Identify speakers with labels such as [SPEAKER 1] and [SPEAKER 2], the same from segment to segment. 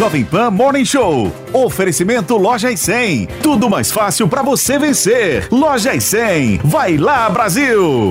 [SPEAKER 1] Jovem Pan Morning Show. Oferecimento Loja e 100. Tudo mais fácil para você vencer. Loja e 100. Vai lá, Brasil!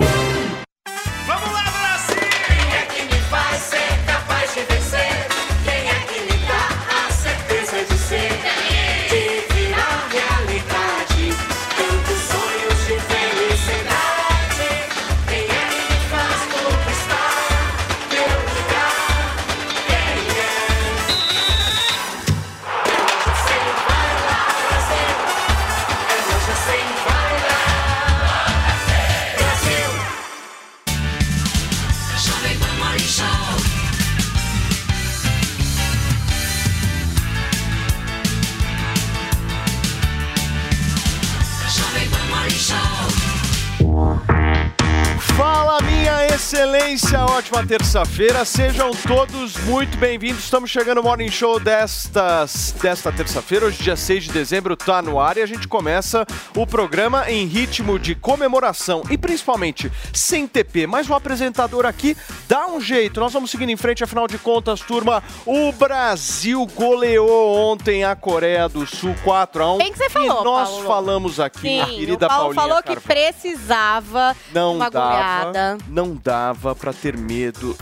[SPEAKER 2] Ótima terça-feira, sejam todos muito bem-vindos. Estamos chegando no Morning Show destas, desta terça-feira, hoje, dia 6 de dezembro, tá no ar e a gente começa o programa em ritmo de comemoração e principalmente sem TP. Mas o apresentador aqui dá um jeito, nós vamos seguindo em frente, afinal de contas, turma, o Brasil goleou ontem a Coreia do Sul 4x1.
[SPEAKER 3] Bem que você falou,
[SPEAKER 2] E nós
[SPEAKER 3] Paulo.
[SPEAKER 2] falamos aqui, minha
[SPEAKER 3] Sim,
[SPEAKER 2] querida
[SPEAKER 3] o Paulo
[SPEAKER 2] Paulinha
[SPEAKER 3] falou que
[SPEAKER 2] Carvalho.
[SPEAKER 3] precisava
[SPEAKER 2] Não
[SPEAKER 3] uma
[SPEAKER 2] dava,
[SPEAKER 3] goleada.
[SPEAKER 2] não dava pra ter medo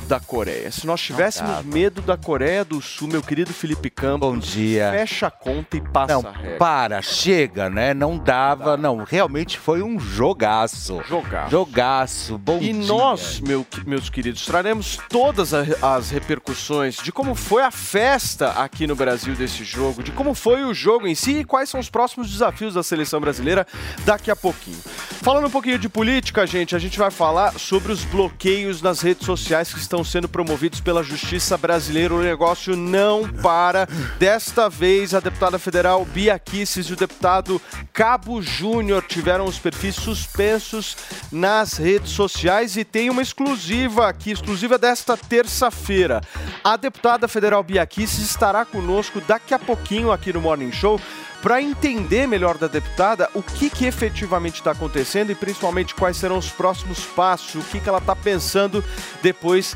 [SPEAKER 2] da Coreia. Se nós tivéssemos medo da Coreia do Sul, meu querido Felipe Campos,
[SPEAKER 4] Bom dia.
[SPEAKER 2] fecha a conta e passa
[SPEAKER 4] Não,
[SPEAKER 2] a regra.
[SPEAKER 4] para, chega, né? Não dava, não. Realmente foi um jogaço.
[SPEAKER 2] Jogar.
[SPEAKER 4] Jogaço, bom
[SPEAKER 2] E
[SPEAKER 4] dia.
[SPEAKER 2] nós, meu- meus queridos, traremos todas as repercussões de como foi a festa aqui no Brasil desse jogo, de como foi o jogo em si e quais são os próximos desafios da seleção brasileira daqui a pouquinho. Falando um pouquinho de política, gente, a gente vai falar sobre os bloqueios nas redes sociais que estão sendo promovidos pela Justiça Brasileira. O negócio não para. Desta vez, a deputada federal Bia Kisses e o deputado Cabo Júnior tiveram os perfis suspensos nas redes sociais e tem uma exclusiva aqui, exclusiva desta terça-feira. A deputada federal Bia Kisses estará conosco daqui a pouquinho aqui no Morning Show para entender melhor da deputada o que, que efetivamente está acontecendo e principalmente quais serão os próximos passos, o que, que ela está pensando depois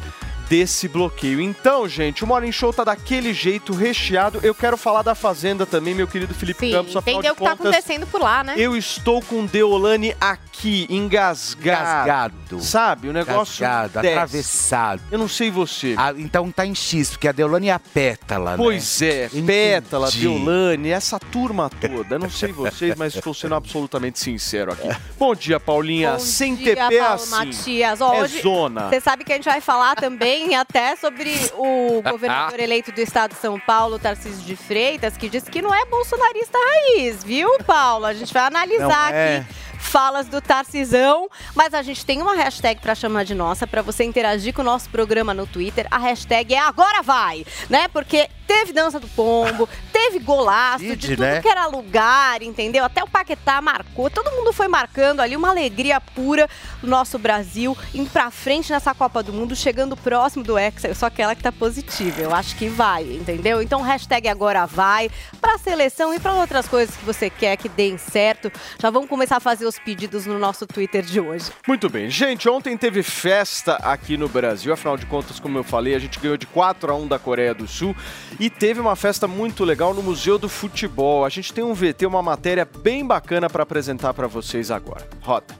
[SPEAKER 2] desse bloqueio. Então, gente, o Morning Show tá daquele jeito recheado. Eu quero falar da Fazenda também, meu querido Felipe
[SPEAKER 3] Sim,
[SPEAKER 2] Campos. afinal
[SPEAKER 3] entendeu o que tá
[SPEAKER 2] contas,
[SPEAKER 3] acontecendo por lá, né?
[SPEAKER 2] Eu estou com Deolane aqui, engasgado.
[SPEAKER 4] Gasgado.
[SPEAKER 2] Sabe, o negócio
[SPEAKER 4] Gasgado,
[SPEAKER 2] desce.
[SPEAKER 4] atravessado.
[SPEAKER 2] Eu não sei você.
[SPEAKER 4] Ah, então tá em X, porque a Deolane é a pétala, né?
[SPEAKER 2] Pois é,
[SPEAKER 4] Entendi.
[SPEAKER 2] Pétala, Deolane, essa turma toda. Eu não sei vocês, mas estou sendo absolutamente sincero aqui. Bom dia, Paulinha.
[SPEAKER 3] Bom
[SPEAKER 2] Sem
[SPEAKER 3] dia,
[SPEAKER 2] TP é
[SPEAKER 3] Paulo
[SPEAKER 2] assim.
[SPEAKER 3] Matias. Ó,
[SPEAKER 2] é
[SPEAKER 3] hoje
[SPEAKER 2] zona.
[SPEAKER 3] Você sabe que a gente vai falar também até sobre o governador eleito do estado de São Paulo, Tarcísio de Freitas, que disse que não é bolsonarista raiz, viu, Paulo? A gente vai analisar
[SPEAKER 4] Não é.
[SPEAKER 3] aqui falas do Tarcisão, mas a gente tem uma hashtag pra chamar de nossa, pra você interagir com o nosso programa no Twitter. A hashtag é agora vai, né? Porque teve dança do pombo, teve golaço de tudo
[SPEAKER 4] né?
[SPEAKER 3] que era lugar, entendeu? Até o Paquetá marcou, todo mundo foi marcando ali uma alegria pura do nosso Brasil, indo pra frente nessa Copa do Mundo, chegando próximo do Hexa. Eu sou aquela que tá positiva, eu acho que vai, entendeu? Então, hashtag agora vai pra seleção e pra outras coisas que você quer que deem certo. Já vamos começar a fazer os pedidos no nosso Twitter de hoje.
[SPEAKER 2] Muito bem. Gente, ontem teve festa aqui no Brasil. Afinal de contas, como eu falei, a gente ganhou de 4 a 1 da Coreia do Sul. E teve uma festa muito legal no Museu do Futebol. A gente tem um VT, uma matéria bem bacana para apresentar para vocês agora. Roda.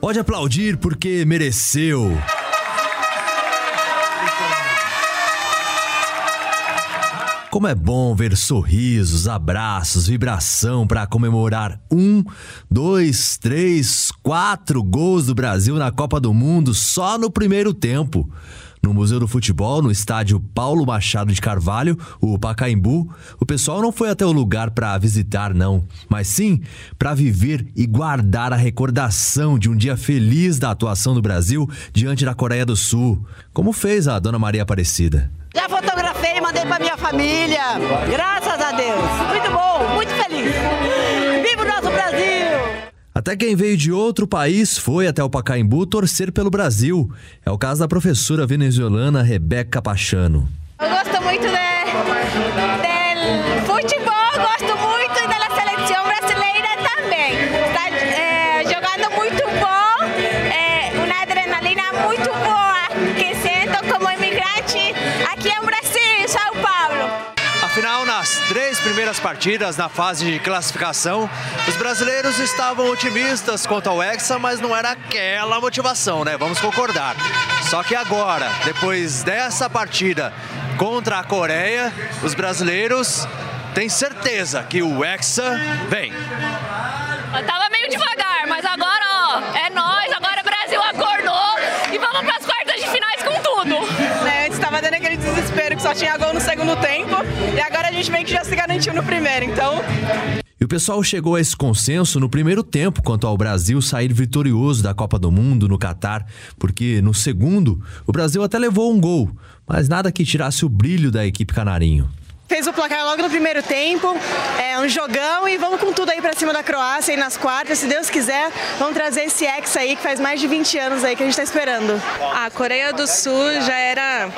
[SPEAKER 5] Pode aplaudir porque mereceu. Como é bom ver sorrisos, abraços, vibração para comemorar um, dois, três, quatro gols do Brasil na Copa do Mundo só no primeiro tempo. No Museu do Futebol, no estádio Paulo Machado de Carvalho, o Pacaembu, o pessoal não foi até o lugar para visitar, não, mas sim para viver e guardar a recordação de um dia feliz da atuação do Brasil diante da Coreia do Sul, como fez a Dona Maria Aparecida.
[SPEAKER 6] Já fotografei e mandei pra minha família. Graças a Deus. Muito bom, muito feliz. Viva o nosso Brasil!
[SPEAKER 5] Até quem veio de outro país foi até o Pacaembu torcer pelo Brasil. É o caso da professora venezuelana Rebeca Pachano.
[SPEAKER 7] Eu gosto muito de,
[SPEAKER 8] primeiras partidas na fase de classificação, os brasileiros estavam otimistas quanto ao Hexa, mas não era aquela motivação, né? Vamos concordar. Só que agora, depois dessa partida contra a Coreia, os brasileiros têm certeza que o Hexa vem.
[SPEAKER 9] Eu tava meio devagar, mas agora, ó, é nós, agora o Brasil acordou
[SPEAKER 10] desespero que só tinha gol no segundo tempo e agora a gente vem que já se garantiu no primeiro, então
[SPEAKER 5] E o pessoal chegou a esse consenso no primeiro tempo quanto ao Brasil sair vitorioso da Copa do Mundo no Catar, porque no segundo o Brasil até levou um gol, mas nada que tirasse o brilho da equipe canarinho.
[SPEAKER 10] Fez o placar logo no primeiro tempo, é um jogão e vamos com tudo aí pra cima da Croácia e nas quartas, se Deus quiser, vamos trazer esse ex aí que faz mais de 20 anos aí que a gente tá esperando.
[SPEAKER 11] A Coreia do Sul já era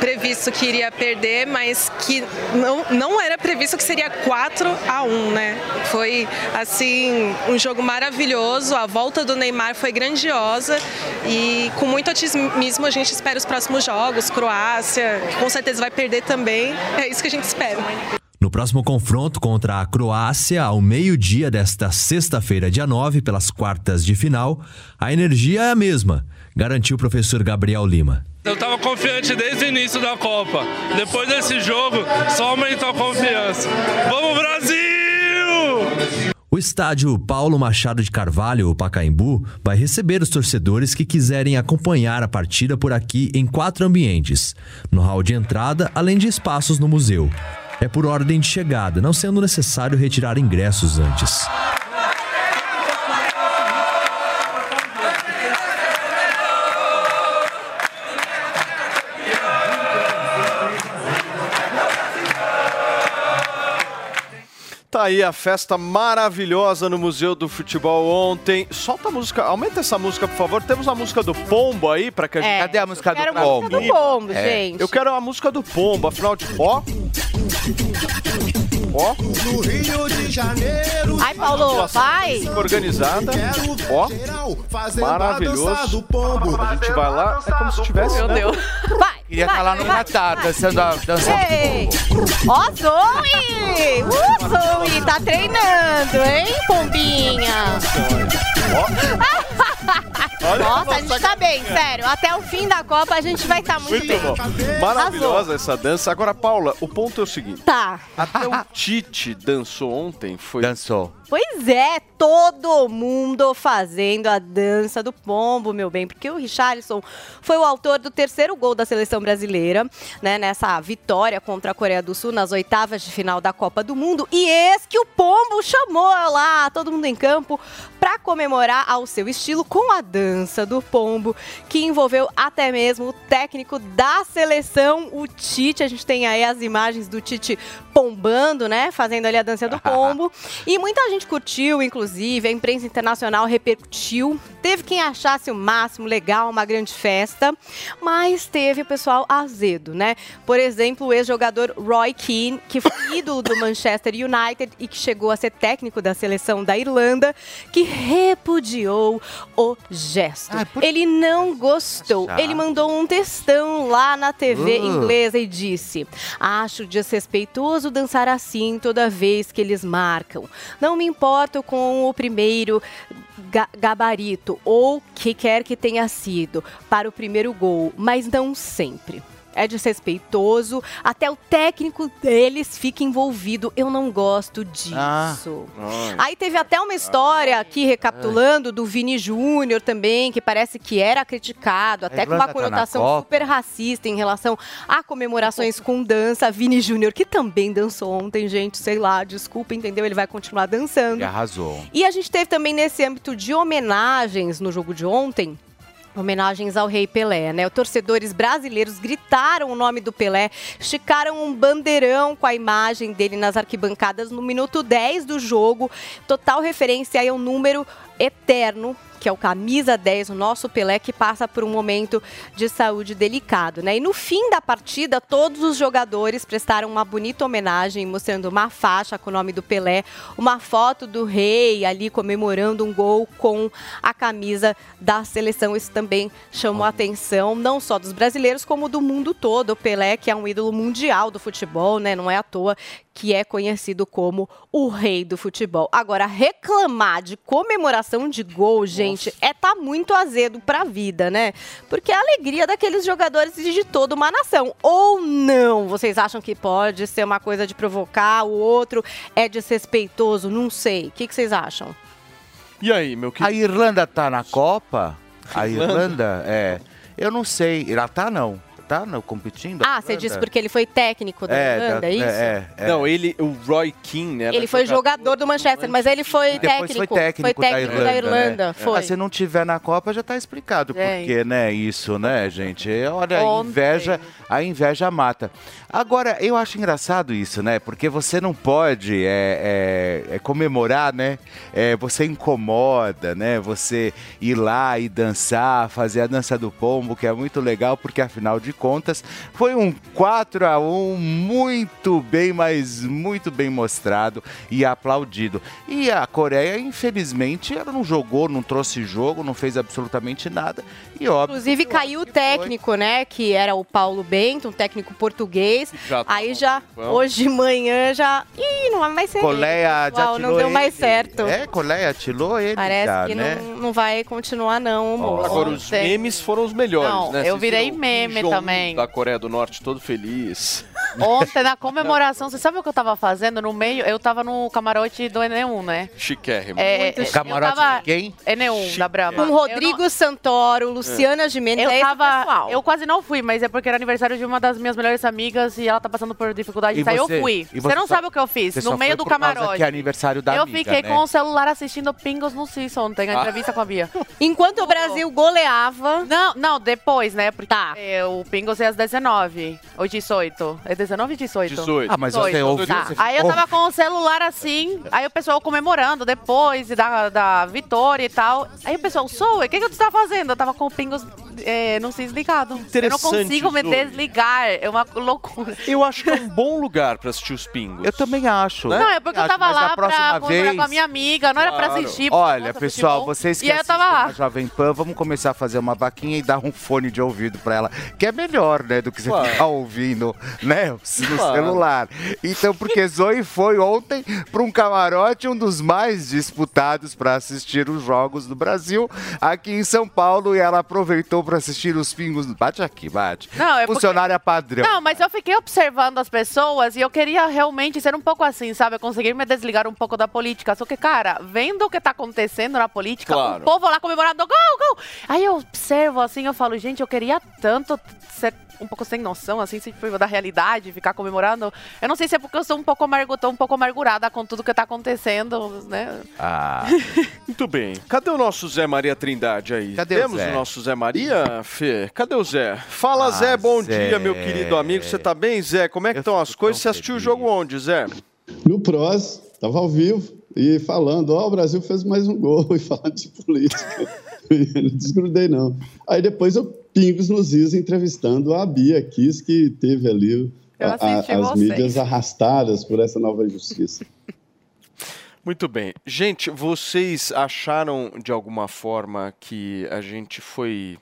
[SPEAKER 11] previsto que iria perder, mas que não, não era previsto que seria 4 a 1, né? Foi assim um jogo maravilhoso, a volta do Neymar foi grandiosa e com muito otimismo a gente espera os próximos jogos, Croácia, com certeza vai perder também. É isso que a gente espera.
[SPEAKER 5] No próximo confronto contra a Croácia, ao meio-dia desta sexta-feira, dia 9, pelas quartas de final, a energia é a mesma, garantiu o professor Gabriel Lima.
[SPEAKER 12] Eu estava confiante desde o início da Copa. Depois desse jogo, só aumentou a confiança. Vamos, Brasil!
[SPEAKER 5] O estádio Paulo Machado de Carvalho, o Pacaembu, vai receber os torcedores que quiserem acompanhar a partida por aqui em quatro ambientes: no hall de entrada, além de espaços no museu. É por ordem de chegada, não sendo necessário retirar ingressos antes.
[SPEAKER 2] Tá aí a festa maravilhosa no Museu do Futebol ontem. Solta a música, aumenta essa música, por favor. Temos a música do Pombo aí para que a gente.
[SPEAKER 3] É,
[SPEAKER 4] Cadê a música
[SPEAKER 3] eu
[SPEAKER 4] do
[SPEAKER 3] quero a
[SPEAKER 4] Pombo?
[SPEAKER 3] música do Pombo,
[SPEAKER 2] É,
[SPEAKER 3] gente.
[SPEAKER 2] Eu quero a música do Pombo, afinal de. Ó. Ó.
[SPEAKER 13] No Rio de Janeiro.
[SPEAKER 3] Ai, Paulo, vai.
[SPEAKER 2] Organizada. Ó. Maravilhoso. A gente vai lá, é como se tivesse.
[SPEAKER 11] Meu
[SPEAKER 2] né?
[SPEAKER 11] Deus.
[SPEAKER 3] Vai.
[SPEAKER 4] Queria estar lá no
[SPEAKER 3] vai.
[SPEAKER 4] dançando a dança.
[SPEAKER 3] Ei! Ó, Zoe! Uh, Zoe, tá treinando, hein, Pombinha?
[SPEAKER 2] Olha
[SPEAKER 3] Nossa, a gente tá bem, sério. Até o fim da Copa a gente vai estar muito,
[SPEAKER 2] Muito
[SPEAKER 3] bem.
[SPEAKER 2] bom. Maravilhosa essa dança. Agora, Paula, o ponto é o seguinte.
[SPEAKER 3] Tá.
[SPEAKER 2] Até o Tite dançou ontem, foi.
[SPEAKER 4] Dançou.
[SPEAKER 3] Pois é, todo mundo fazendo a dança do pombo, meu bem, porque o Richarlison foi o autor do terceiro gol da seleção brasileira, né, nessa vitória contra a Coreia do Sul nas oitavas de final da Copa do Mundo. E eis que o pombo chamou lá todo mundo em campo para comemorar ao seu estilo com a dança do pombo, que envolveu até mesmo o técnico da seleção, o Tite. A gente tem aí as imagens do Tite pombando, né, fazendo ali a dança do pombo. E muita gente curtiu, inclusive, a imprensa internacional repercutiu. Teve quem achasse o máximo legal, uma grande festa, mas teve o pessoal azedo, né? Por exemplo, o ex-jogador Roy Keane, que foi ídolo do Manchester United e que chegou a ser técnico da seleção da Irlanda, que repudiou o gesto. Ele não gostou.
[SPEAKER 4] Chato.
[SPEAKER 3] Ele mandou um textão lá na TV
[SPEAKER 4] Uh.
[SPEAKER 3] inglesa e disse: Acho desrespeitoso dançar assim toda vez que eles marcam. Não me importo com o primeiro ga- gabarito ou que quer que tenha sido para o primeiro gol, mas não sempre. É desrespeitoso, até o técnico deles fica envolvido. Eu não gosto disso.
[SPEAKER 4] Ah.
[SPEAKER 3] Aí teve até uma história aqui, recapitulando, do Vini Júnior também, que parece que era criticado, até com uma
[SPEAKER 4] tá
[SPEAKER 3] conotação super racista em relação a comemorações com dança. Vini Júnior, que também dançou ontem, gente, sei lá, desculpa, entendeu? Ele vai continuar dançando.
[SPEAKER 4] Ele arrasou.
[SPEAKER 3] E a gente teve também nesse âmbito de homenagens no jogo de ontem. Homenagens ao Rei Pelé, né? Os torcedores brasileiros gritaram o nome do Pelé, esticaram um bandeirão com a imagem dele nas arquibancadas no minuto 10 do jogo. Total referência aí ao número eterno que é o camisa 10, o nosso Pelé, que passa por um momento de saúde delicado, né? E no fim da partida, todos os jogadores prestaram uma bonita homenagem, mostrando uma faixa com o nome do Pelé, uma foto do rei ali comemorando um gol com a camisa da seleção. Isso também chamou a atenção, não só dos brasileiros, como do mundo todo. O Pelé, que é um ídolo mundial do futebol, né? Não é à toa que é conhecido como o rei do futebol. Agora, reclamar de comemoração de gol, gente, é tá muito azedo pra vida, né? Porque é a alegria daqueles jogadores de toda uma nação. Ou não? Vocês acham que pode ser uma coisa de provocar, o outro é desrespeitoso? Não sei. O que, que vocês acham?
[SPEAKER 2] E aí, meu
[SPEAKER 4] A Irlanda tá na Copa? A
[SPEAKER 2] Irlanda?
[SPEAKER 4] Irlanda, é. Eu não sei. Ela tá não. Tá não, competindo?
[SPEAKER 3] Ah, você disse porque ele foi técnico da
[SPEAKER 4] É,
[SPEAKER 3] Irlanda,
[SPEAKER 4] da-
[SPEAKER 3] é isso?
[SPEAKER 4] é, é.
[SPEAKER 2] Não, ele, o Roy Keane, né?
[SPEAKER 3] Ele foi jogador do Manchester, mas ele foi técnico.
[SPEAKER 4] foi técnico,
[SPEAKER 3] Foi técnico da Irlanda.
[SPEAKER 4] né?
[SPEAKER 3] Foi.
[SPEAKER 4] Ah, se não tiver na Copa, já tá explicado
[SPEAKER 3] É.
[SPEAKER 4] por quê, né? Isso, né, gente? Olha, a inveja, a inveja mata. Agora, eu acho engraçado isso, né? Porque você não pode é, é, é comemorar, né? É, você incomoda, né? Você ir lá e dançar, fazer a dança do pombo, que é muito legal, porque afinal de contas foi um 4 a 1 muito bem, mas muito bem mostrado e aplaudido. E a Coreia, infelizmente, ela não jogou, não trouxe jogo, não fez absolutamente nada. E óbvio.
[SPEAKER 3] Inclusive caiu o técnico, né? Que era o Paulo Bento, um técnico português.
[SPEAKER 4] Já tá
[SPEAKER 3] Aí já,
[SPEAKER 4] bom.
[SPEAKER 3] hoje de manhã, já. Ih, não vai mais ser.
[SPEAKER 4] Coleia já tirou
[SPEAKER 3] Não deu mais
[SPEAKER 4] ele.
[SPEAKER 3] certo.
[SPEAKER 4] É, Coleia tirou ele
[SPEAKER 3] Parece
[SPEAKER 4] já,
[SPEAKER 3] que
[SPEAKER 4] né?
[SPEAKER 3] não, não vai continuar, não, o moço.
[SPEAKER 2] Agora, os memes foram os melhores,
[SPEAKER 14] Não,
[SPEAKER 2] né?
[SPEAKER 14] eu
[SPEAKER 2] Vocês
[SPEAKER 14] virei meme
[SPEAKER 2] Jong-un
[SPEAKER 14] também.
[SPEAKER 2] Da Coreia do Norte, todo feliz.
[SPEAKER 14] Ontem, na comemoração, você sabe o que eu tava fazendo? No meio, eu tava no camarote do Enem1, né?
[SPEAKER 2] Chiquérrimo.
[SPEAKER 14] É, eu tava-
[SPEAKER 4] quem?
[SPEAKER 14] Enem1, da Brahma.
[SPEAKER 3] Com Rodrigo Santoro, Luciana Gimenez,
[SPEAKER 14] Eu
[SPEAKER 3] é
[SPEAKER 14] tava.
[SPEAKER 3] pessoal.
[SPEAKER 14] Eu quase não fui, mas é porque era aniversário de uma das minhas melhores amigas e ela tá passando por dificuldade de
[SPEAKER 4] E
[SPEAKER 14] sair.
[SPEAKER 4] você-
[SPEAKER 14] eu fui.
[SPEAKER 4] e
[SPEAKER 14] Você,
[SPEAKER 4] você
[SPEAKER 14] não
[SPEAKER 4] só-
[SPEAKER 14] sabe o que eu fiz.
[SPEAKER 4] Você
[SPEAKER 14] No meio do camarote.
[SPEAKER 4] que é aniversário da
[SPEAKER 14] eu
[SPEAKER 4] amiga,
[SPEAKER 14] fiquei
[SPEAKER 4] né?
[SPEAKER 14] com o celular assistindo Pingos no Cis ontem, a
[SPEAKER 4] Ah.
[SPEAKER 14] entrevista com a Bia.
[SPEAKER 3] Enquanto o Brasil goleava.
[SPEAKER 14] Não, não, depois, né? Porque é, o Pingos é às 19 ou 18. É 19 ou 18?
[SPEAKER 4] 18. Ah, mas você ouviu,
[SPEAKER 14] Tá.
[SPEAKER 4] você
[SPEAKER 14] Aí eu tava com o celular assim, aí o pessoal comemorando depois da, da vitória e tal. Aí o pessoal, Sou, o que, que eu tava fazendo? Eu tava com o Pingos é, não Cis ligado. Eu não consigo me desligar. É uma loucura.
[SPEAKER 2] Eu acho que é um bom lugar pra assistir os pingos.
[SPEAKER 4] Eu também acho.
[SPEAKER 14] Não, é porque eu
[SPEAKER 4] Acho,
[SPEAKER 14] tava lá pra
[SPEAKER 4] vez-
[SPEAKER 14] com a minha amiga, não era pra
[SPEAKER 2] Claro.
[SPEAKER 14] assistir.
[SPEAKER 4] Olha,
[SPEAKER 14] nossa,
[SPEAKER 4] pessoal, vocês que
[SPEAKER 14] eu
[SPEAKER 4] assistem a Jovem Pan, vamos começar a fazer uma vaquinha e dar um fone de ouvido pra ela, que é melhor, né, do que você
[SPEAKER 2] Claro.
[SPEAKER 4] ficar ouvindo, né, no
[SPEAKER 2] Claro.
[SPEAKER 4] celular. Então, porque Zoe foi ontem para um camarote, um dos mais disputados para assistir os jogos do Brasil, aqui em São Paulo, e ela aproveitou para assistir os pingos. Bate aqui, bate.
[SPEAKER 14] Não, é porque-
[SPEAKER 4] Funcionária padrão.
[SPEAKER 14] Não, mas eu fiquei observando as pessoas e eu queria realmente ser um pouco assim, sabe? Eu conseguir me desligar um pouco da política. Só que, cara, vendo o que tá acontecendo na política,
[SPEAKER 2] Claro.
[SPEAKER 14] o povo lá comemorando gol, gol. Aí eu observo assim, eu falo, gente, eu queria tanto ser um pouco sem noção, assim, se for da realidade, ficar comemorando. Eu não sei se é porque eu sou um pouco amargo, tô um pouco amargurada com tudo que tá acontecendo, né?
[SPEAKER 4] Ah.
[SPEAKER 2] Muito bem. Cadê o nosso Zé Maria Trindade aí?
[SPEAKER 4] Cadê o
[SPEAKER 2] Temos
[SPEAKER 4] Zé?
[SPEAKER 2] o nosso Zé Maria, Fê? Cadê o Zé? Fala,
[SPEAKER 4] Ah,
[SPEAKER 2] Zé. Bom
[SPEAKER 4] Zé.
[SPEAKER 2] dia, meu querido amigo. Você tá bem, Zé? Como é que estão as coisas? Você assistiu o jogo onde, Zé?
[SPEAKER 15] No PROS, estava ao vivo e falando, ó, o Brasil fez mais um gol e falando de política. Eu não desgrudei, não. Aí depois eu pingos nos is entrevistando a Bia Kiss, que teve ali a- a- as
[SPEAKER 14] vocês.
[SPEAKER 15] mídias arrastadas por essa nova justiça.
[SPEAKER 2] Muito bem. Gente, vocês acharam de alguma forma que a gente foi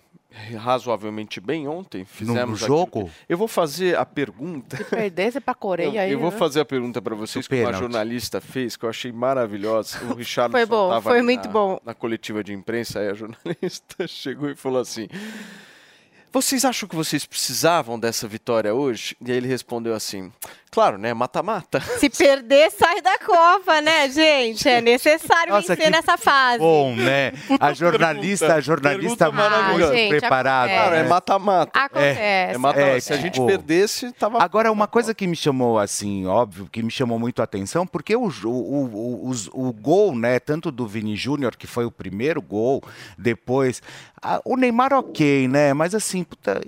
[SPEAKER 2] razoavelmente bem ontem? Fizemos aquilo
[SPEAKER 4] jogo?
[SPEAKER 2] que- Eu vou fazer a pergunta.
[SPEAKER 14] Se perdesse pra Coreia
[SPEAKER 2] Eu,
[SPEAKER 14] aí.
[SPEAKER 2] eu vou
[SPEAKER 14] né?
[SPEAKER 2] fazer a pergunta para vocês
[SPEAKER 4] Do
[SPEAKER 2] que uma jornalista fez, que eu achei maravilhosa. O Richard
[SPEAKER 3] Foi bom, foi muito bom.
[SPEAKER 2] na coletiva de imprensa, aí a jornalista chegou e falou assim: Vocês acham que vocês precisavam dessa vitória hoje? E aí ele respondeu assim: Claro, né? Mata-mata.
[SPEAKER 3] Se perder, sai da Copa, né, gente? É necessário
[SPEAKER 4] Nossa,
[SPEAKER 3] vencer
[SPEAKER 4] que
[SPEAKER 3] nessa fase.
[SPEAKER 4] Bom, né? A jornalista, a jornalista
[SPEAKER 2] maravilhosa.
[SPEAKER 3] Ah,
[SPEAKER 4] preparada.
[SPEAKER 2] Claro, é
[SPEAKER 4] né?
[SPEAKER 2] mata-mata.
[SPEAKER 3] Acontece.
[SPEAKER 2] É mata-mata.
[SPEAKER 4] É,
[SPEAKER 2] Se a gente
[SPEAKER 4] tipo-
[SPEAKER 2] perdesse, tava.
[SPEAKER 4] Agora, uma coisa que me chamou, assim, óbvio, que me chamou muito a atenção, porque o, o, o, os- o gol, né, tanto do Vini Júnior, que foi o primeiro gol, depois. a- o Neymar, ok, né? Mas assim, puta,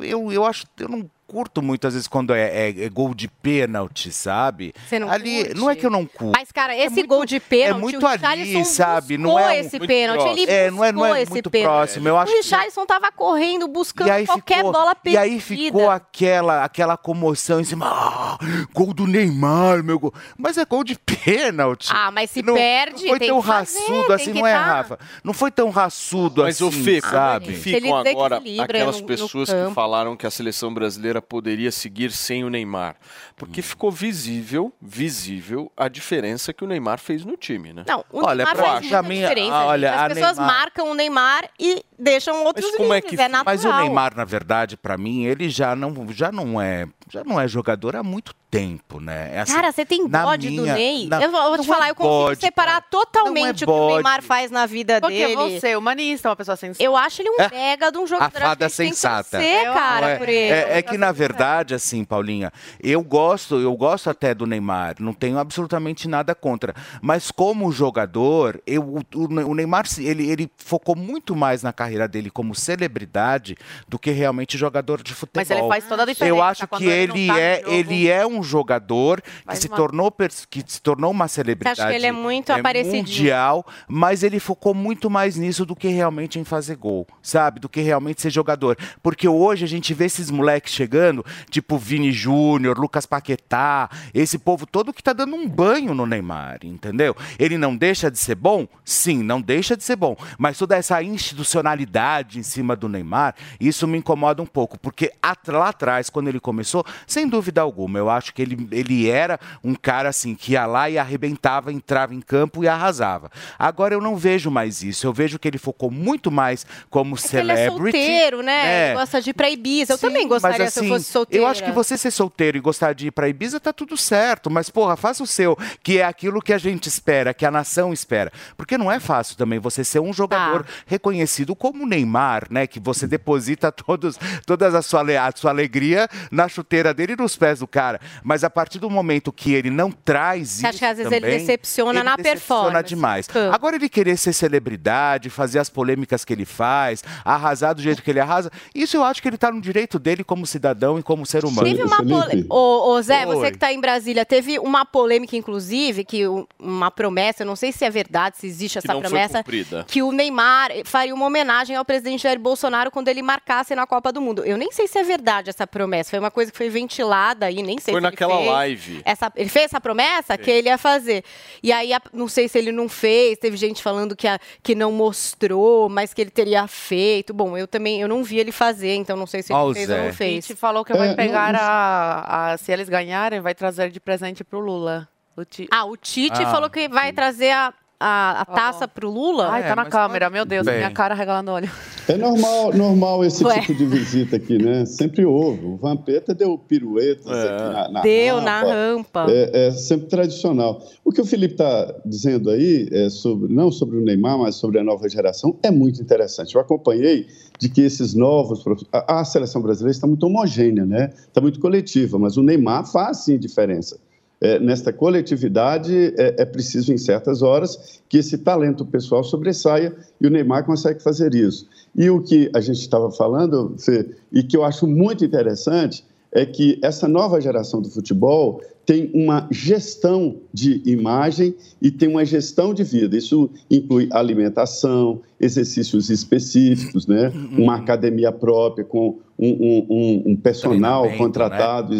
[SPEAKER 4] eu, eu acho. Eu não curto muitas vezes quando é, é- é gol de pênalti, sabe?
[SPEAKER 3] Você não
[SPEAKER 4] ali,
[SPEAKER 3] curte?
[SPEAKER 4] não é que eu não curto.
[SPEAKER 3] Mas, cara, esse gol de pênalti,
[SPEAKER 4] é muito
[SPEAKER 3] o
[SPEAKER 4] ali, sabe? Não é um-
[SPEAKER 3] esse pênalti, ele
[SPEAKER 4] É, não é- não é muito
[SPEAKER 3] pênalti.
[SPEAKER 4] próximo, eu acho
[SPEAKER 3] o
[SPEAKER 4] que-
[SPEAKER 3] Richarlison tava correndo, buscando
[SPEAKER 4] E aí
[SPEAKER 3] qualquer
[SPEAKER 4] ficou,
[SPEAKER 3] bola
[SPEAKER 4] e
[SPEAKER 3] perdida.
[SPEAKER 4] aí ficou aquela, aquela comoção em cima. Ah, gol do Neymar, meu gol. Mas é gol de pênalti.
[SPEAKER 3] Ah, mas se
[SPEAKER 4] não,
[SPEAKER 3] perde,
[SPEAKER 4] não foi
[SPEAKER 3] tem
[SPEAKER 4] tão
[SPEAKER 3] que fazer,
[SPEAKER 4] assim,
[SPEAKER 3] que
[SPEAKER 4] não é,
[SPEAKER 3] tá.
[SPEAKER 4] Rafa? Não foi tão raçudo
[SPEAKER 2] Mas
[SPEAKER 4] assim,
[SPEAKER 2] o Fê,
[SPEAKER 4] sabe?
[SPEAKER 2] ficam agora aquelas pessoas que falaram que a seleção brasileira poderia seguir sem o Neymar. Porque
[SPEAKER 4] Hum.
[SPEAKER 2] ficou visível, visível a diferença que o Neymar fez no time, né?
[SPEAKER 3] Não, o
[SPEAKER 4] Olha,
[SPEAKER 3] Neymar faz
[SPEAKER 4] acho,
[SPEAKER 3] muita
[SPEAKER 4] a minha-
[SPEAKER 3] diferença.
[SPEAKER 4] ah, olha, a
[SPEAKER 3] As pessoas
[SPEAKER 4] Neymar-
[SPEAKER 3] marcam o Neymar e deixam outros
[SPEAKER 2] como é
[SPEAKER 3] livres,
[SPEAKER 2] que
[SPEAKER 3] é natural.
[SPEAKER 4] Mas o Neymar, na verdade, pra mim, ele já não, já não é, já não é jogador há muito tempo, né? É assim,
[SPEAKER 3] Cara, você tem bode do
[SPEAKER 4] minha-
[SPEAKER 3] Ney?
[SPEAKER 4] na-
[SPEAKER 3] eu vou te
[SPEAKER 4] não é
[SPEAKER 3] falar, eu consigo
[SPEAKER 4] bode,
[SPEAKER 3] separar totalmente o que o. Neymar faz na vida
[SPEAKER 14] Porque
[SPEAKER 3] dele.
[SPEAKER 14] você é humanista, uma pessoa sensata.
[SPEAKER 3] Eu acho ele um mega de um jogador.
[SPEAKER 4] A fada sensata.
[SPEAKER 3] Tem que cara,
[SPEAKER 4] é,
[SPEAKER 3] por ele.
[SPEAKER 4] é- é que na verdade, assim, Paulinha, eu gosto, eu gosto até do Neymar, não tenho absolutamente nada contra. Mas como jogador, eu, o, o Neymar ele, ele focou muito mais na carreira dele como celebridade do que realmente jogador de futebol.
[SPEAKER 14] Mas ele faz toda a diferença
[SPEAKER 4] Eu acho que
[SPEAKER 14] ele
[SPEAKER 4] ele
[SPEAKER 14] tá
[SPEAKER 4] é,
[SPEAKER 14] jogo.
[SPEAKER 4] ele é um jogador que
[SPEAKER 14] Faz
[SPEAKER 4] se
[SPEAKER 14] uma-
[SPEAKER 4] tornou que se tornou uma celebridade.
[SPEAKER 3] Acha que ele é muito aparecidinho?
[SPEAKER 4] mundial, mas ele focou muito mais nisso do que realmente em fazer gol, sabe? Do que realmente ser jogador. Porque hoje a gente vê esses moleques chegando, tipo Vini Júnior, Lucas Paquetá, esse povo todo que tá dando um banho no Neymar, entendeu? Ele não deixa de ser bom? Sim, não deixa de ser bom. Mas toda essa institucionalidade em cima do Neymar, isso me incomoda um pouco. Porque lá atrás, quando ele começou, sem dúvida alguma, eu acho que ele, ele era um cara assim que ia lá e arrebentava, entrava em campo e arrasava. Agora eu não vejo mais isso. Eu vejo que ele focou muito mais como
[SPEAKER 3] Porque ele é
[SPEAKER 4] celebrity.
[SPEAKER 3] solteiro, né?
[SPEAKER 4] É.
[SPEAKER 3] Ele gosta de ir pra Ibiza. Eu também gostaria
[SPEAKER 4] Mas
[SPEAKER 3] se eu
[SPEAKER 4] assim,
[SPEAKER 3] fosse solteira.
[SPEAKER 4] eu acho que você ser solteiro e gostar de ir pra Ibiza tá tudo certo, mas porra, faça o seu, que é aquilo que a gente espera, que a nação espera. Porque não é fácil também você ser um jogador reconhecido como Neymar, né, que você deposita todos todas a sua a sua alegria na chuteira dele e nos pés do cara. Mas a partir do momento que ele não traz
[SPEAKER 3] Você
[SPEAKER 4] isso
[SPEAKER 3] acha que às vezes ele decepciona
[SPEAKER 4] ele
[SPEAKER 3] na
[SPEAKER 4] decepciona
[SPEAKER 3] performance,
[SPEAKER 4] demais.
[SPEAKER 3] campo.
[SPEAKER 4] Agora ele querer ser celebridade, fazer as polêmicas que ele faz, arrasar do jeito que ele arrasa, isso eu acho que ele tá no direito dele como cidadão e como ser humano.
[SPEAKER 3] Teve uma polêmica. Ô, ô, Zé,
[SPEAKER 4] Oi.
[SPEAKER 3] você que tá em Brasília, teve uma polêmica, inclusive, que uma promessa, eu não sei se é verdade, se existe
[SPEAKER 2] Que
[SPEAKER 3] essa
[SPEAKER 2] foi
[SPEAKER 3] promessa, que o Neymar faria uma homenagem ao presidente Jair Bolsonaro quando ele marcasse na Copa do Mundo. Eu nem sei se é verdade essa promessa. Foi uma coisa que foi ventilada aí, nem sei
[SPEAKER 2] Foi
[SPEAKER 3] se ele
[SPEAKER 2] naquela
[SPEAKER 3] fez.
[SPEAKER 2] live.
[SPEAKER 3] Essa, ele fez essa promessa que ele ia fazer. E aí, a- não sei se ele não fez, teve gente falando que, a- que não mostrou, mas que ele teria feito. Bom, eu também eu não vi ele fazer, então não sei se ele
[SPEAKER 4] Ó o
[SPEAKER 3] fez ou
[SPEAKER 4] Zé.
[SPEAKER 3] não fez.
[SPEAKER 14] Tite falou que
[SPEAKER 3] É,
[SPEAKER 14] vai
[SPEAKER 3] não-
[SPEAKER 14] pegar
[SPEAKER 3] não-
[SPEAKER 14] a, a- Se eles ganharem, vai trazer de presente pro Lula. O Ti-
[SPEAKER 3] Ah, o Tite
[SPEAKER 14] Ah,
[SPEAKER 3] falou que vai trazer a, a, a taça pro Lula.
[SPEAKER 14] Ai, tá na câmera, meu Deus,
[SPEAKER 15] Bem.
[SPEAKER 14] minha cara regalando olho.
[SPEAKER 15] É normal, normal esse
[SPEAKER 3] Ué.
[SPEAKER 15] tipo de visita aqui, né? Sempre houve. O Vampeta deu piruetas aqui na, na
[SPEAKER 3] Deu na rampa.
[SPEAKER 15] É, é sempre tradicional. O que o Felipe está dizendo aí, é sobre, não sobre o Neymar, mas sobre a nova geração, é muito interessante. Eu acompanhei de que esses novos. prof- A, a seleção brasileira está muito homogênea, né? Está muito coletiva, mas o Neymar faz sim diferença. É, nesta coletividade, é, é preciso, em certas horas, que esse talento pessoal sobressaia e o Neymar consegue fazer isso. E o que a gente estava falando, Fê, e que eu acho muito interessante, é que essa nova geração do futebol tem uma gestão de imagem e tem uma gestão de vida. Isso inclui alimentação, exercícios específicos, né? uma academia própria com um, um- um- um personal
[SPEAKER 4] Treinamento,
[SPEAKER 15] contratado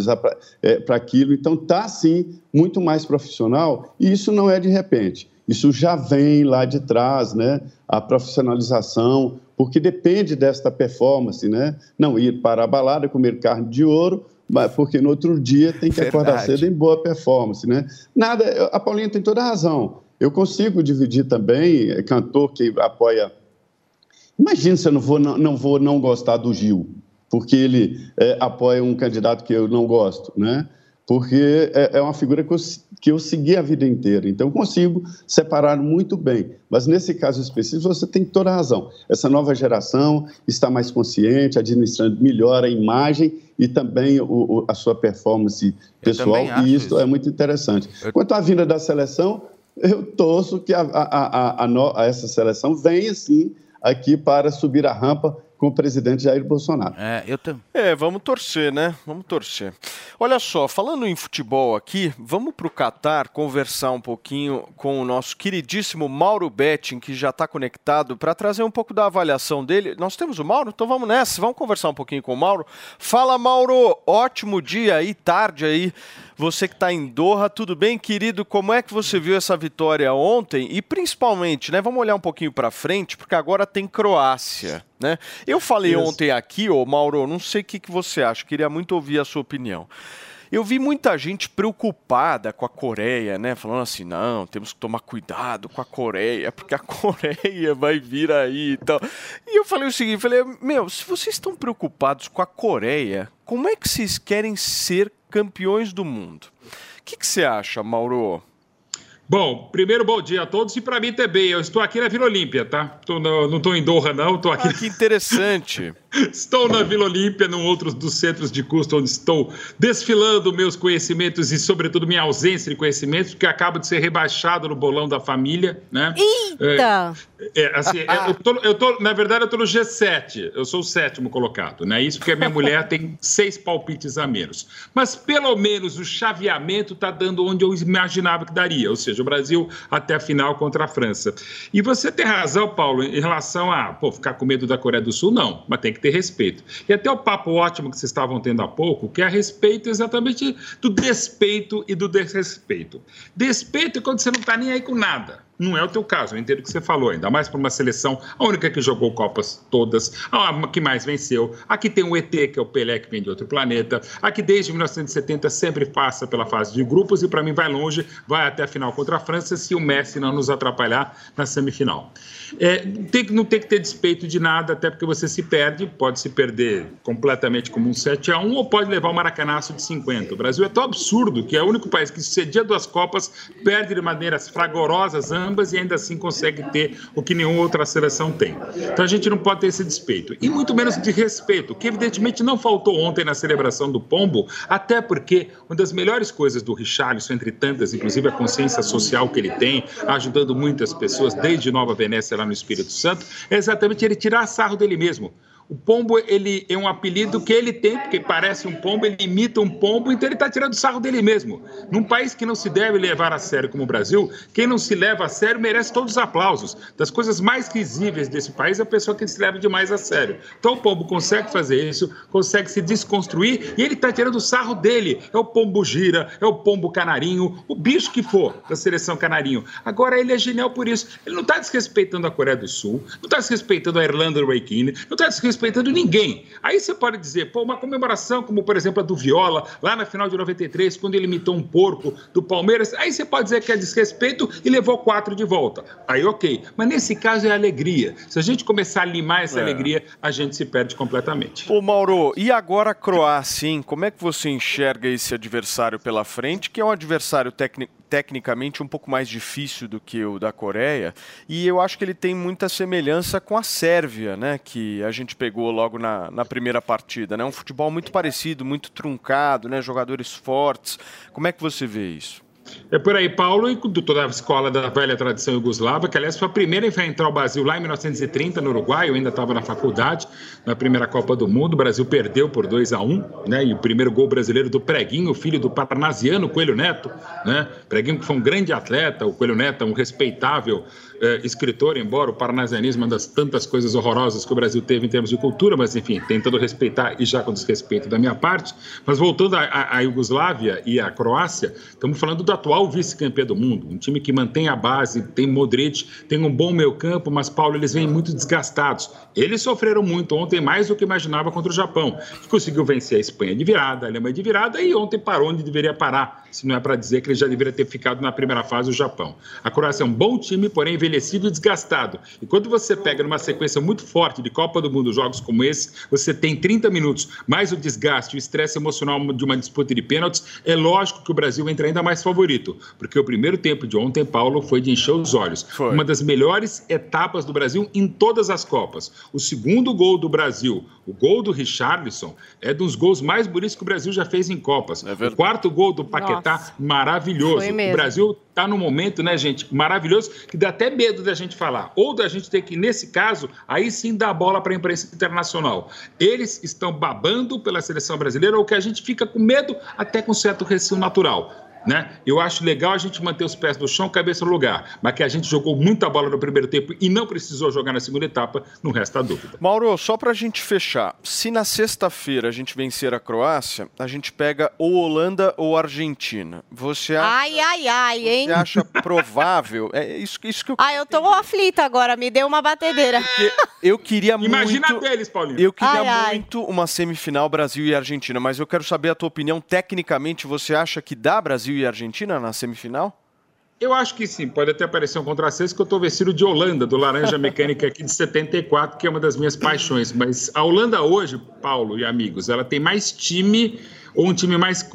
[SPEAKER 15] para aquilo. Então, está, sim, muito mais profissional e isso não é de repente. Isso já vem lá de trás, né? A profissionalização, porque depende desta performance, né? Não ir para a balada, comer carne de ouro, mas porque no outro dia tem que acordar
[SPEAKER 4] Verdade.
[SPEAKER 15] cedo em boa performance, né? Nada, a Paulinha tem toda a razão. Eu consigo dividir também é, cantor que apoia. Imagina se eu não vou não, não vou não gostar do Gil, porque ele é, apoia um candidato que eu não gosto, né? Porque é, é uma figura que eu, que eu segui a vida inteira. Então, eu consigo separar muito bem. Mas, nesse caso específico, você tem toda a razão. Essa nova geração está mais consciente, administrando melhor a imagem e também o- o- a sua performance pessoal. E isso é muito interessante. Quanto à vinda da seleção, eu torço que a, a- a- a essa seleção venha, sim, aqui para subir a rampa com o presidente Jair Bolsonaro.
[SPEAKER 4] É, eu também.
[SPEAKER 2] É, vamos torcer, né? Vamos torcer. Olha só, falando em futebol aqui, vamos para o Catar conversar um pouquinho com o nosso queridíssimo Mauro Betting, que já está conectado, para trazer um pouco da avaliação dele. Nós temos o Mauro? Então vamos nessa, vamos conversar um pouquinho com o Mauro. Fala, Mauro! Ótimo dia aí, tarde aí. Você que está em Doha, tudo bem, querido? Como é que você viu essa vitória ontem? E principalmente, né? Vamos olhar um pouquinho para frente, porque agora tem Croácia, né? Eu falei
[SPEAKER 16] Isso.
[SPEAKER 2] ontem aqui, ô Mauro, não sei o que, que você acha, queria muito ouvir a sua opinião. Eu vi muita gente preocupada com a Coreia, né? Falando assim, não, temos que tomar cuidado com a Coreia, porque a Coreia vai vir aí e tal. E eu falei o seguinte, falei, meu, se vocês estão preocupados com a Coreia, como é que vocês querem ser campeões do mundo? O que, que você acha, Mauro?
[SPEAKER 16] Bom, primeiro bom dia a todos e para mim também. Eu estou aqui na Vila Olímpia, tá? Tô no- não estou em Doha, não. Estou aqui.
[SPEAKER 2] Ah, que interessante.
[SPEAKER 16] estou na Vila Olímpia, num outro dos centros de custo onde estou desfilando meus conhecimentos e, sobretudo, minha ausência de conhecimentos, porque acabo de ser rebaixado no bolão da família, né?
[SPEAKER 3] Eita!
[SPEAKER 16] É, é, assim, é, eu, tô, eu tô- na verdade, eu tô no G7. Eu sou o sétimo colocado, né? Isso porque a minha mulher tem seis palpites a menos. Mas pelo menos o chaveamento tá dando onde eu imaginava que daria, ou seja, o Brasil até a final contra a França. E você tem razão, Paulo, em relação a pô, ficar com medo da Coreia do Sul, não, mas tem que ter respeito. E até o papo ótimo que vocês estavam tendo há pouco, que é a respeito exatamente do despeito e do desrespeito. Despeito é quando você não está nem aí com nada. Não é o teu caso, eu entendo o que você falou, ainda mais para uma seleção, a única que jogou Copas todas, a que mais venceu. Aqui tem o ET, que é o Pelé, que vem de outro planeta. Aqui desde 1970 sempre passa pela fase de grupos e para mim vai longe, vai até a final contra a França, se o Messi não nos atrapalhar na semifinal. É, tem, que- não tem que ter despeito de nada, até porque você se perde, pode se perder completamente como um 7 a 1 ou pode levar um maracanaço de 50. O Brasil é tão absurdo que é o único país que cedia duas Copas, perde de maneiras fragorosas ambas e ainda assim consegue ter o que nenhuma outra seleção tem. Então a gente não pode ter esse despeito. E muito menos de respeito, que evidentemente não faltou ontem na celebração do Pombo, até porque uma das melhores coisas do Richarlison, entre tantas, inclusive a consciência social que ele tem, ajudando muitas pessoas desde Nova Venécia lá no Espírito Santo, é exatamente ele tirar sarro dele mesmo. O pombo ele é um apelido que ele tem, porque parece um pombo, ele imita um pombo, então ele está tirando sarro dele mesmo. Num país que não se deve levar a sério como o Brasil, quem não se leva a sério merece todos os aplausos. Das coisas mais risíveis desse país é a pessoa que se leva demais a sério. Então o pombo consegue fazer isso, consegue se desconstruir e ele está tirando sarro dele. É o pombo gira, é o pombo canarinho, o bicho que for da seleção canarinho. Agora ele é genial por isso. Ele não está desrespeitando a Coreia do Sul, não está desrespeitando a Irlanda do não está desrespeitando ninguém. Aí você pode dizer, pô, uma comemoração como, por exemplo, a do Viola, lá na final de 93, quando ele imitou um porco do Palmeiras, aí você pode dizer que é desrespeito e levou quatro de volta. Aí ok. Mas nesse caso é alegria. Se a gente começar a limar essa
[SPEAKER 2] É.
[SPEAKER 16] alegria, a gente se perde completamente.
[SPEAKER 2] Ô Mauro, e agora a Croácia, hein? Como é que você enxerga esse adversário pela frente, que é um adversário tecni- tecnicamente um pouco mais difícil do que o da Coreia, e eu acho que ele tem muita semelhança com a Sérvia, né? Que a gente pegou logo na, na primeira partida, né? Um futebol muito parecido, muito truncado, né? Jogadores fortes. Como é que você vê isso?
[SPEAKER 16] É por aí, Paulo, e toda a escola da velha tradição iugoslava, que aliás foi a primeira a enfrentar o Brasil lá em 1930, no Uruguai. Eu ainda estava na faculdade, na primeira Copa do Mundo. O Brasil perdeu por 2 a 1 né? E o primeiro gol brasileiro do Preguinho, filho do parnasiano Coelho Neto, né? Preguinho que foi um grande atleta, o Coelho Neto, um respeitável eh, escritor, embora o parnasianismo é uma das tantas coisas horrorosas que o Brasil teve em termos de cultura, mas enfim, tentando respeitar e já com desrespeito da minha parte. Mas voltando à- Iugoslávia e à Croácia, estamos falando do atual vice-campeão do mundo, um time que mantém a base, tem Modric, tem um bom meio campo, mas Paulo, eles vêm muito desgastados. Eles sofreram muito ontem, mais do que imaginava contra o Japão, que conseguiu vencer a Espanha de virada, a Alemanha de virada e ontem parou onde deveria parar, se não é para dizer que ele já deveria ter ficado na primeira fase o Japão. A Croácia é um bom time, porém envelhecido e desgastado. E quando você pega numa sequência muito forte de Copa do Mundo, jogos como esse, você tem 30 minutos, mais o desgaste, o estresse emocional de uma disputa de pênaltis, é lógico que o Brasil entra ainda mais favorito, porque o primeiro tempo de ontem, Paulo, foi de encher os olhos. Uma das melhores etapas do Brasil em todas as Copas. O segundo gol do Brasil, o gol do Richarlison, é dos gols mais bonitos que o Brasil já fez em Copas. o quarto gol do Paquetá, maravilhoso.
[SPEAKER 3] Foi
[SPEAKER 16] O. Brasil está num momento, né, gente, maravilhoso, que dá até medo da gente falar, ou da gente ter que, nesse caso, aí sim dar a bola para a imprensa internacional. Eles estão babando pela seleção brasileira, ou que a gente fica com medo, até com certo receio natural. Né? Eu acho legal a gente manter os pés no chão, cabeça no lugar, mas que a gente jogou muita bola no primeiro tempo e não precisou jogar na segunda etapa, não resta dúvida.
[SPEAKER 2] Mauro, só pra gente fechar, se na sexta-feira a gente vencer a Croácia, a gente pega ou Holanda ou Argentina. Você acha,
[SPEAKER 3] Ai, ai, ai, hein?
[SPEAKER 2] você acha provável? É isso, isso que eu
[SPEAKER 3] Ai, eu tô aflita agora, me deu uma batedeira.
[SPEAKER 2] Eu queria
[SPEAKER 16] Imagina
[SPEAKER 2] muito.
[SPEAKER 16] deles, Paulinho.
[SPEAKER 2] Eu queria
[SPEAKER 3] Ai, ai.
[SPEAKER 2] muito uma semifinal Brasil e Argentina, mas eu quero saber a tua opinião. Tecnicamente, você acha que dá Brasil e Argentina na semifinal?
[SPEAKER 16] Eu acho que sim, pode até parecer um contrassenso que eu estou vestido de Holanda, do Laranja Mecânica aqui de 74, que é uma das minhas paixões. Mas a Holanda hoje, Paulo e amigos, ela tem mais time, ou um time mais,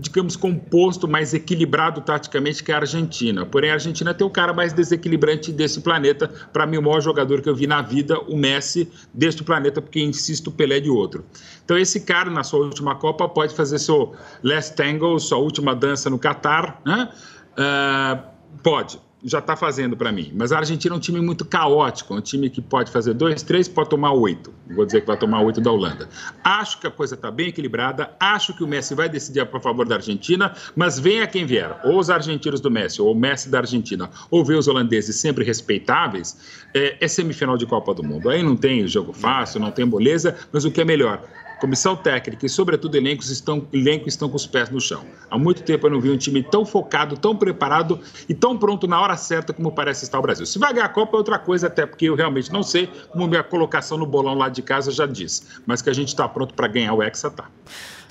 [SPEAKER 16] digamos, composto, mais equilibrado taticamente que a Argentina. Porém, a Argentina tem o cara mais desequilibrante desse planeta. Para mim, o maior jogador que eu vi na vida, o Messi, deste planeta, porque, insisto, o Pelé é de outro. Então, esse cara, na sua última Copa, pode fazer seu last tango, sua última dança no Catar, né? Ah, pode, já está fazendo para mim. Mas a Argentina é um time muito caótico, um time que pode fazer dois, três, pode tomar oito. Vou dizer que vai tomar oito da Holanda. Acho que a coisa está bem equilibrada, acho que o Messi vai decidir a favor da Argentina, mas venha quem vier, ou os argentinos do Messi, ou o Messi da Argentina, ou ver os holandeses sempre respeitáveis, é, é semifinal de Copa do Mundo. Aí não tem jogo fácil, não tem moleza, mas o que é melhor? Comissão técnica e, sobretudo, elencos estão, elenco estão com os pés no chão. Há muito tempo eu não vi um time tão focado, tão preparado e tão pronto na hora certa como parece estar o Brasil. Se vai ganhar a Copa é outra coisa, até porque eu realmente não sei, como minha colocação no bolão lá de casa já diz. Mas que a gente está pronto para ganhar o Hexa, tá.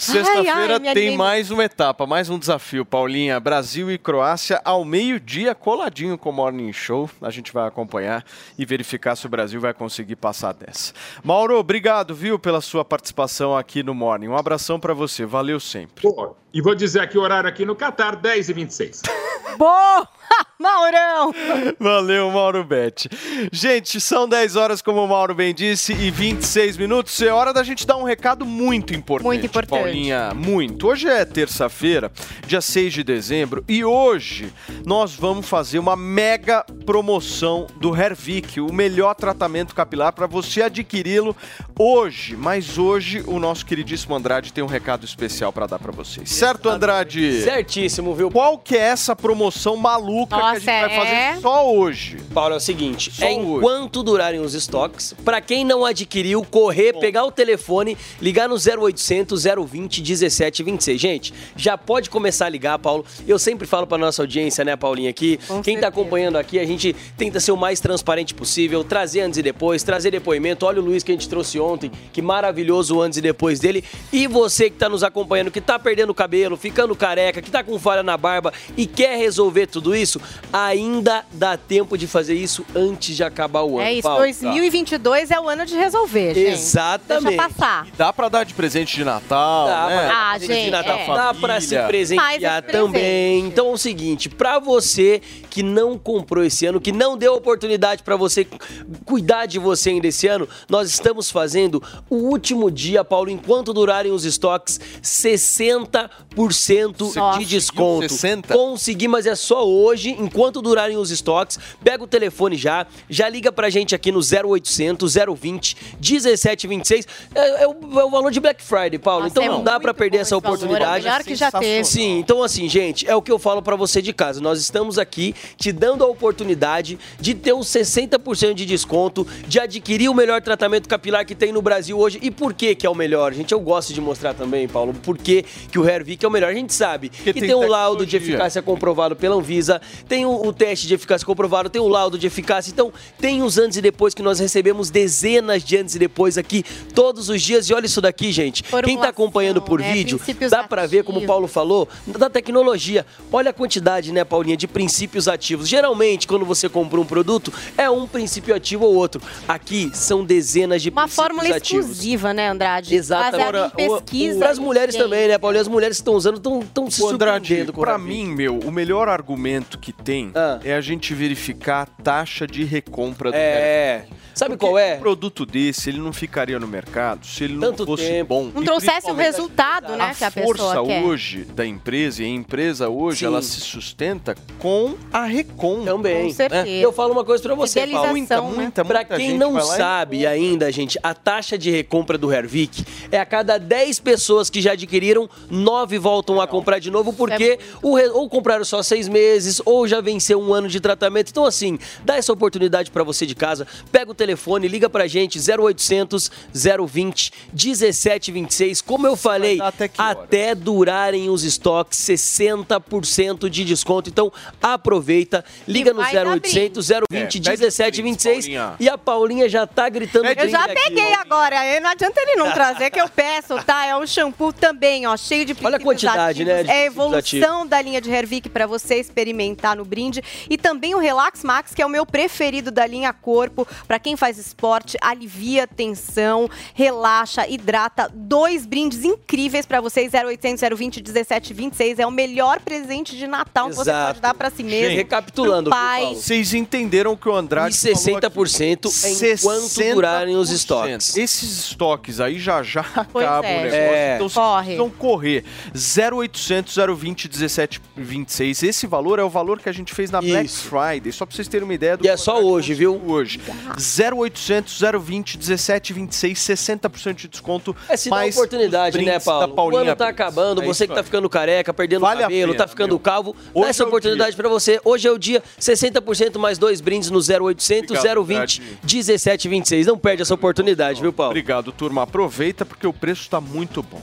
[SPEAKER 2] Sexta-feira tem mais uma etapa, mais um desafio, Paulinha. Brasil e Croácia ao meio-dia, coladinho com o Morning Show. A gente vai acompanhar e verificar se o Brasil vai conseguir passar dessa. Mauro, obrigado, viu, pela sua participação aqui no Morning. Um abração pra você, valeu sempre.
[SPEAKER 16] Pô, e vou dizer aqui o horário aqui no Catar, 10 e 26
[SPEAKER 3] Boa! Maurão!
[SPEAKER 2] Valeu, Mauro Betti. Gente, são 10 horas, como o Mauro bem disse, e 26 minutos. É hora da gente dar um recado muito importante.
[SPEAKER 3] Muito importante.
[SPEAKER 2] Paulinha, muito. Hoje é terça-feira, dia 6 de dezembro, e hoje nós vamos fazer uma mega promoção do Hervik, o melhor tratamento capilar para você adquiri-lo hoje. Mas hoje o nosso queridíssimo Andrade tem um recado especial para dar para vocês. Certo, Andrade?
[SPEAKER 17] Certíssimo, viu?
[SPEAKER 2] Qual que é essa promoção maluca que a gente
[SPEAKER 3] Nossa,
[SPEAKER 2] vai fazer só hoje?
[SPEAKER 17] Paulo, é o seguinte,
[SPEAKER 2] Só
[SPEAKER 17] é
[SPEAKER 2] hoje.
[SPEAKER 17] enquanto durarem os estoques, pra quem não adquiriu, correr, pegar o telefone, ligar no 0800 020 1726. Gente, já pode começar a ligar, Paulo. Eu sempre falo pra nossa audiência, né, Paulinha, aqui,
[SPEAKER 3] Com
[SPEAKER 17] quem tá
[SPEAKER 3] certeza.
[SPEAKER 17] acompanhando aqui, a gente tenta ser o mais transparente possível, trazer antes e depois, trazer depoimento. Olha o Luiz que a gente trouxe ontem, que maravilhoso o antes e depois dele. E você que tá nos acompanhando, que tá perdendo o cabelo, ficando careca, que tá com falha na barba e quer resolver tudo isso, ainda dá tempo de fazer isso antes de acabar o ano.
[SPEAKER 3] É isso,
[SPEAKER 17] Paulo.
[SPEAKER 3] 2022 é o ano de resolver, gente.
[SPEAKER 17] Exatamente.
[SPEAKER 3] Deixa passar.
[SPEAKER 2] Dá pra dar de presente de Natal,
[SPEAKER 17] Dá
[SPEAKER 2] né?
[SPEAKER 17] pra
[SPEAKER 3] Ah, gente,
[SPEAKER 17] de Natal.
[SPEAKER 3] é.
[SPEAKER 17] Dá pra se presentear
[SPEAKER 3] presente.
[SPEAKER 17] também. Então é o seguinte, pra você que não comprou esse ano, que não deu oportunidade pra você cuidar de você ainda esse ano, nós estamos fazendo o último dia, Paulo, enquanto durarem os estoques, 60%
[SPEAKER 2] Nossa.
[SPEAKER 17] de desconto.
[SPEAKER 2] 60?
[SPEAKER 17] Consegui, mas é só hoje, enquanto durarem os estoques. Pega o telefone já, já liga pra gente aqui no 0800 020 1726. É, é o, é o valor de Black Friday, Paulo.
[SPEAKER 3] Nossa,
[SPEAKER 17] então
[SPEAKER 3] é
[SPEAKER 17] não dá pra perder essa
[SPEAKER 3] valor,
[SPEAKER 17] oportunidade.
[SPEAKER 3] é o melhor que já teve.
[SPEAKER 17] Sim, então assim, gente, é o que eu falo pra você de casa. Nós estamos aqui te dando a oportunidade de ter os 60% de desconto, de adquirir o melhor tratamento capilar que tem no Brasil hoje. E por que que é o melhor? Gente, eu gosto de mostrar também, Paulo, por que que o Hervik é o melhor. A gente sabe que
[SPEAKER 2] tem
[SPEAKER 17] tem um laudo de eficácia comprovado pela Anvisa, tem o, o teste de eficácia comprovado, tem o laudo de eficácia. Então, tem os antes e depois que nós recebemos dezenas de antes e depois aqui todos os dias. E olha isso daqui, gente. Quem tá acompanhando por
[SPEAKER 3] né,
[SPEAKER 17] vídeo,
[SPEAKER 3] princípios
[SPEAKER 17] dá pra ver, como o. Paulo falou, da tecnologia. Olha a quantidade, né, Paulinha, de princípios ativos. Geralmente, quando você compra um produto, é um princípio ativo ou outro. Aqui são dezenas de
[SPEAKER 3] Uma
[SPEAKER 17] princípios
[SPEAKER 3] fórmula
[SPEAKER 17] ativos.
[SPEAKER 3] exclusiva, né, Andrade?
[SPEAKER 17] Exatamente.
[SPEAKER 3] Pesquisa.
[SPEAKER 17] Para as mulheres
[SPEAKER 3] Gente.
[SPEAKER 17] também, né, Paulinho? As mulheres que estão usando estão se
[SPEAKER 2] Andrade,
[SPEAKER 17] Hervik.
[SPEAKER 2] mim, meu, o melhor argumento que tem é a gente verificar a taxa de recompra do
[SPEAKER 17] É.
[SPEAKER 2] mercado.
[SPEAKER 17] Sabe
[SPEAKER 2] Porque
[SPEAKER 17] qual é?
[SPEAKER 2] Um produto desse, ele não ficaria no mercado se ele não
[SPEAKER 17] Tanto
[SPEAKER 2] fosse
[SPEAKER 17] tempo.
[SPEAKER 2] bom.
[SPEAKER 3] Não
[SPEAKER 2] E
[SPEAKER 3] trouxesse o resultado, né, que a
[SPEAKER 2] força
[SPEAKER 3] pessoa quer.
[SPEAKER 2] hoje da empresa, e a empresa hoje,
[SPEAKER 17] Sim.
[SPEAKER 2] ela se sustenta com a recompra.
[SPEAKER 17] Também.
[SPEAKER 3] Com certeza.
[SPEAKER 17] Eu falo uma coisa pra você, Paulo.
[SPEAKER 3] Fidelização,
[SPEAKER 2] Muita,
[SPEAKER 3] né?
[SPEAKER 2] muita,
[SPEAKER 17] Pra
[SPEAKER 2] muita
[SPEAKER 17] quem
[SPEAKER 2] gente
[SPEAKER 17] não
[SPEAKER 2] lá e
[SPEAKER 17] sabe ainda, gente, a taxa de recompra do Hervik é a cada 10 pessoas que já adquiriram, 9 voltam a comprar de novo, porque o re- ou compraram só 6 meses, ou já venceu um ano de tratamento. Então, assim, dá essa oportunidade pra você de casa, pega o telefone, liga pra gente, 0800 020 1726. Como eu falei, até, durarem os estoques, 60% de desconto. Então, aproveita, liga no
[SPEAKER 3] vai dar
[SPEAKER 17] 0800
[SPEAKER 2] É,
[SPEAKER 17] 020
[SPEAKER 2] pede
[SPEAKER 17] 1726
[SPEAKER 2] Paulinha.
[SPEAKER 17] e a Paulinha já tá gritando
[SPEAKER 3] Eu já
[SPEAKER 17] aqui,
[SPEAKER 3] peguei
[SPEAKER 17] ó.
[SPEAKER 3] agora, aí não adianta ele não trazer que eu peço, tá? É um shampoo também, ó, cheio de
[SPEAKER 17] Olha a quantidade, né,
[SPEAKER 3] ativos.
[SPEAKER 17] de
[SPEAKER 3] É a evolução da linha de Hervik pra você experimentar no brinde e também o Relax Max, que é o meu preferido da linha Corpo, Pra quem faz esporte, alivia a tensão, relaxa, hidrata. Dois brindes incríveis pra vocês, 0800 020 1726, é o melhor presente de Natal que você
[SPEAKER 17] Exato.
[SPEAKER 3] pode dar pra si mesmo.
[SPEAKER 17] Gente, recapitulando,
[SPEAKER 3] pro pai.
[SPEAKER 2] Vocês entenderam o que o Andrade
[SPEAKER 17] E 60% enquanto durarem os estoques.
[SPEAKER 2] Esses estoques aí já já
[SPEAKER 3] Pois
[SPEAKER 2] acabam
[SPEAKER 3] é.
[SPEAKER 2] o negócio.
[SPEAKER 17] É.
[SPEAKER 2] Então vocês
[SPEAKER 3] Corre.
[SPEAKER 2] precisam correr. 0800 020 1726. Esse valor é o valor que a gente fez na Black
[SPEAKER 17] Isso.
[SPEAKER 2] Friday. Só pra vocês terem uma ideia do
[SPEAKER 17] E é só hoje, viu?
[SPEAKER 2] hoje. 0800 020 1726, 60% de desconto.
[SPEAKER 17] É se dá
[SPEAKER 2] mais
[SPEAKER 17] oportunidade,
[SPEAKER 2] os
[SPEAKER 17] né, Paulo? O ano tá acabando,
[SPEAKER 2] É
[SPEAKER 17] você que tá ficando careca, perdendo
[SPEAKER 2] Vale
[SPEAKER 17] cabelo,
[SPEAKER 2] pena,
[SPEAKER 17] tá ficando
[SPEAKER 2] meu.
[SPEAKER 17] calvo,
[SPEAKER 2] Hoje
[SPEAKER 17] dá essa
[SPEAKER 2] é
[SPEAKER 17] oportunidade pra você. Hoje é o dia, 60% mais dois brindes no 0800
[SPEAKER 2] Obrigado,
[SPEAKER 17] 020
[SPEAKER 2] Brad.
[SPEAKER 17] 1726. Não perde essa oportunidade, viu, Paulo?
[SPEAKER 2] Obrigado, turma. Aproveita porque o preço está muito bom.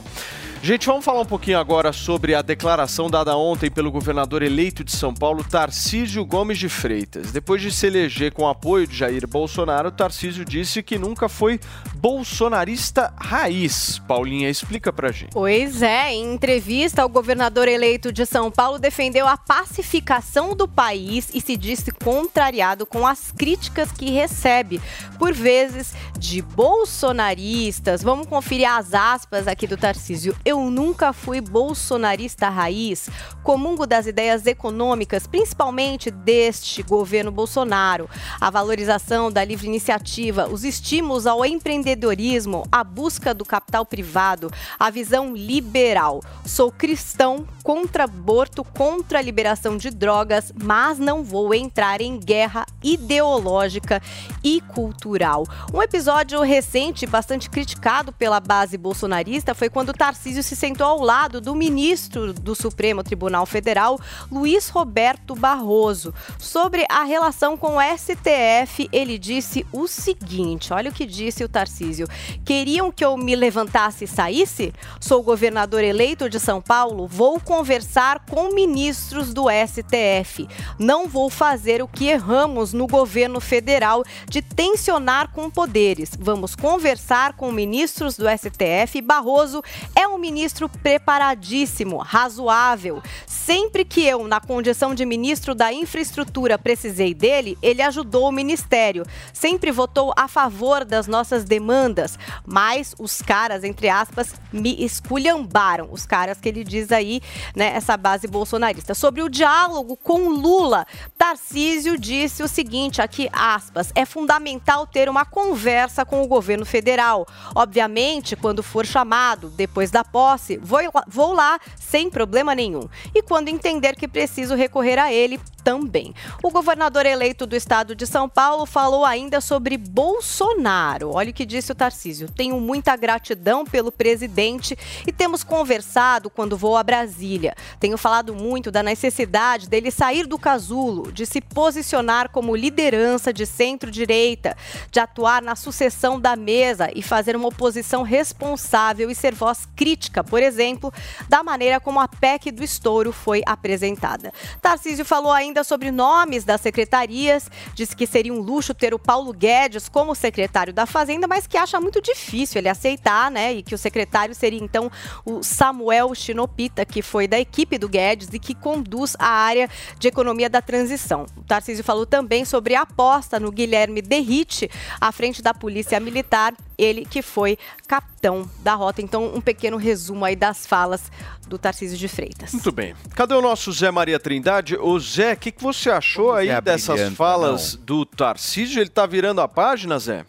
[SPEAKER 2] Gente, vamos falar um pouquinho agora sobre a declaração dada ontem pelo governador eleito de São Paulo, Tarcísio Gomes de Freitas. Depois de se eleger com o apoio de Jair Bolsonaro, Tarcísio disse que nunca foi bolsonarista raiz. Paulinha, explica pra gente.
[SPEAKER 3] Pois é, em entrevista, o governador eleito de São Paulo defendeu a pacificação do país e se disse contrariado com as críticas que recebe, por vezes, de bolsonaristas. Vamos conferir as aspas aqui do Tarcísio. Eu nunca fui bolsonarista raiz, comungo das ideias econômicas, principalmente deste governo Bolsonaro. A valorização da livre iniciativa, os estímulos ao empreendedorismo, a busca do capital privado, a visão liberal. Sou cristão, contra aborto, contra a liberação de drogas, mas não vou entrar em guerra ideológica e cultural. Um episódio recente, bastante criticado pela base bolsonarista, foi quando Tarcísio se sentou ao lado do ministro do Supremo Tribunal Federal, Luiz Roberto Barroso. Sobre a relação com o STF, ele disse o seguinte: olha o que disse o Tarcísio. Queriam que eu me levantasse e saísse? Sou governador eleito de São Paulo, vou conversar com ministros do STF. Não vou fazer o que erramos no governo federal de tensionar com poderes. Vamos conversar com ministros do STF. Barroso é um ministro preparadíssimo, razoável. Sempre que eu, na condição de ministro da infraestrutura, precisei dele, ele ajudou o ministério. Sempre votou a favor das nossas demandas. Mas os caras, entre aspas, me esculhambaram. Os caras que ele diz aí, né, essa base bolsonarista. Sobre o diálogo com Lula, Tarcísio disse o seguinte, aqui aspas, é fundamental ter uma conversa com o governo federal. Obviamente, quando for chamado, depois da posse, vou lá, vou lá sem problema nenhum. E quando entender que preciso recorrer a ele, também. O governador eleito do estado de São Paulo falou ainda sobre Bolsonaro. Olha o que disse o Tarcísio. Tenho muita gratidão pelo presidente e temos conversado quando vou a Brasília. Tenho falado muito da necessidade dele sair do casulo, de se posicionar como liderança de centro-direita, de atuar na sucessão da mesa e fazer uma oposição responsável e ser voz crítica, por exemplo, da maneira como a PEC do estouro foi apresentada. Tarcísio falou ainda sobre nomes das secretarias, disse que seria um luxo ter o Paulo Guedes como secretário da Fazenda, mas que acha muito difícil ele aceitar, né? E que o secretário seria então o Samuel Chinopita, que foi da equipe do Guedes e que conduz a área de economia da transição. O Tarcísio falou também sobre a aposta no Guilherme Derrite à frente da Polícia Militar ele que foi capitão da rota. Então, um pequeno resumo aí das falas do Tarcísio de Freitas.
[SPEAKER 2] Muito bem. Cadê o nosso Zé Maria Trindade? Ô Zé, o que, que você achou aí
[SPEAKER 4] Zé
[SPEAKER 2] dessas falas do Tarcísio? Ele tá virando a página, Zé?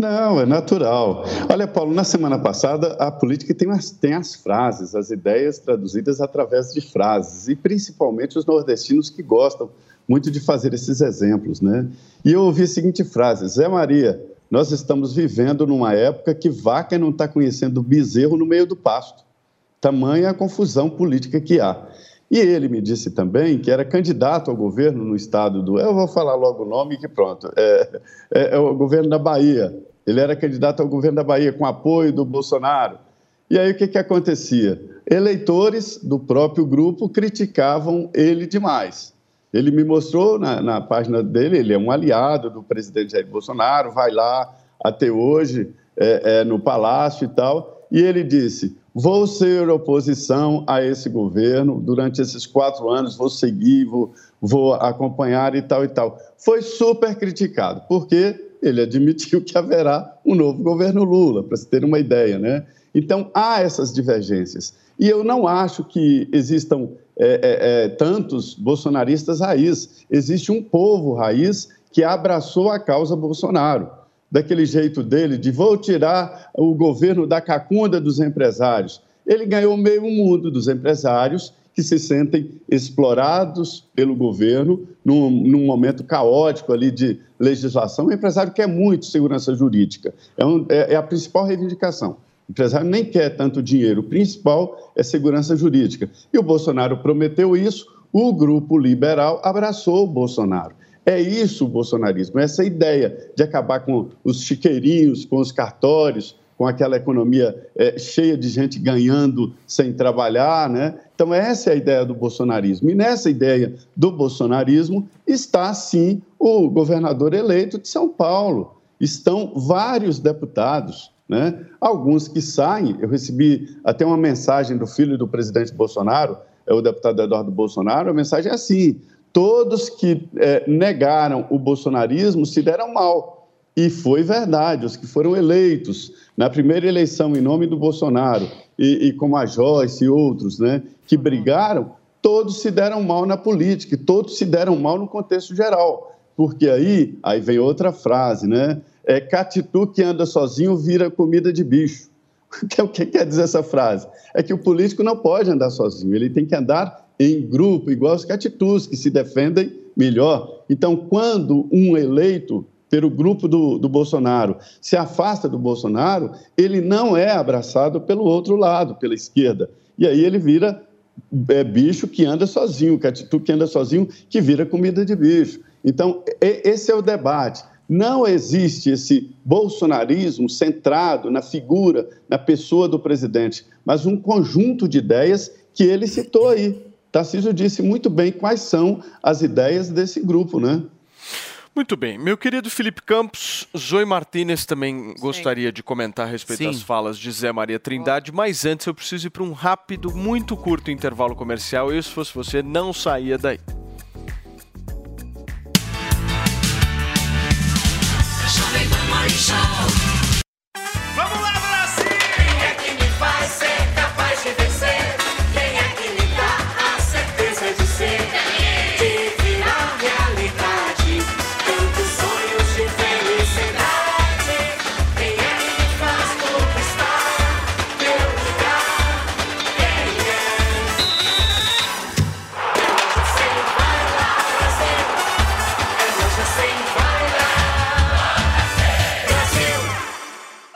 [SPEAKER 15] Não, é natural. Olha, Paulo, na semana passada, a política tem as, tem as frases, as ideias traduzidas através de frases, e principalmente os nordestinos que gostam muito de fazer esses exemplos, né? E eu ouvi a seguinte frase: Zé Maria, nós estamos vivendo numa época que vaca não está conhecendo bezerro no meio do pasto. Tamanha a confusão política que há. E ele me disse também que era candidato ao governo no estado do. Eu vou falar logo o nome que pronto. É, é, é o governo da Bahia. Ele era candidato ao governo da Bahia com apoio do Bolsonaro. E aí o que, que acontecia? Eleitores do próprio grupo criticavam ele demais. Ele me mostrou na, na página dele, ele é um aliado do presidente Jair Bolsonaro, vai lá até hoje é, é, no palácio e tal. E ele disse: Vou ser oposição a esse governo durante esses quatro anos, vou seguir, vou, vou acompanhar e tal e tal. Foi super criticado, porque ele admitiu que haverá um novo governo Lula, para se ter uma ideia, né? Então, há essas divergências. E eu não acho que existam é, é, é, tantos bolsonaristas raiz. Existe um povo raiz que abraçou a causa Bolsonaro daquele jeito dele de vou tirar o governo da cacunda dos empresários. Ele ganhou meio mundo dos empresários que se sentem explorados pelo governo num, num momento caótico ali de legislação. O empresário quer muito segurança jurídica, é, um, é, é a principal reivindicação. O empresário nem quer tanto dinheiro, o principal é segurança jurídica. E o Bolsonaro prometeu isso, o grupo liberal abraçou o Bolsonaro. É isso o bolsonarismo, é essa ideia de acabar com os chiqueirinhos, com os cartórios, com aquela economia é, cheia de gente ganhando sem trabalhar, né? Então, essa é a ideia do bolsonarismo. E nessa ideia do bolsonarismo está, sim, o governador eleito de São Paulo. Estão vários deputados, né? Alguns que saem. Eu recebi até uma mensagem do filho do presidente Bolsonaro, é o deputado Eduardo Bolsonaro. A mensagem é assim: todos que é, negaram o bolsonarismo se deram mal. E foi verdade, os que foram eleitos na primeira eleição em nome do Bolsonaro, e, e como a Joyce e outros, né, que brigaram, todos se deram mal na política, todos se deram mal no contexto geral. Porque aí, aí vem outra frase, né? É catitu que anda sozinho vira comida de bicho. O que quer dizer essa frase? É que o político não pode andar sozinho, ele tem que andar em grupo, igual os catitus, que se defendem melhor. Então, quando um eleito pelo grupo do, do Bolsonaro se afasta do Bolsonaro, ele não é abraçado pelo outro lado, pela esquerda. E aí ele vira é, bicho que anda sozinho, catitu que anda sozinho, que vira comida de bicho. Então, esse é o debate. Não existe esse bolsonarismo centrado na figura, na pessoa do presidente, mas um conjunto de ideias que ele citou aí. Tarcísio disse muito bem quais são as ideias desse grupo, né?
[SPEAKER 2] Muito bem. Meu querido Felipe Campos, Zoe Martinez também gostaria de comentar a respeito
[SPEAKER 4] Sim.
[SPEAKER 2] das falas de Zé Maria Trindade, mas antes eu preciso ir para um rápido, muito curto intervalo comercial. Eu, se fosse você, não saía daí.
[SPEAKER 13] Vamos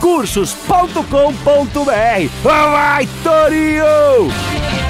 [SPEAKER 18] cursos.com.br. Vai, Torinho!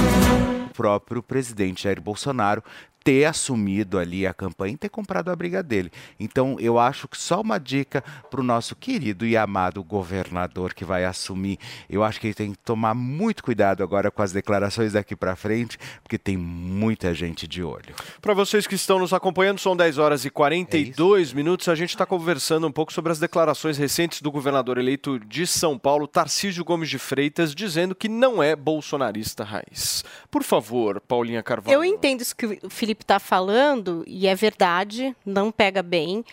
[SPEAKER 4] Próprio presidente Jair Bolsonaro ter assumido ali a campanha e ter comprado a briga dele. Então, eu acho que só uma dica para o nosso querido e amado governador que vai assumir. Eu acho que ele tem que tomar muito cuidado agora com as declarações daqui para frente, porque tem muita gente de olho.
[SPEAKER 2] Para vocês que estão nos acompanhando, são 10 horas e 42 minutos. A gente está conversando um pouco sobre as declarações recentes do governador eleito de São Paulo, Tarcísio Gomes de Freitas, dizendo que não é bolsonarista raiz. Por favor, Paulinha Carvalho.
[SPEAKER 3] Eu entendo isso que o Felipe está falando, e é verdade, não pega bem,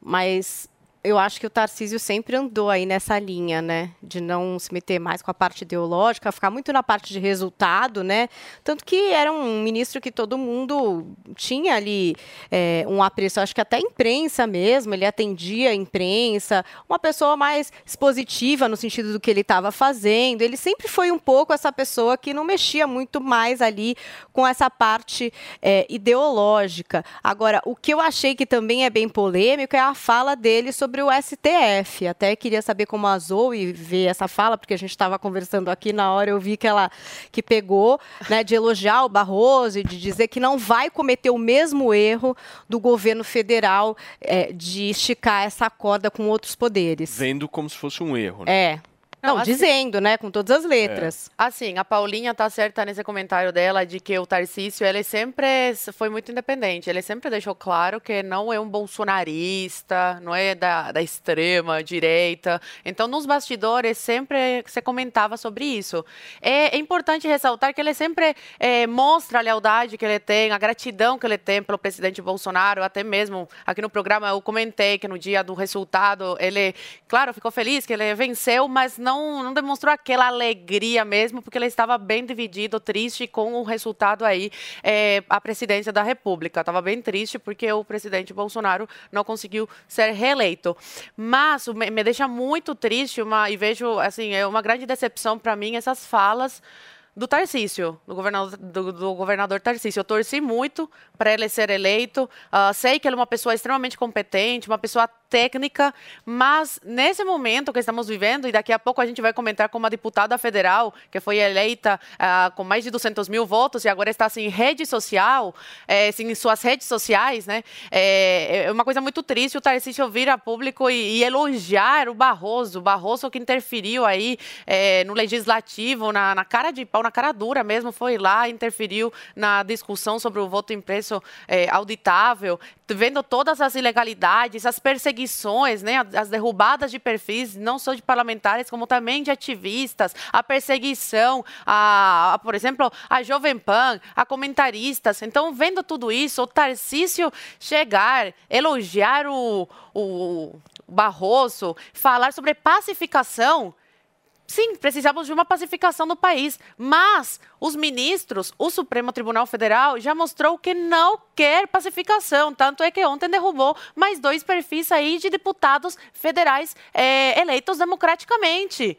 [SPEAKER 3] mas eu acho que o Tarcísio sempre andou aí nessa linha, né? De não se meter mais com a parte ideológica, ficar muito na parte de resultado, né? Tanto que era um ministro que todo mundo tinha ali é, um apreço, acho que até a imprensa mesmo, ele atendia a imprensa, uma pessoa mais expositiva no sentido do que ele estava fazendo. Ele sempre foi um pouco essa pessoa que não mexia muito mais ali com essa parte é, ideológica. Agora, o que eu achei que também é bem polêmico é a fala dele sobre o STF. Até queria saber como a Zoe vê essa fala, porque a gente estava conversando aqui na hora, eu vi que ela que pegou, né, de elogiar o Barroso e de dizer que não vai cometer o mesmo erro do governo federal é, de esticar essa corda com outros poderes.
[SPEAKER 2] Vendo como se fosse um erro. Né?
[SPEAKER 3] É. Não,
[SPEAKER 14] assim-
[SPEAKER 3] dizendo, né? Com todas as letras.
[SPEAKER 14] Assim, a Paulinha tá certa nesse comentário dela de que o Tarcísio, ele sempre foi muito independente. Ele sempre deixou claro que não é um bolsonarista, não é da, da extrema direita. Então, nos bastidores, sempre se comentava sobre isso. É, é importante ressaltar que ele sempre eh, mostra a lealdade que ele tem, a gratidão que ele tem pelo presidente Bolsonaro. Até mesmo aqui no programa eu comentei que no dia do resultado, ele, claro, ficou feliz que ele venceu, mas não, não demonstrou aquela alegria mesmo, porque ele estava bem dividido, triste com o resultado aí, eh, a presidência da República. Estava bem triste porque o presidente Bolsonaro não conseguiu ser reeleito. Mas me, me deixa muito triste uma, e vejo, assim, é uma grande decepção para mim essas falas do Tarcísio, do governador, do, do governador Tarcísio. Eu torci muito para ele ser eleito. Ah, sei que ele é uma pessoa extremamente competente, uma pessoa técnica, mas nesse momento que estamos vivendo, e daqui a pouco a gente vai comentar com uma deputada federal que foi eleita ah, com mais de 200 mil votos e agora está em rede social, eh, em suas redes sociais, né? É, é uma coisa muito triste o Tarcísio vir a público e, e elogiar o Barroso, o Barroso que interferiu aí eh, no legislativo, na, na cara de pau, na cara dura mesmo, foi lá, interferiu na discussão sobre o voto impresso auditável, vendo todas as ilegalidades, as perseguições, né, as derrubadas de perfis, não só de parlamentares, como também de ativistas, a perseguição, a, a, por exemplo, a Jovem Pan, a comentaristas. Então, vendo tudo isso, o Tarcísio chegar, elogiar o, o Barroso, falar sobre pacificação, Sim, precisamos de uma pacificação no país, mas os ministros, o Supremo Tribunal Federal já mostrou que não quer pacificação, tanto é que ontem derrubou mais dois perfis aí de deputados federais eh, eleitos democraticamente.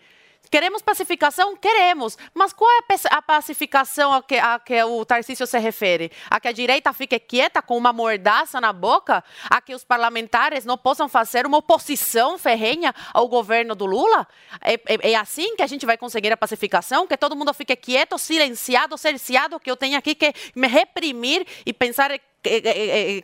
[SPEAKER 14] Queremos pacificação? Queremos. Mas qual é a paci- a pacificação a que, a que o Tarcísio se refere? A que a direita fique quieta com uma mordaça na boca? A que os parlamentares não possam fazer uma oposição ferrenha ao governo do Lula? É, é- é assim que a gente vai conseguir a pacificação? Que todo mundo fique quieto, silenciado, cerceado, que eu tenho aqui que me reprimir e pensar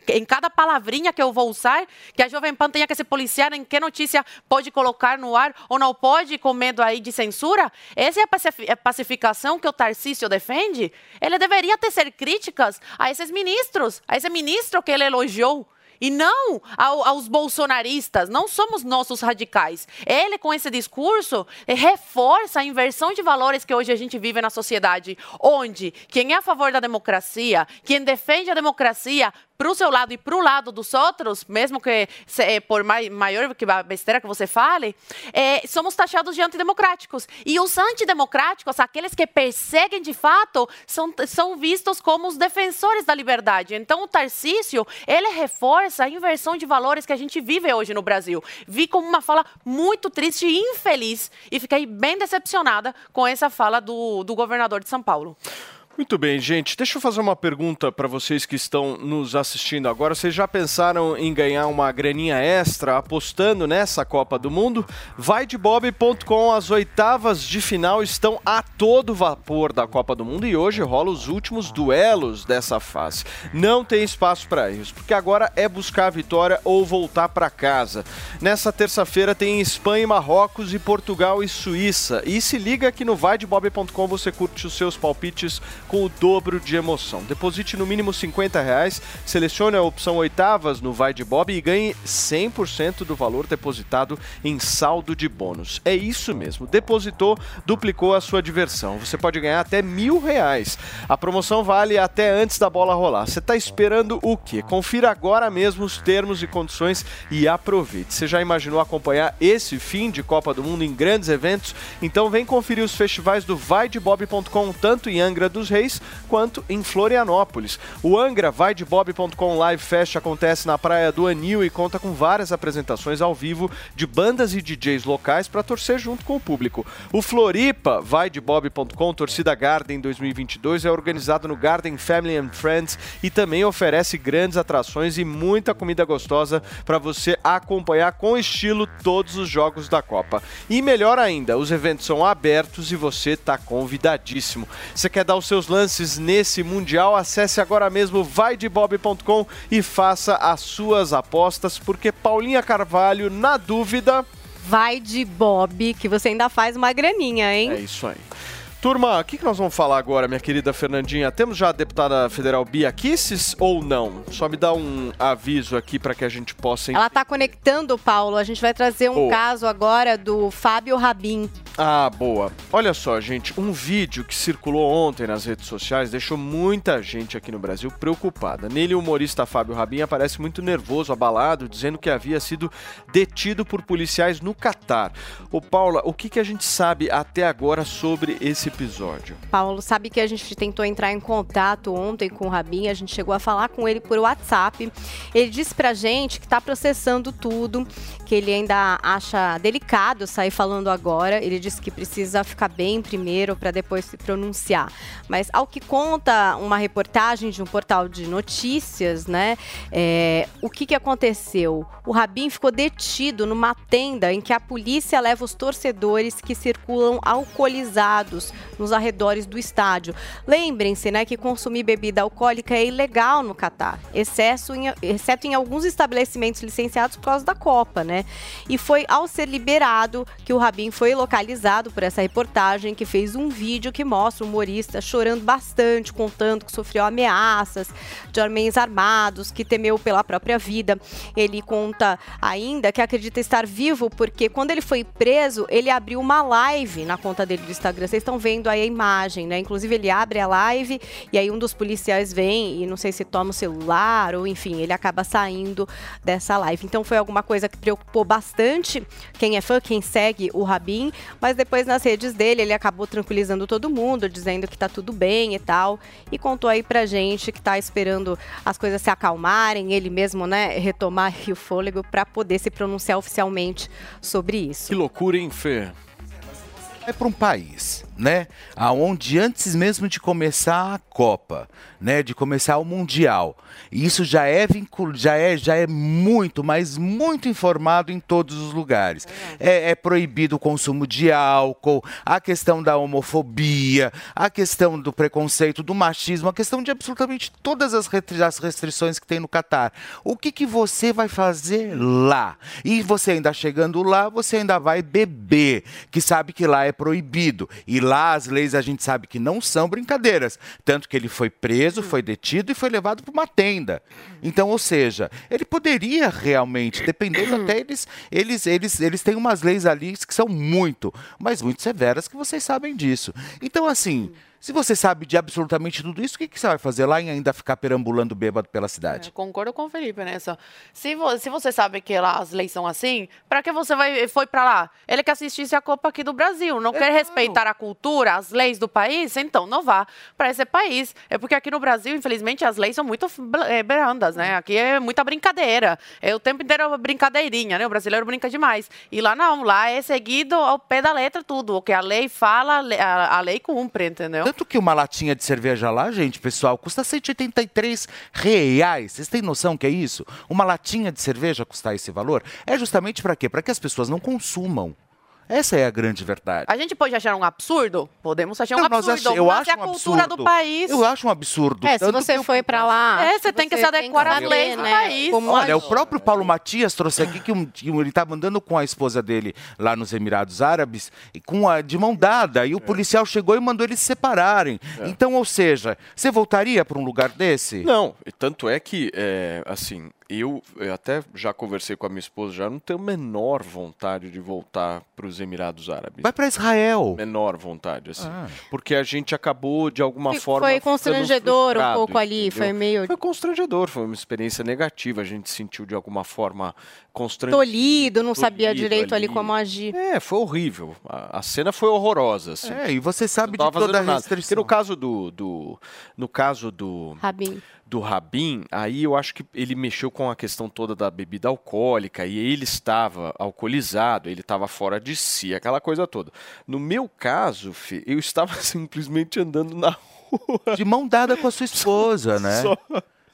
[SPEAKER 14] em cada palavrinha que eu vou usar, que a Jovem Pan tenha que se policiar em que notícia pode colocar no ar ou não pode, com medo aí de censura? Essa é a pacifi- a pacificação que o Tarcísio defende? Ele deveria tecer críticas a esses ministros, a esse ministro que ele elogiou. E não ao- aos bolsonaristas, não somos nossos radicais. Ele, com esse discurso, reforça a inversão de valores que hoje a gente vive na sociedade, onde quem é a favor da democracia, quem defende a democracia para o seu lado e para o lado dos outros, mesmo que se- eh, por mai- maior que besteira que você fale, eh, somos taxados de antidemocráticos. E os antidemocráticos, aqueles que perseguem de fato, são, são vistos como os defensores da liberdade. Então, o Tarcísio, ele reforça a inversão de valores que a gente vive hoje no Brasil. Vi como uma fala muito triste e infeliz, e fiquei bem decepcionada com essa fala do, do governador de São Paulo.
[SPEAKER 2] Muito bem, gente. Deixa eu fazer uma pergunta para vocês que estão nos assistindo agora. Vocês já pensaram em ganhar uma graninha extra apostando nessa Copa do Mundo? Vai de bob.com. As oitavas de final estão a todo vapor da Copa do Mundo e hoje rola os últimos duelos dessa fase. Não tem espaço para erros, porque agora é buscar a vitória ou voltar para casa. Nessa terça-feira tem Espanha e Marrocos e Portugal e Suíça. E se liga que no vaidebob.com você curte os seus palpites com o dobro de emoção. Deposite no mínimo 50 reais, selecione a opção oitavas no Vai de Bob e ganhe 100% do valor depositado em saldo de bônus. É isso mesmo, depositou, duplicou a sua diversão. Você pode ganhar até mil reais. A promoção vale até antes da bola rolar. Você está esperando o quê? Confira agora mesmo os termos e condições e aproveite. Você já imaginou acompanhar esse fim de Copa do Mundo em grandes eventos? Então vem conferir os festivais do vaidebob.com, tanto em Angra dos quanto em Florianópolis. O Angra vaidebob.com Live Fest acontece na praia do Anil e conta com várias apresentações ao vivo de bandas e DJs locais para torcer junto com o público. O Floripa vaidebob.com Torcida Garden 2022 é organizado no Garden Family and Friends e também oferece grandes atrações e muita comida gostosa para você acompanhar com estilo todos os jogos da Copa. E melhor ainda, os eventos são abertos e você está convidadíssimo. Você quer dar os seus lances nesse mundial? Acesse agora mesmo vaidebob.com e faça as suas apostas, porque Paulinha Carvalho, na dúvida,
[SPEAKER 3] vai de Bob, que você ainda faz uma graninha, hein?
[SPEAKER 2] É isso aí. Turma, o que, que nós vamos falar agora, minha querida Fernandinha? Temos já a deputada federal Bia Kisses ou não? Só me dá um aviso aqui para que a gente possa.
[SPEAKER 3] Ela tá conectando, Paulo. A gente vai trazer um
[SPEAKER 2] Boa.
[SPEAKER 3] caso agora do Fábio Rabin.
[SPEAKER 2] Ah, boa. Olha só, gente, um vídeo que circulou ontem nas redes sociais deixou muita gente aqui no Brasil preocupada. Nele, o humorista Fábio Rabin aparece muito nervoso, abalado, dizendo que havia sido detido por policiais no Catar. Ô, Paula, o que, que a gente sabe até agora sobre esse episódio?
[SPEAKER 3] Paulo, sabe que a gente tentou entrar em contato ontem com o Rabin, a gente chegou a falar com ele por WhatsApp. Ele disse pra gente que tá processando tudo, que ele ainda acha delicado sair falando agora. Ele disse que precisa ficar bem primeiro para depois se pronunciar. Mas ao que conta uma reportagem de um portal de notícias, né? é, o que, que aconteceu? O Rabin ficou detido numa tenda em que a polícia leva os torcedores que circulam alcoolizados nos arredores do estádio. Lembrem-se, né, que consumir bebida alcoólica é ilegal no Catar, exceto em alguns estabelecimentos licenciados por causa da Copa, né? E foi ao ser liberado que o Rabin foi localizado por essa reportagem que fez um vídeo que mostra o humorista chorando bastante, contando que sofreu ameaças de homens armados, que temeu pela própria vida. Ele conta ainda que acredita estar vivo porque quando ele foi preso, ele abriu uma live na conta dele do Instagram. Vocês estão vendo aí a imagem, né? Inclusive ele abre a live e aí um dos policiais vem e não sei se toma o celular ou enfim, ele acaba saindo dessa live. Então foi alguma coisa que preocupou bastante quem é fã, quem segue o Rabin, mas depois nas redes dele ele acabou tranquilizando todo mundo, dizendo que tá tudo bem e tal, e contou aí pra gente que tá esperando as coisas se acalmarem, ele mesmo, né, retomar o fôlego pra poder se pronunciar oficialmente sobre isso.
[SPEAKER 2] Que loucura, hein, Fê?
[SPEAKER 4] é para um país, né? Aonde antes mesmo de começar a Copa, né, de começar o Mundial, isso já é vincul... já é já é muito, mas muito informado em todos os lugares. É, é proibido o consumo de álcool, a questão da homofobia, a questão do preconceito, do machismo, a questão de absolutamente todas as retri- as restrições que tem no Catar. O que que você vai fazer lá? E você ainda chegando lá, você ainda vai beber, que sabe que lá é proibido. E lá as leis a gente sabe que não são brincadeiras. Tanto que ele foi preso, foi detido e foi levado para uma tenda. Então, ou seja, ele poderia realmente, dependendo até eles, eles, eles, eles têm umas leis ali que são muito, mas muito severas que vocês sabem disso. Então, assim, se você sabe de absolutamente tudo isso, o que, que você vai fazer lá em ainda ficar perambulando bêbado pela cidade?
[SPEAKER 14] Eu concordo com o Felipe nessa. Se, vo- se você sabe que lá as leis são assim, pra que você vai, foi pra lá? Ele quer assistir a Copa aqui do Brasil, não quer respeitar a cultura, as leis do país, então não vá para esse país. É porque aqui no Brasil, infelizmente, as leis são muito eh, brandas, né? Aqui é muita brincadeira. É o tempo inteiro uma brincadeirinha, né? O brasileiro brinca demais. E lá não, lá é seguido ao pé da letra tudo. O que a lei fala, a lei cumpre, entendeu?
[SPEAKER 4] Tanto que uma latinha de cerveja lá, gente, pessoal, custa 183 reais. Vocês têm noção que é isso? Uma latinha de cerveja custar esse valor? É justamente para quê? Para que as pessoas não consumam. Essa é a grande verdade.
[SPEAKER 14] A gente pode achar um absurdo? Podemos achar um
[SPEAKER 4] Não, nós
[SPEAKER 14] absurdo.
[SPEAKER 4] ach- eu
[SPEAKER 14] mas
[SPEAKER 4] acho
[SPEAKER 14] é a
[SPEAKER 4] um
[SPEAKER 14] cultura
[SPEAKER 4] absurdo.
[SPEAKER 14] do país.
[SPEAKER 4] Eu acho um absurdo.
[SPEAKER 3] É, se
[SPEAKER 4] Tanto
[SPEAKER 3] você
[SPEAKER 4] que eu-
[SPEAKER 3] foi pra lá,
[SPEAKER 14] É, você tem que se adequar às
[SPEAKER 3] saber,
[SPEAKER 14] leis do
[SPEAKER 3] né,
[SPEAKER 14] país.
[SPEAKER 3] como
[SPEAKER 4] Olha, o próprio Paulo Matias trouxe aqui que, um, que um- ele estava andando com a esposa dele lá nos Emirados Árabes, e com a, de mão dada, e o policial chegou e mandou eles se separarem. Então, ou seja, você voltaria para um lugar desse?
[SPEAKER 2] Não, e tanto é que, é, assim, eu, eu até já conversei com a minha esposa, já não tenho a menor vontade de voltar para os Emirados Árabes.
[SPEAKER 4] Vai para Israel.
[SPEAKER 2] Menor vontade, assim.
[SPEAKER 4] Ah.
[SPEAKER 2] Porque a gente acabou, de alguma
[SPEAKER 3] Foi-
[SPEAKER 2] forma.
[SPEAKER 3] foi constrangedor um pouco ali, foi meio-
[SPEAKER 2] Foi constrangedor, foi uma experiência negativa. A gente se sentiu de alguma forma constrangido.
[SPEAKER 3] Tolhido, não sabia
[SPEAKER 2] tolhido
[SPEAKER 3] direito ali como agir.
[SPEAKER 2] É, foi horrível. A, a cena foi horrorosa, assim.
[SPEAKER 4] É, e você sabe de toda a restrição.
[SPEAKER 2] Porque no caso do, do no caso do
[SPEAKER 3] Rabin.
[SPEAKER 2] do Rabin, aí eu acho que ele mexeu com a questão toda da bebida alcoólica e ele estava alcoolizado, ele estava fora de si, aquela coisa toda. No meu caso, Fê, eu estava simplesmente andando na rua.
[SPEAKER 4] De mão dada com a sua esposa, né?
[SPEAKER 2] Só.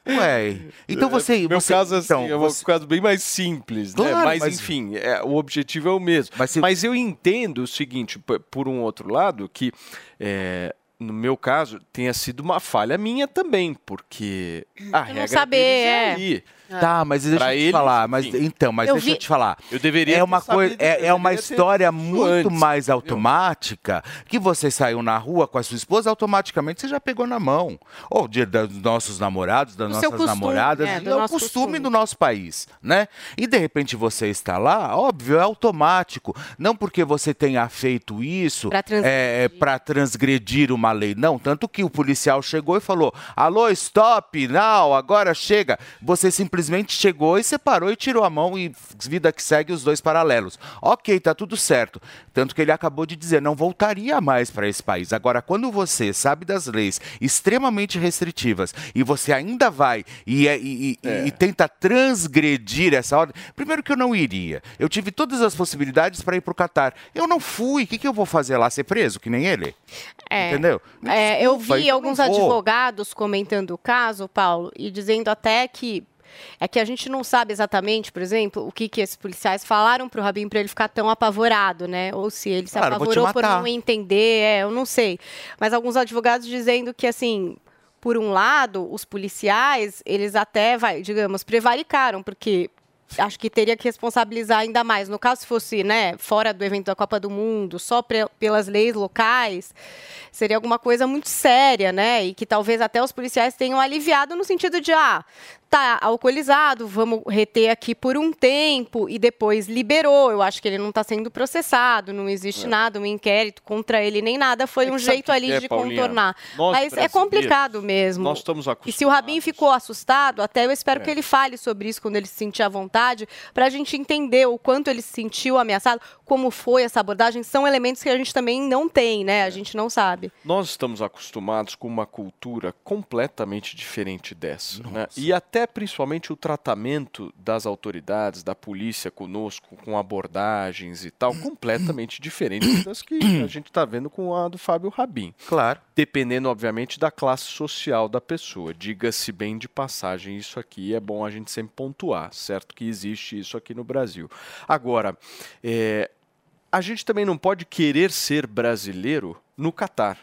[SPEAKER 4] Ué, então você...
[SPEAKER 2] Meu
[SPEAKER 4] você,
[SPEAKER 2] caso, assim,
[SPEAKER 4] então,
[SPEAKER 2] é um
[SPEAKER 4] você-
[SPEAKER 2] caso bem mais simples, né?
[SPEAKER 4] Claro,
[SPEAKER 2] Mas,
[SPEAKER 4] mas-
[SPEAKER 2] enfim, é, o objetivo é o mesmo. Mas, eu entendo o seguinte, por um outro lado, que é, no meu caso tenha sido uma falha minha também, porque a regra
[SPEAKER 3] saber,
[SPEAKER 2] deles é
[SPEAKER 3] é.
[SPEAKER 2] Ali.
[SPEAKER 4] Tá, mas deixa
[SPEAKER 2] Pra
[SPEAKER 4] eu te
[SPEAKER 2] ele,
[SPEAKER 4] falar, mas então, mas
[SPEAKER 2] Eu
[SPEAKER 4] deixa
[SPEAKER 2] vi-
[SPEAKER 4] eu te falar.
[SPEAKER 2] Eu deveria
[SPEAKER 4] é
[SPEAKER 2] ter
[SPEAKER 4] uma coisa, é, é uma história muito
[SPEAKER 2] antes,
[SPEAKER 4] mais automática que você saiu na rua com a sua esposa, automaticamente você já pegou na mão. Ou de, dos nossos namorados, das
[SPEAKER 3] Do
[SPEAKER 4] nossas
[SPEAKER 3] costume,
[SPEAKER 4] namoradas,
[SPEAKER 3] é, do
[SPEAKER 4] é o
[SPEAKER 3] nosso
[SPEAKER 4] costume do nosso país, né? E de repente você está lá, óbvio, é automático. Não porque você tenha feito isso
[SPEAKER 3] Pra transgredir.
[SPEAKER 4] é, para transgredir uma lei, não. Tanto que o policial chegou e falou: alô, stop, não, agora chega. Você simplesmente chegou e separou e tirou a mão e vida que segue os dois paralelos. Ok, tá tudo certo. Tanto que ele acabou de dizer, não voltaria mais para esse país. Agora, quando você sabe das leis extremamente restritivas e você ainda vai e, é- e- e- e tenta transgredir essa ordem, primeiro que eu não iria. Eu tive todas as possibilidades para ir para o Catar. Eu não fui. O que, que eu vou fazer lá? Ser preso, que nem ele?
[SPEAKER 3] É.
[SPEAKER 4] Entendeu?
[SPEAKER 3] É, eu
[SPEAKER 4] Desculpa,
[SPEAKER 3] vi
[SPEAKER 4] eu
[SPEAKER 3] alguns advogados comentando o caso, Paulo, e dizendo até que é que a gente não sabe exatamente, por exemplo, o que, que esses policiais falaram pro Rabin para ele ficar tão apavorado, né? Ou se ele se
[SPEAKER 4] Claro,
[SPEAKER 3] apavorou por não entender, é, eu não sei. Mas alguns advogados dizendo que assim, por um lado, os policiais, eles até, vai, digamos, prevaricaram, porque acho que teria que responsabilizar ainda mais. No caso, se fosse né, fora do evento da Copa do Mundo, só pelas leis locais, seria alguma coisa muito séria, né? E que talvez até os policiais tenham aliviado no sentido de, ah, tá alcoolizado, vamos reter aqui por um tempo e depois liberou. Eu acho que ele não está sendo processado, não existe nada, um inquérito contra ele nem nada. Foi um
[SPEAKER 2] É. sabe
[SPEAKER 3] jeito ali
[SPEAKER 2] é,
[SPEAKER 3] de
[SPEAKER 2] Paulinha?
[SPEAKER 3] contornar. Mas é complicado mesmo.
[SPEAKER 2] Nós estamos
[SPEAKER 3] E
[SPEAKER 2] acostumados.
[SPEAKER 3] se o Rabin ficou assustado, até eu espero
[SPEAKER 2] É.
[SPEAKER 3] que ele fale sobre isso quando ele se sentir à vontade, para a gente entender o quanto ele se sentiu ameaçado, como foi essa abordagem. São elementos que a gente também não tem, né? A gente não sabe.
[SPEAKER 2] Nós estamos acostumados com uma cultura completamente diferente dessa. Né? E até principalmente o tratamento das autoridades, da polícia conosco, com abordagens e tal, completamente diferente das que a gente está vendo com a do Fábio Rabin.
[SPEAKER 4] Claro.
[SPEAKER 2] Dependendo, obviamente, da classe social da pessoa. Diga-se bem de passagem, isso aqui é bom a gente sempre pontuar, certo? Que existe isso aqui no Brasil. Agora, é, a gente também não pode querer ser brasileiro no Catar.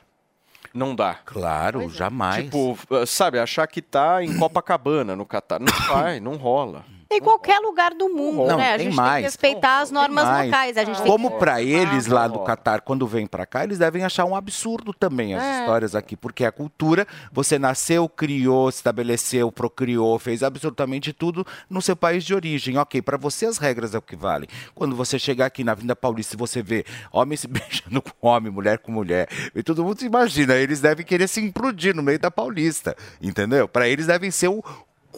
[SPEAKER 2] Não dá.
[SPEAKER 4] Claro, jamais.
[SPEAKER 2] Tipo, uh, sabe, achar que tá em Copacabana no Catar. Não vai, não rola.
[SPEAKER 3] Em qualquer lugar do mundo,
[SPEAKER 4] Não,
[SPEAKER 3] né? A
[SPEAKER 4] tem
[SPEAKER 3] gente tem
[SPEAKER 4] mais.
[SPEAKER 3] que respeitar as normas
[SPEAKER 4] Mas,
[SPEAKER 3] locais. A gente tem
[SPEAKER 4] como
[SPEAKER 3] que...
[SPEAKER 4] para eles
[SPEAKER 3] Ah,
[SPEAKER 4] lá do Catar, quando vêm para cá, eles devem achar um absurdo também as
[SPEAKER 3] É.
[SPEAKER 4] histórias aqui, porque a cultura, você nasceu, criou, estabeleceu, procriou, fez absolutamente tudo no seu país de origem. Ok, para você as regras é o que valem. Quando você chegar aqui na Vinda Paulista e você vê homem se beijando com homem, mulher com mulher, e todo mundo se imagina, eles devem querer se implodir no meio da Paulista, entendeu? Para eles devem ser o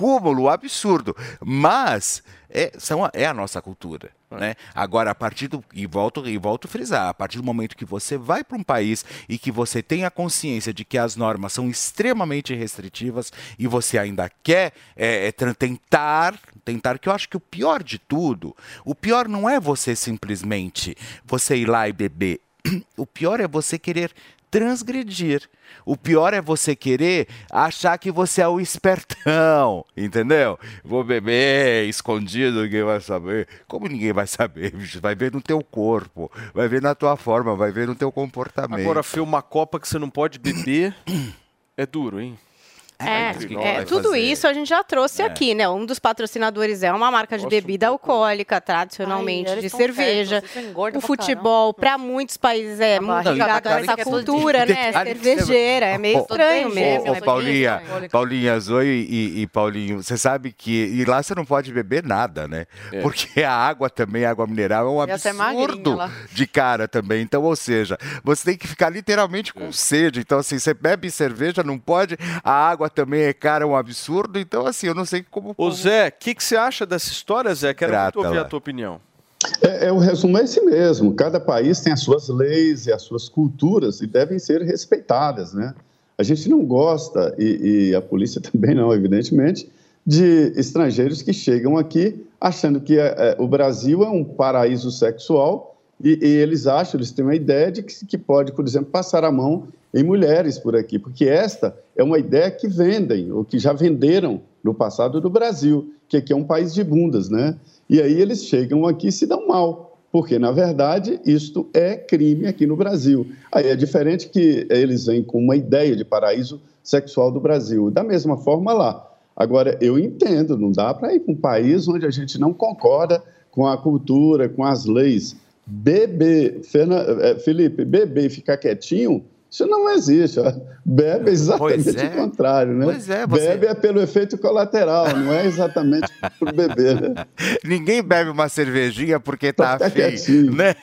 [SPEAKER 4] cúmulo, absurdo. Mas é, são a, é a nossa cultura. Né? Agora, a partir do. E volto, e volto a frisar, a partir do momento que você vai para um país e que você tem a consciência de que as normas são extremamente restritivas e você ainda quer é, é, tentar, tentar, que eu acho que o pior de tudo, o pior não é você simplesmente você ir lá e beber. O pior é você querer transgredir. O pior é você querer achar que você é o espertão, entendeu? Vou beber escondido, ninguém vai saber. Como ninguém vai saber, bicho? Vai ver no teu corpo, vai ver na tua forma, vai ver no teu comportamento.
[SPEAKER 2] Agora, Fê, uma Copa que você não pode beber é duro, hein?
[SPEAKER 3] É, é,
[SPEAKER 2] nós.
[SPEAKER 3] tudo isso a gente já trouxe
[SPEAKER 2] É.
[SPEAKER 3] aqui, né? Um dos patrocinadores é uma marca de bebida alcoólica, tradicionalmente
[SPEAKER 14] Ai,
[SPEAKER 3] de cerveja. O futebol, para muitos países, é muito ligado
[SPEAKER 14] tá
[SPEAKER 3] a essa
[SPEAKER 14] cara,
[SPEAKER 3] cultura, né? Cervejeira, é meio estranho mesmo.
[SPEAKER 4] Ô, Paulinha, Paulinha, Zoe e, e Paulinho, você sabe que e lá você não pode beber nada, né?
[SPEAKER 2] É.
[SPEAKER 4] Porque a água também, a água mineral, é um
[SPEAKER 14] magrinha
[SPEAKER 4] absurdo de cara também. Então, ou seja, você tem que ficar literalmente
[SPEAKER 2] É.
[SPEAKER 4] com sede. Então, assim, você bebe cerveja, não pode, a água também é cara, é um absurdo. Então, assim, eu não sei como.
[SPEAKER 2] Ô Zé, o que, que você acha dessa história, Zé? Quero muito ouvir
[SPEAKER 4] lá.
[SPEAKER 2] a tua opinião.
[SPEAKER 15] É, é, o resumo é esse mesmo. Cada país tem as suas leis e as suas culturas e devem ser respeitadas, né? A gente não gosta, e, e a polícia também não, evidentemente, de estrangeiros que chegam aqui achando que é, é, o Brasil é um paraíso sexual e, e eles acham, eles têm uma ideia de que, que pode, por exemplo, passar a mão em mulheres por aqui, porque esta é uma ideia que vendem, ou que já venderam no passado do Brasil, que aqui é um país de bundas, né? E aí eles chegam aqui e se dão mal, porque, na verdade, isto é crime aqui no Brasil. Aí é diferente que eles vêm com uma ideia de paraíso sexual do Brasil. Da mesma forma lá, Agora, eu entendo, não dá para ir para um país onde a gente não concorda com a cultura, com as leis. Beber, eh, Felipe, beber e ficar quietinho, isso não existe. ó. Bebe é exatamente
[SPEAKER 4] é.
[SPEAKER 15] o contrário, né?
[SPEAKER 4] Pois é, você-
[SPEAKER 15] Bebe é pelo efeito colateral, não é exatamente por beber, né?
[SPEAKER 4] Ninguém bebe uma cervejinha porque tá
[SPEAKER 15] Tá
[SPEAKER 4] afim,
[SPEAKER 15] quietinho.
[SPEAKER 4] né?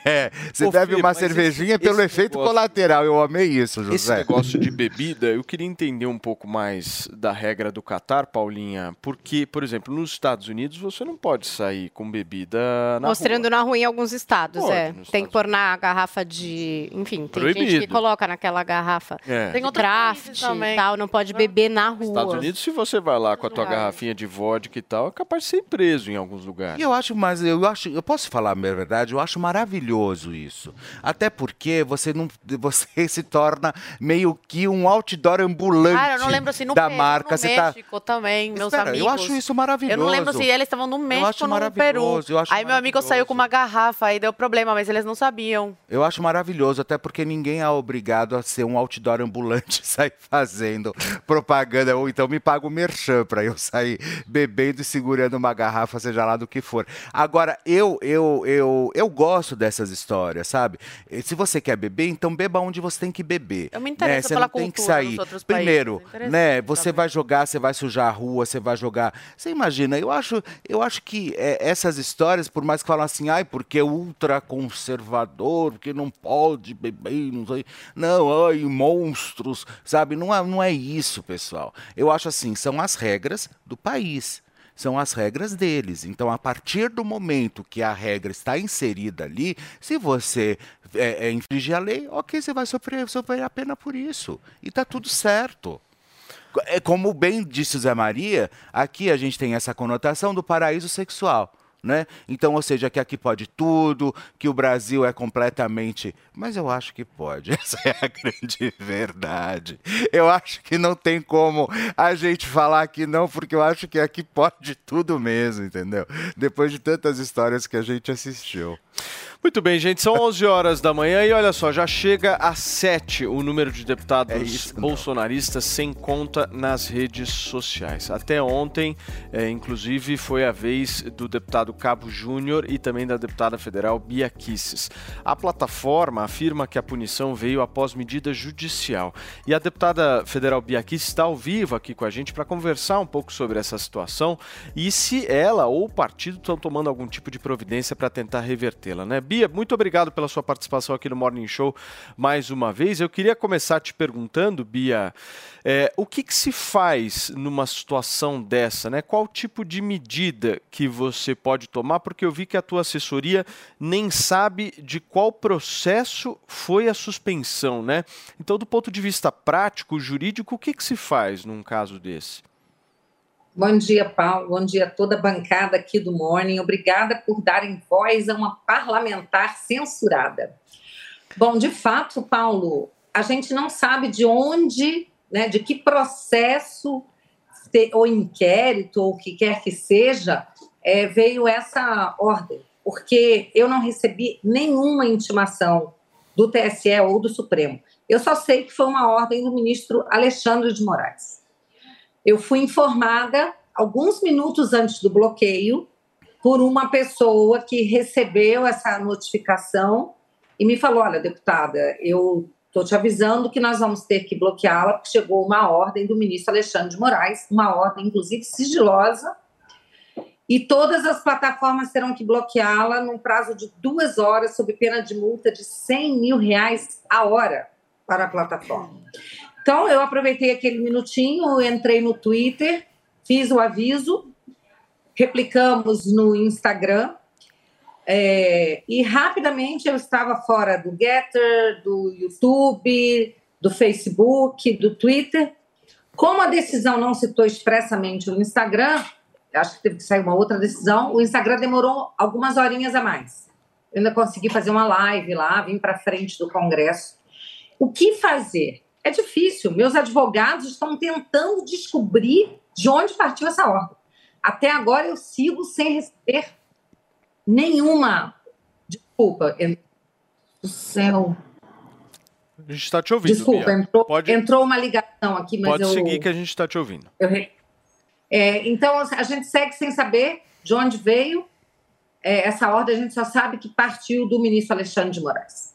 [SPEAKER 4] Você
[SPEAKER 2] Ô,
[SPEAKER 4] bebe
[SPEAKER 2] Fê,
[SPEAKER 4] uma cervejinha
[SPEAKER 2] esse-
[SPEAKER 4] pelo
[SPEAKER 2] esse
[SPEAKER 4] efeito
[SPEAKER 2] negócio-
[SPEAKER 4] colateral. Eu amei isso, José.
[SPEAKER 2] Esse negócio de bebida, eu queria entender um pouco mais da regra do Catar, Paulinha, porque, por exemplo, nos Estados Unidos você não pode sair com bebida na
[SPEAKER 3] Mostrando na rua em alguns estados,
[SPEAKER 2] Pode,
[SPEAKER 3] é. Tem que pôr na garrafa de. Enfim, tem gente que
[SPEAKER 2] Proibido.
[SPEAKER 3] coloca naquela garrafa
[SPEAKER 2] É.
[SPEAKER 3] tem craft e tal, não pode beber na rua.
[SPEAKER 2] Estados Unidos, se você vai lá com a tua
[SPEAKER 3] lugares.
[SPEAKER 2] garrafinha de vodka e tal, é capaz de ser preso em alguns lugares.
[SPEAKER 4] E eu acho, mas eu acho, eu posso falar a minha verdade, eu acho maravilhoso isso. Até porque você não, você se torna meio que um outdoor ambulante
[SPEAKER 14] Cara, eu não lembro se no
[SPEAKER 4] da
[SPEAKER 14] Peru,
[SPEAKER 4] marca.
[SPEAKER 14] no
[SPEAKER 4] você tá,
[SPEAKER 14] México também, meus
[SPEAKER 4] Espera,
[SPEAKER 14] amigos.
[SPEAKER 4] eu acho isso maravilhoso.
[SPEAKER 14] Eu não lembro se eles estavam no México
[SPEAKER 4] acho
[SPEAKER 14] ou no Peru.
[SPEAKER 4] eu acho
[SPEAKER 14] Aí meu amigo saiu com uma garrafa, aí deu problema, mas eles não sabiam.
[SPEAKER 4] Eu acho maravilhoso, até porque ninguém é obrigado a ser um outdoor ambulante e sair fazendo propaganda, ou então me paga o merchan para eu sair bebendo e segurando uma garrafa, seja lá do que for. Agora, eu, eu, eu, eu gosto dessas histórias, sabe? E Se você quer beber, então beba onde você tem que beber.
[SPEAKER 14] Eu me interesso
[SPEAKER 4] né? Você
[SPEAKER 14] pela
[SPEAKER 4] não tem que sair. Primeiro,
[SPEAKER 14] países, interessante
[SPEAKER 4] né? Você vai jogar, você vai sujar a rua, você vai jogar. Você imagina, eu acho, eu acho que é, essas histórias, por mais que falam assim, ai, porque é ultra conservador, porque não pode beber, não sei. Não, ai, monstros, sabe? Não é, não é isso, pessoal. Eu acho assim, são as regras do país. São as regras deles. Então, a partir do momento que a regra está inserida ali, se você é, é, infringir a lei, ok, você vai sofrer, sofrer a pena por isso. E tá tudo certo. É como bem disse Zé Maria, aqui a gente tem essa conotação do paraíso sexual. Né? Então, ou seja, que aqui pode tudo, que o Brasil é completamente. Mas eu acho que pode, essa é a grande verdade. Eu acho que não tem como a gente falar que não, porque eu acho que aqui pode tudo mesmo, entendeu? Depois de tantas histórias que a gente assistiu.
[SPEAKER 2] Muito bem, gente, são 11 horas da manhã e olha só, já chega a 7 o número de deputados bolsonaristas sem conta nas redes sociais. Até ontem, é, inclusive, foi a vez do deputado Cabo Júnior e também da deputada federal Bia Kisses. A plataforma afirma que a punição veio após medida judicial. E a deputada federal Bia Kisses está ao vivo aqui com a gente para conversar um pouco sobre essa situação e se ela ou o partido estão tomando algum tipo de providência para tentar revertê-la, né? Bia, muito obrigado pela sua participação aqui no Morning Show mais uma vez. Eu queria começar te perguntando, Bia, é, o que, que se faz numa situação dessa, né? Qual tipo de medida que você pode tomar? Porque eu vi que a tua assessoria nem sabe de qual processo foi a suspensão, né? Então, do ponto de vista prático, jurídico, o que, que se faz num caso desse?
[SPEAKER 19] Bom dia, Paulo. Bom dia a toda a bancada aqui do Morning. Obrigada por darem voz a uma parlamentar censurada. Bom, de fato, Paulo, a gente não sabe de onde, né, de que processo ou inquérito ou o que quer que seja, é, veio essa ordem, porque eu não recebi nenhuma intimação do TSE ou do Supremo. Eu só sei que foi uma ordem do ministro Alexandre de Moraes. Eu fui informada alguns minutos antes do bloqueio por uma pessoa que recebeu essa notificação e me falou: Olha, deputada, eu estou te avisando que nós vamos ter que bloqueá-la, porque chegou uma ordem do ministro Alexandre de Moraes, uma ordem, inclusive, sigilosa, e todas as plataformas terão que bloqueá-la num prazo de duas horas, sob pena de multa de 100 mil reais a hora para a plataforma. Então, eu aproveitei aquele minutinho, entrei no Twitter, fiz o aviso, replicamos no Instagram, é, e rapidamente eu estava fora do Getter, do YouTube, do Facebook, do Twitter. Como a decisão não citou expressamente o Instagram, acho que teve que sair uma outra decisão, o Instagram demorou algumas horinhas a mais. Eu ainda consegui fazer uma live lá, vim para frente do Congresso. O que fazer? É difícil. Meus advogados estão tentando descobrir de onde partiu essa ordem. Até agora eu sigo sem receber nenhuma. Desculpa. Do céu.
[SPEAKER 2] A gente está te ouvindo,
[SPEAKER 19] Desculpa, entrou,
[SPEAKER 2] Pode,
[SPEAKER 19] entrou uma ligação aqui, mas
[SPEAKER 2] pode
[SPEAKER 19] eu.
[SPEAKER 2] seguir que a gente está te ouvindo.
[SPEAKER 19] eu É, então, a gente segue sem saber de onde veio é, essa ordem, a gente só sabe que partiu do ministro Alexandre de Moraes.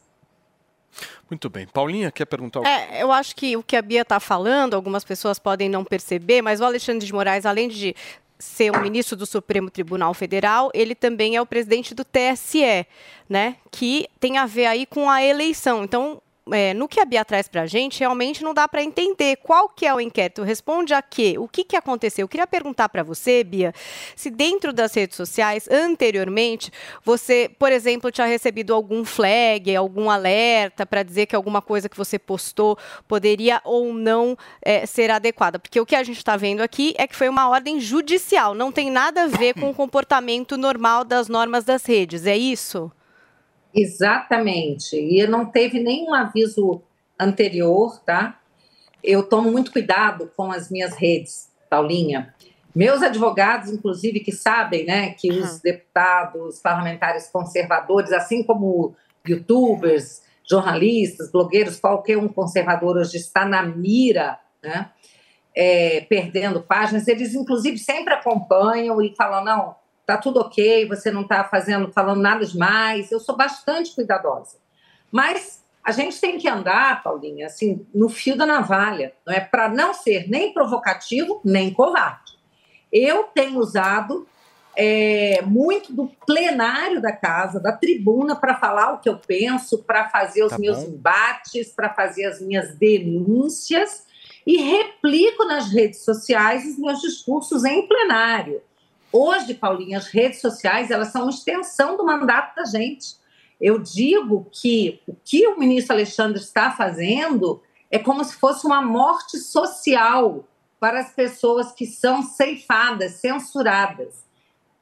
[SPEAKER 2] Muito bem. Paulinha, quer perguntar algo?
[SPEAKER 3] É, eu acho que o que a Bia está falando, algumas pessoas podem não perceber, mas o Alexandre de Moraes, além de ser um ministro do Supremo Tribunal Federal, ele também é o presidente do TSE, né? Que tem a ver aí com a eleição. Então, é, no que a Bia traz para a gente, realmente não dá para entender qual que é o inquérito. Responde a quê? O que, que aconteceu? Eu queria perguntar para você, Bia, se dentro das redes sociais, anteriormente, você, por exemplo, tinha recebido algum flag, algum alerta para dizer que alguma coisa que você postou poderia ou não é, ser adequada. Porque o que a gente está vendo aqui é que foi uma ordem judicial, não tem nada a ver com o comportamento normal das normas das redes, é isso?
[SPEAKER 19] Exatamente. E não teve nenhum aviso anterior, tá? Eu tomo muito cuidado com as minhas redes, Paulinha. Meus advogados, inclusive, que sabem, né, que os deputados, parlamentares conservadores, assim como youtubers, jornalistas, blogueiros, qualquer um conservador hoje está na mira, né, é, perdendo páginas, eles inclusive sempre acompanham e falam, não, tá tudo ok, você não está fazendo, falando nada demais. Eu sou bastante cuidadosa. Mas a gente tem que andar, Paulinha, assim, no fio da navalha, não é para não ser nem provocativo nem covarde. Eu tenho usado é, muito do plenário da casa, da tribuna, para falar o que eu penso, para fazer os
[SPEAKER 13] Tá
[SPEAKER 19] meus
[SPEAKER 13] bom.
[SPEAKER 19] embates, para fazer as minhas denúncias e replico nas redes sociais os meus discursos em plenário. Hoje, Paulinha, as redes sociais elas são uma extensão do mandato da gente. Eu digo que o que o ministro Alexandre está fazendo é como se fosse uma morte social para as pessoas que são ceifadas, censuradas.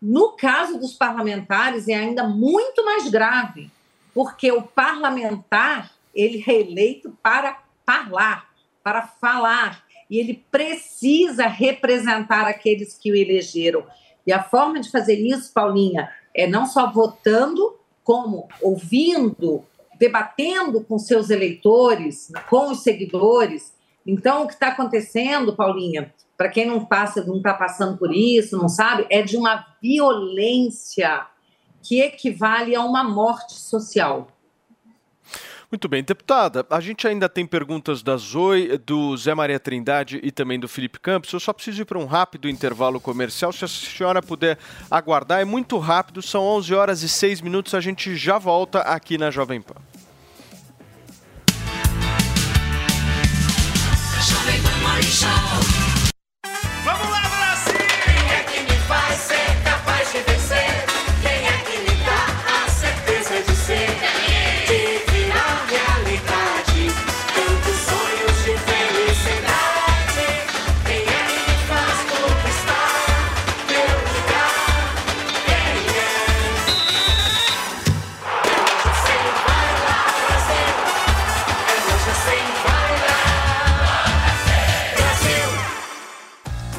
[SPEAKER 19] No caso dos parlamentares, é ainda muito mais grave, porque o parlamentar ele é eleito para falar, para falar, e ele precisa representar aqueles que o elegeram. E a forma de fazer isso, Paulinha, é não só votando, como ouvindo, debatendo com seus eleitores, com os seguidores. Então, o que está acontecendo, Paulinha, para quem não passa, não está passando por isso, não sabe, é de uma violência que equivale a uma morte social.
[SPEAKER 2] Muito bem, deputada, a gente ainda tem perguntas da Zoe, do Zé Maria Trindade e também do Felipe Campos. Eu só preciso ir para um rápido intervalo comercial. Se a senhora puder aguardar, é muito rápido, são 11 horas e 6 minutos. A gente já volta aqui na Jovem Pan.
[SPEAKER 13] Jovem Pan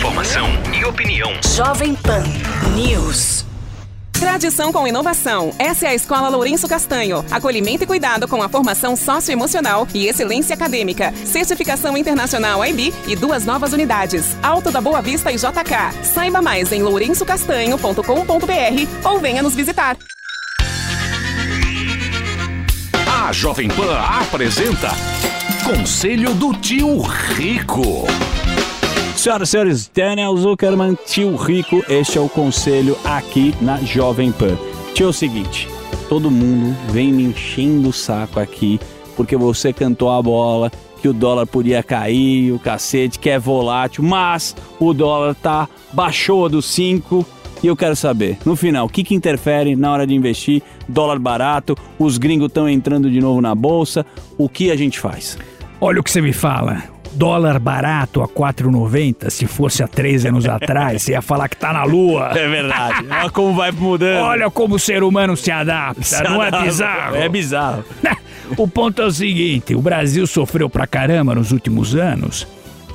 [SPEAKER 20] Informação e opinião.
[SPEAKER 21] Jovem Pan News.
[SPEAKER 22] Tradição com inovação. Essa é a Escola Lourenço Castanho. Acolhimento e cuidado com a formação socioemocional e excelência acadêmica. Certificação internacional IB e duas novas unidades. Alto da Boa Vista e JK. Saiba mais em lourençocastanho.com.br ou venha nos visitar.
[SPEAKER 20] A Jovem Pan apresenta Conselho do Tio Rico.
[SPEAKER 23] Senhoras e senhores, Daniel Zuckerman, tio rico, este é o conselho aqui na Jovem Pan. Tio, é o seguinte, todo mundo vem me enchendo o saco aqui porque você cantou a bola, que o dólar podia cair, o cacete, que é volátil, mas o dólar tá baixou dos 5 e eu quero saber, no final, o que, que interfere na hora de investir? Dólar barato, os gringos estão entrando de novo na bolsa, o que a gente faz?
[SPEAKER 24] Olha o que você me fala. Dólar barato a 4,90, se fosse há três anos atrás, você ia falar que tá na lua.
[SPEAKER 23] É verdade. Olha como vai mudando.
[SPEAKER 24] Olha como o ser humano se adapta,
[SPEAKER 23] Se
[SPEAKER 24] não é
[SPEAKER 23] adapta.
[SPEAKER 24] bizarro?
[SPEAKER 23] É bizarro.
[SPEAKER 24] O ponto é o seguinte: o Brasil sofreu pra caramba nos últimos anos,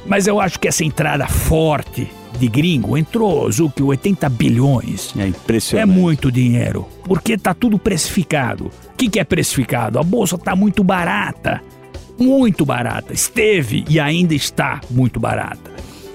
[SPEAKER 24] mas eu acho que essa entrada forte de gringo entrou, Zuki, 80 bilhões.
[SPEAKER 23] É impressionante.
[SPEAKER 24] É muito dinheiro, porque tá tudo precificado. O que, que é precificado? A bolsa tá muito barata. Muito barata. Esteve e ainda está muito barata.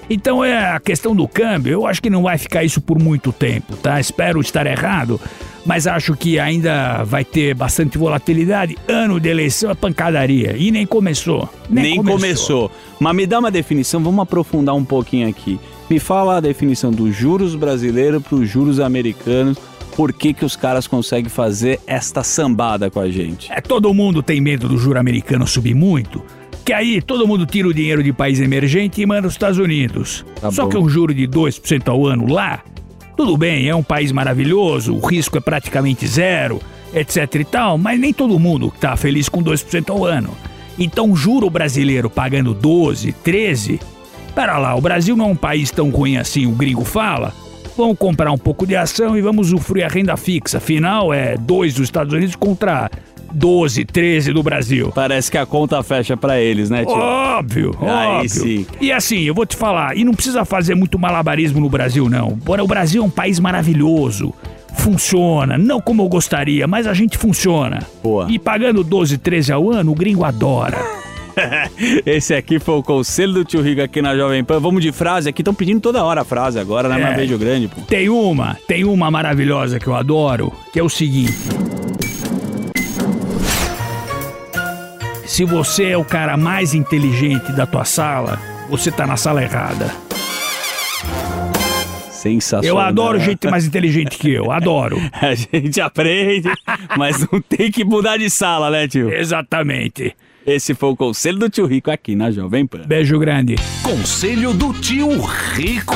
[SPEAKER 24] Então é a questão do câmbio, eu acho que não vai ficar isso por muito tempo, tá? Espero estar errado, mas acho que ainda vai ter bastante volatilidade. Ano de eleição é pancadaria e nem começou.
[SPEAKER 23] Nem, começou. Mas me dá uma definição, vamos aprofundar um pouquinho aqui. Me fala a definição dos juros brasileiros para os juros americanos. Por que, que os caras conseguem fazer esta sambada com a gente?
[SPEAKER 24] É, todo mundo tem medo do juro americano subir muito, que aí todo mundo tira o dinheiro de país emergente e manda os Estados Unidos.
[SPEAKER 23] Tá
[SPEAKER 24] Só
[SPEAKER 23] bom.
[SPEAKER 24] que um juro de 2% ao ano lá, tudo bem, é um país maravilhoso, o risco é praticamente zero, etc e tal, mas nem todo mundo tá feliz com 2% ao ano. Então, juro brasileiro pagando 12, 13, pera lá, o Brasil não é um país tão ruim assim, o gringo fala. Vamos comprar um pouco de ação e vamos usufruir a renda fixa. Afinal, é 2 dos Estados Unidos contra 12, 13 do Brasil.
[SPEAKER 23] Parece que a conta fecha pra eles, né, tio?
[SPEAKER 24] Óbvio,
[SPEAKER 23] Aí
[SPEAKER 24] óbvio.
[SPEAKER 23] sim.
[SPEAKER 24] E assim, eu vou te falar, e não precisa fazer muito malabarismo no Brasil, não. Bora, o Brasil é um país maravilhoso. Funciona, não como eu gostaria, mas a gente funciona.
[SPEAKER 23] Boa.
[SPEAKER 24] E pagando 12, 13 ao ano, o gringo adora.
[SPEAKER 23] Esse aqui foi o conselho do tio Rico aqui na Jovem Pan. Vamos de frase aqui, estão pedindo toda hora a frase agora, né? Mas
[SPEAKER 24] É.
[SPEAKER 23] beijo grande, pô.
[SPEAKER 24] Tem uma, tem uma maravilhosa que eu adoro, que é o seguinte. Se você é o cara mais inteligente da tua sala, você tá na sala errada.
[SPEAKER 23] Sensacional.
[SPEAKER 24] Eu adoro gente mais inteligente que eu, adoro.
[SPEAKER 23] A gente aprende, mas não tem que mudar de sala, né, tio?
[SPEAKER 24] Exatamente.
[SPEAKER 23] Esse foi o conselho do tio Rico aqui na Jovem Pan.
[SPEAKER 24] Beijo grande.
[SPEAKER 20] Conselho do tio Rico.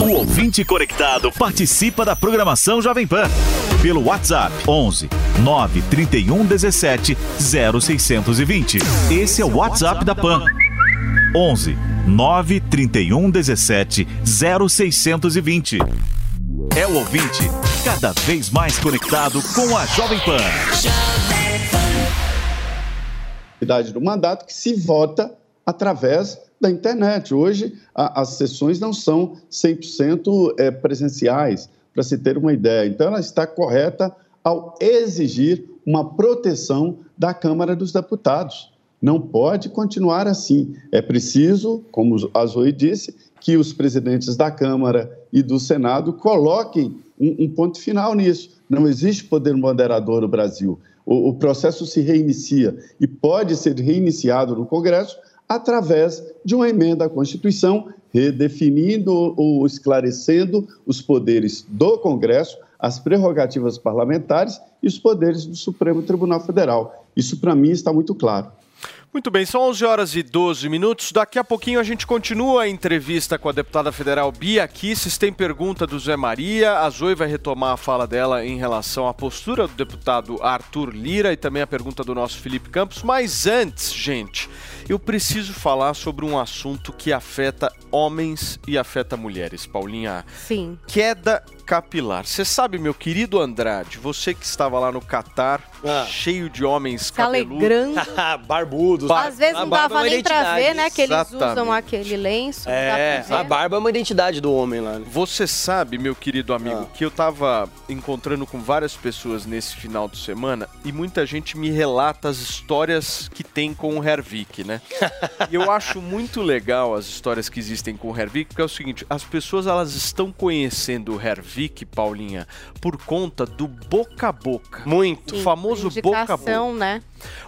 [SPEAKER 25] O ouvinte conectado participa da programação Jovem Pan pelo WhatsApp 11 931 17 0620. Esse é o WhatsApp da Pan. 11 931 17 0620. É o ouvinte cada vez mais conectado com a Jovem Pan.
[SPEAKER 15] idade do mandato que se vota através da internet. Hoje, a- as sessões não são 100% eh, presenciais, para se ter uma ideia. Então, ela está correta ao exigir uma proteção da Câmara dos Deputados. Não pode continuar assim. É preciso, como a Zoe disse, que os presidentes da Câmara e do Senado coloquem um, um ponto final nisso. Não existe poder moderador no Brasil. O, o processo se reinicia e pode ser reiniciado no Congresso através de uma emenda à Constituição, redefinindo ou esclarecendo os poderes do Congresso, as prerrogativas parlamentares e os poderes do Supremo Tribunal Federal. Isso, para mim, está muito claro.
[SPEAKER 2] Muito bem, são 11 horas e 12 minutos. Daqui a pouquinho a gente continua a entrevista com a deputada federal Bia Kisses. Tem pergunta do Zé Maria. A Zoe vai retomar a fala dela em relação à postura do deputado Arthur Lira e também a pergunta do nosso Felipe Campos. Mas antes, gente, eu preciso falar sobre um assunto que afeta homens e afeta mulheres. Paulinha,
[SPEAKER 3] Sim.
[SPEAKER 2] queda capilar. Você sabe, meu querido Andrade, você que estava lá no Catar, cheio de homens
[SPEAKER 3] Se
[SPEAKER 2] cabeludos.
[SPEAKER 3] alegrando.
[SPEAKER 17] Barbudo. cabeludos.
[SPEAKER 3] Às vezes não
[SPEAKER 17] é
[SPEAKER 3] dava
[SPEAKER 17] uma
[SPEAKER 3] nem pra ver, né? Que eles usam
[SPEAKER 2] Exatamente.
[SPEAKER 3] aquele lenço.
[SPEAKER 17] É, a barba é uma identidade do homem lá. né?
[SPEAKER 2] Você sabe, meu querido amigo, que eu tava encontrando com várias pessoas nesse final de semana e muita gente me relata as histórias que tem com o Hervik, né? e eu acho muito legal as histórias que existem com o Hervik, porque é o seguinte, as pessoas elas estão conhecendo o Hervik, Paulinha, por conta do boca a boca.
[SPEAKER 17] Muito.
[SPEAKER 2] O famoso boca a boca.
[SPEAKER 3] Né?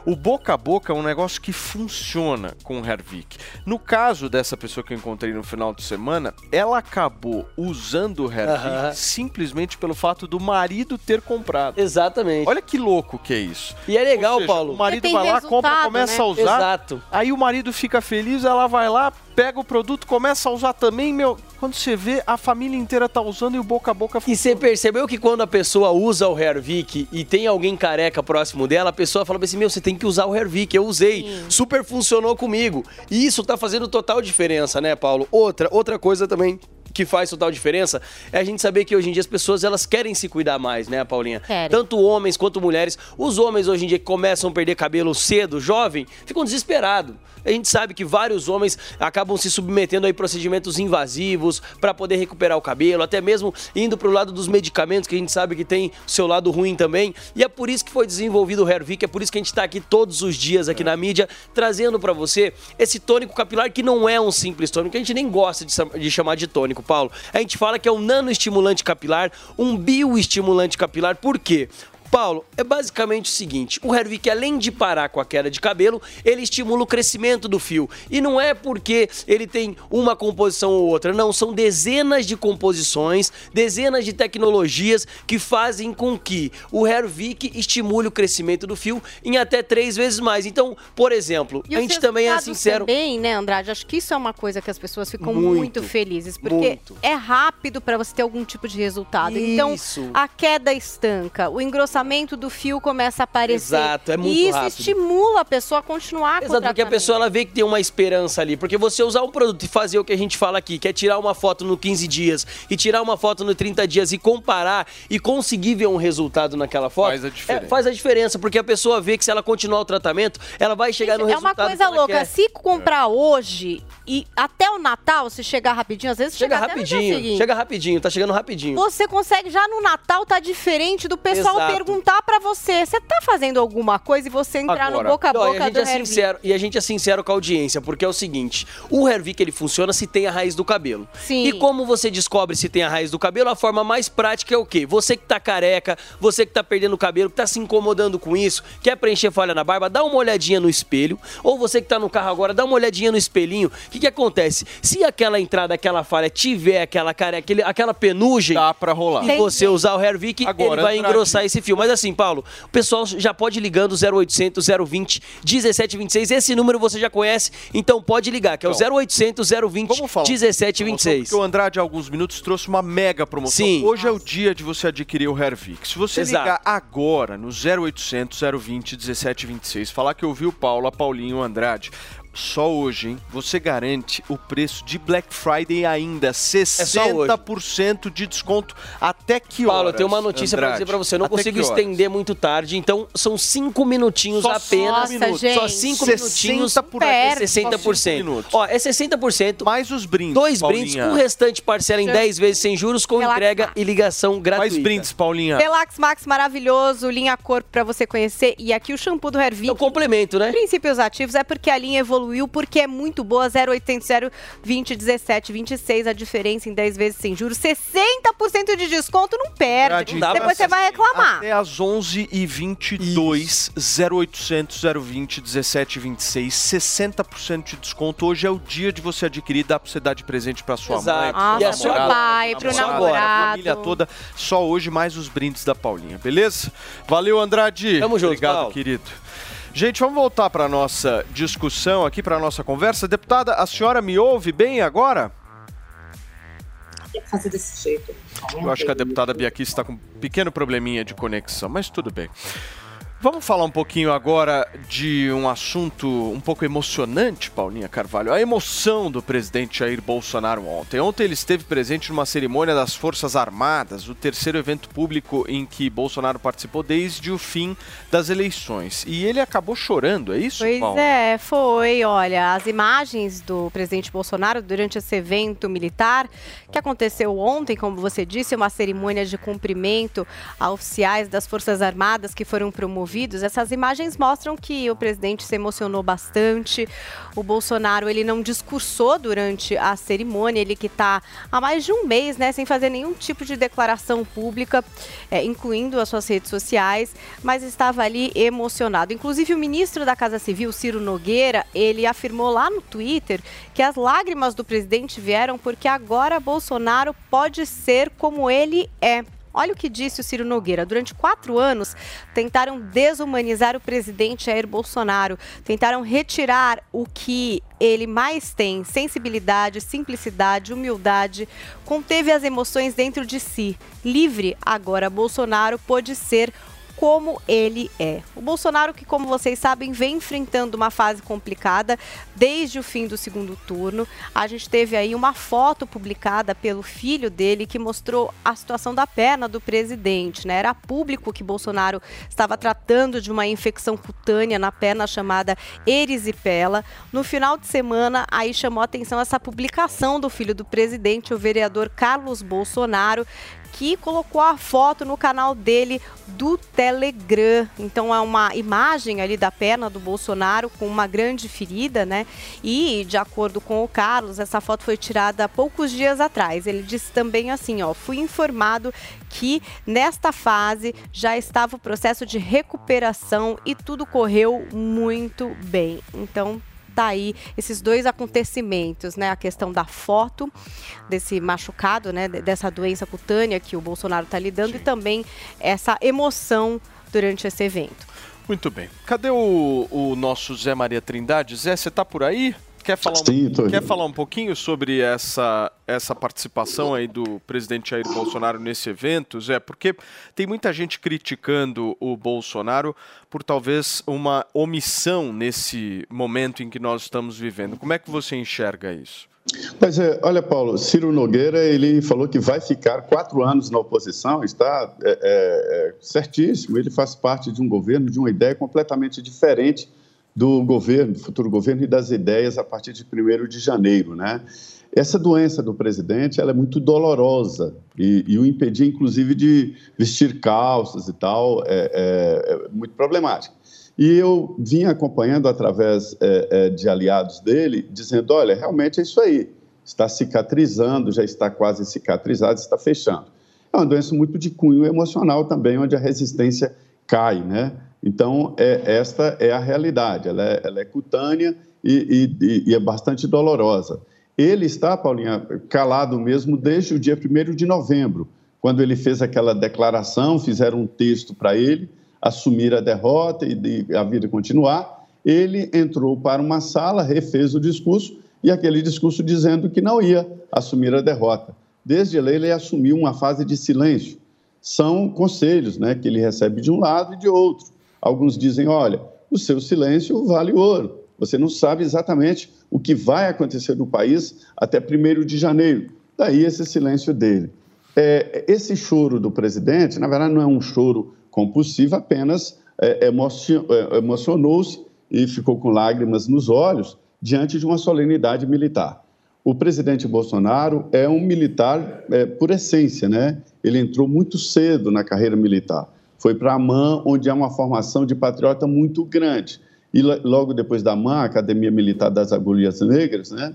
[SPEAKER 2] O boca a boca é um negócio que funciona com o Hervik. No caso dessa pessoa que eu encontrei no final de semana, ela acabou usando o Hervik simplesmente pelo fato do marido ter comprado.
[SPEAKER 17] Exatamente.
[SPEAKER 2] Olha que louco que é isso.
[SPEAKER 17] E é legal,
[SPEAKER 2] Ou seja,
[SPEAKER 17] Paulo.
[SPEAKER 2] O marido vai lá, compra, começa
[SPEAKER 17] né?
[SPEAKER 2] a usar.
[SPEAKER 17] Exato.
[SPEAKER 2] Aí o marido fica feliz, ela vai lá, pega o produto, começa a usar também, meu. Quando você vê, a família inteira tá usando e o boca a boca
[SPEAKER 17] E você percebeu que quando a pessoa usa o Hervik e tem alguém careca próximo dela, a pessoa fala assim: Meu, você tem que usar o Hervik. Eu usei, super funcionou comigo. E isso tá fazendo total diferença, né, Paulo? Outra, outra coisa também que faz total diferença é a gente saber que hoje em dia as pessoas elas querem se cuidar mais, né, Paulinha?
[SPEAKER 3] Querem.
[SPEAKER 17] Tanto homens quanto mulheres. Os homens hoje em dia que começam a perder cabelo cedo, jovem, ficam desesperados. A gente sabe que vários homens acabam se submetendo a procedimentos invasivos para poder recuperar o cabelo, até mesmo indo pro lado dos medicamentos, que a gente sabe que tem o seu lado ruim também. E é por isso que foi desenvolvido o Hervik, é por isso que a gente tá aqui todos os dias aqui na mídia, trazendo para você esse tônico capilar que não é um simples tônico, que a gente nem gosta de chamar de tônico, Paulo. A gente fala que é um nanoestimulante capilar, um bioestimulante capilar. Por quê? Paulo, é basicamente o seguinte: o Hervik, além de parar com a queda de cabelo, ele estimula o crescimento do fio. E não é porque ele tem uma composição ou outra, não. São dezenas de composições, dezenas de tecnologias que fazem com que o Hervik estimule o crescimento do fio em até três vezes mais. Então, por exemplo,
[SPEAKER 3] E
[SPEAKER 17] a gente também é sincero.
[SPEAKER 3] Também, né, Andrade? Acho que isso é uma coisa que as pessoas ficam
[SPEAKER 17] Muito,
[SPEAKER 3] muito, felizes, porque
[SPEAKER 17] muito.
[SPEAKER 3] é rápido para você ter algum tipo de resultado. Então,
[SPEAKER 17] Isso.
[SPEAKER 3] a queda estanca, o engrossamento do fio começa a aparecer.
[SPEAKER 17] Exato, é muito
[SPEAKER 3] E isso
[SPEAKER 17] rápido.
[SPEAKER 3] estimula a pessoa a continuar com o
[SPEAKER 17] Exato, porque a pessoa ela vê que tem uma esperança ali. Porque você usar um produto e fazer o que a gente fala aqui, que é tirar uma foto no 15 dias e tirar uma foto no 30 dias e comparar e conseguir ver um resultado naquela foto.
[SPEAKER 2] Faz a diferença.
[SPEAKER 17] é, faz a diferença, porque a pessoa vê que se ela continuar o tratamento, ela vai chegar no
[SPEAKER 3] É
[SPEAKER 17] resultado.
[SPEAKER 3] uma
[SPEAKER 17] que
[SPEAKER 3] coisa
[SPEAKER 17] ela
[SPEAKER 3] louca.
[SPEAKER 17] quer.
[SPEAKER 3] Se comprar hoje e até o Natal, se chegar rapidinho, às vezes
[SPEAKER 17] Chega
[SPEAKER 3] chega, até no dia
[SPEAKER 17] rapidinho, chega rapidinho, tá chegando rapidinho.
[SPEAKER 3] Você consegue já no Natal tá diferente do pessoal
[SPEAKER 17] Exato.
[SPEAKER 3] Perguntar pra você, você tá fazendo alguma coisa e você entrar no boca a
[SPEAKER 17] Ó, e
[SPEAKER 3] boca
[SPEAKER 17] a gente
[SPEAKER 3] do
[SPEAKER 17] é sincero E a gente é sincero com a audiência, porque é o seguinte: o Hervik ele funciona se tem a raiz do cabelo.
[SPEAKER 3] Sim.
[SPEAKER 17] E como você descobre se tem a raiz do cabelo, a forma mais prática é o quê? Você que tá careca, você que tá perdendo o cabelo, que tá se incomodando com isso, quer preencher falha na barba, dá uma olhadinha no espelho. Ou você que tá no carro agora, dá uma olhadinha no espelhinho. O que que acontece? Se aquela entrada, aquela falha tiver aquela careca, aquele- aquela penugem,
[SPEAKER 2] dá pra rolar.
[SPEAKER 17] E você usar o Hervik,
[SPEAKER 2] Agora,
[SPEAKER 17] ele vai engrossar esse fio. Mas assim, Paulo, o pessoal já pode ligando 0800 020 1726. Esse número você já conhece, então pode ligar, que é o
[SPEAKER 2] Então,
[SPEAKER 17] 0800 020 1726.
[SPEAKER 2] Porque o Andrade, há alguns minutos, trouxe uma mega promoção.
[SPEAKER 17] Sim.
[SPEAKER 2] Hoje é o dia de você adquirir o Hervik. Se você
[SPEAKER 17] Exato.
[SPEAKER 2] ligar agora no 0800 020 1726, falar que ouviu o Paulo, a Paulinho e o Andrade, só hoje, hein? Você garante o preço de Black Friday ainda. 60% de desconto até que horas?
[SPEAKER 17] Paulo, eu tenho uma notícia pra
[SPEAKER 2] Andrade?
[SPEAKER 17] dizer pra você. Eu não
[SPEAKER 2] Até
[SPEAKER 17] consigo estender muito tarde, então são cinco minutinhos
[SPEAKER 2] Só
[SPEAKER 17] apenas.
[SPEAKER 2] cinco minutos.
[SPEAKER 17] Só cinco
[SPEAKER 2] 60
[SPEAKER 17] minutinhos
[SPEAKER 2] por-. Só
[SPEAKER 17] 60%.
[SPEAKER 2] cinco minutos.
[SPEAKER 17] Ó, é 60%.
[SPEAKER 2] Mais os brindes.
[SPEAKER 17] Dois
[SPEAKER 2] Paulinha.
[SPEAKER 17] brindes, o restante parcela em 10 vezes sem juros, com
[SPEAKER 3] Relaxa.
[SPEAKER 17] entrega e ligação gratuita.
[SPEAKER 2] Mais brindes, Paulinha.
[SPEAKER 3] Relax Max maravilhoso, linha corpo pra você conhecer. E aqui o shampoo do Hervik. É o
[SPEAKER 17] complemento, né?
[SPEAKER 3] Princípios ativos é porque a linha evoluiu, porque é muito boa. 0800 020 17 26. A diferença em 10 vezes sem juros. 60% de desconto, não perde.
[SPEAKER 2] Dá
[SPEAKER 3] Depois você vai reclamar.
[SPEAKER 2] Até às 11h22, 0800 020 1726, 60% de desconto. Hoje é o dia de você adquirir, dá pra você dar de presente pra sua
[SPEAKER 17] Exato.
[SPEAKER 2] mãe,
[SPEAKER 17] Ah,
[SPEAKER 2] pro
[SPEAKER 17] E a
[SPEAKER 2] seu namorado,
[SPEAKER 3] pai, pro namorado.
[SPEAKER 2] a família toda. Só hoje mais os brindes da Paulinha, beleza? Valeu, Andrade.
[SPEAKER 17] Tamo junto,
[SPEAKER 2] Obrigado,
[SPEAKER 17] Paulo.
[SPEAKER 2] querido. Gente, vamos voltar para nossa discussão aqui, para nossa conversa. Deputada, a senhora me ouve bem agora?
[SPEAKER 19] Tem que fazer desse jeito.
[SPEAKER 2] Eu acho que a deputada Bia aqui está com um pequeno probleminha de conexão, mas tudo bem. Vamos falar um pouquinho agora de um assunto um pouco emocionante, Paulinha Carvalho. A emoção do presidente Jair Bolsonaro ontem. Ontem ele esteve presente numa cerimônia das Forças Armadas, o terceiro evento público em que Bolsonaro participou desde o fim das eleições. E ele acabou chorando, é isso,
[SPEAKER 3] Pois
[SPEAKER 2] Paulo?
[SPEAKER 3] é, foi. Olha, as imagens do presidente Bolsonaro durante esse evento militar que aconteceu ontem, como você disse, uma cerimônia de cumprimento a oficiais das Forças Armadas que foram promovidos. Essas imagens mostram que o presidente se emocionou bastante. O Bolsonaro ele não discursou durante a cerimônia, ele que está há mais de um mês, né, sem fazer nenhum tipo de declaração pública, é, incluindo as suas redes sociais, mas estava ali emocionado. Inclusive o ministro da Casa Civil, Ciro Nogueira, ele afirmou lá no Twitter que as lágrimas do presidente vieram porque agora Bolsonaro pode ser como ele é. Olha o que disse o Ciro Nogueira. Durante quatro anos, tentaram desumanizar o presidente Jair Bolsonaro. Tentaram retirar o que ele mais tem: sensibilidade, simplicidade, humildade. Conteve as emoções dentro de si. Livre, agora Bolsonaro pôde ser como ele é. O Bolsonaro, que, como vocês sabem, vem enfrentando uma fase complicada desde o fim do segundo turno. A gente teve aí uma foto publicada pelo filho dele que mostrou a situação da perna do presidente. Né? Era público que Bolsonaro estava tratando de uma infecção cutânea na perna chamada erisipela. No final de semana, aí chamou atenção essa publicação do filho do presidente, o vereador Carlos Bolsonaro, colocou a foto no canal dele do Telegram. Então é uma imagem ali da perna do Bolsonaro com uma grande ferida, né? E de acordo com o Carlos, essa foto foi tirada há poucos dias atrás. Ele disse também assim, ó, fui informado que nesta fase já estava o processo de recuperação e tudo correu muito bem. Então tá aí esses dois acontecimentos, né? A questão da foto desse machucado, né? de- Dessa doença cutânea que o Bolsonaro está lidando e também essa emoção durante esse evento.
[SPEAKER 2] Muito bem. Cadê o, o nosso Zé Maria Trindade? Zé, você tá por aí? Quer falar, um, quer falar um pouquinho sobre essa, essa participação aí do presidente Jair Bolsonaro nesse evento, Zé? Porque tem muita gente criticando o Bolsonaro por talvez uma omissão nesse momento em que nós estamos vivendo. Como é que você enxerga isso?
[SPEAKER 15] Pois é, olha, Paulo, Ciro Nogueira, ele falou que vai ficar quatro anos na oposição, está é, é, é, certíssimo, ele faz parte de um governo, de uma ideia completamente diferente do governo, do futuro governo e das ideias a partir de 1 de janeiro, né? Essa doença do presidente, ela é muito dolorosa e, e o impedir, inclusive, de vestir calças e tal, é, é- é muito problemático. E eu vim acompanhando através é, é, de aliados dele, dizendo: olha, realmente é isso aí, está cicatrizando, já está quase cicatrizado, está fechando. É uma doença muito de cunho emocional também, onde a resistência cai, né? Então, é, esta é a realidade, ela é, ela é cutânea e, e- e é bastante dolorosa. Ele está, Paulinha, calado mesmo desde o dia 1 de novembro, quando ele fez aquela declaração, fizeram um texto para ele, assumir a derrota e a vida continuar. Ele entrou para uma sala, refez o discurso, e aquele discurso dizendo que não ia assumir a derrota. Desde lá, ele assumiu uma fase de silêncio. São conselhos né, que ele recebe de um lado e de outro. Alguns dizem: olha, o seu silêncio vale ouro. Você não sabe exatamente o que vai acontecer no país até 1 de janeiro. Daí esse silêncio dele. É, esse choro do presidente, na verdade, não é um choro compulsivo, apenas é, é, emocionou-se e ficou com lágrimas nos olhos diante de uma solenidade militar. O presidente Bolsonaro é um militar é, por essência, né? Ele entrou muito cedo na carreira militar. Foi para a AMAN, onde há uma formação de patriota muito grande. E lo- logo depois da AMAN, a Academia Militar das Agulhas Negras, né?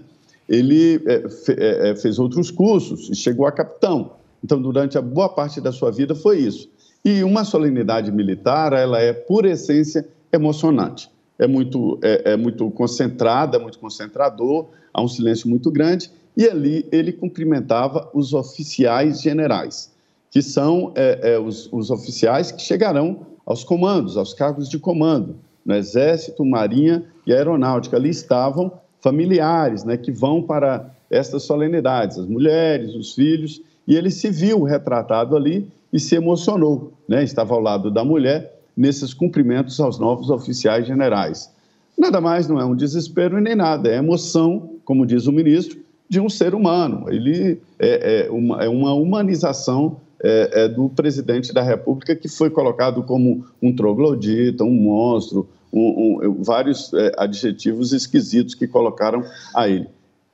[SPEAKER 15] Ele é, é, é, fez outros cursos e chegou a capitão. Então, durante a boa parte da sua vida foi isso. E uma solenidade militar, ela é, por essência, emocionante. É muito, é, é muito concentrada, muito concentrador, há um silêncio muito grande. E ali ele cumprimentava os oficiais generais, que são é, é, os, os oficiais que chegarão aos comandos, aos cargos de comando, no Exército, Marinha e Aeronáutica. Ali estavam familiares, né, que vão para estas solenidades, as mulheres, os filhos, e ele se viu retratado ali e se emocionou, né? Estava ao lado da mulher nesses cumprimentos aos novos oficiais generais. Nada mais não é um desespero nem nada, é emoção, como diz o ministro, de um ser humano. Ele é, é uma, é uma humanização é, é, do presidente da República que foi colocado como um troglodita, um monstro, um, um, vários é, adjetivos esquisitos que colocaram a ele.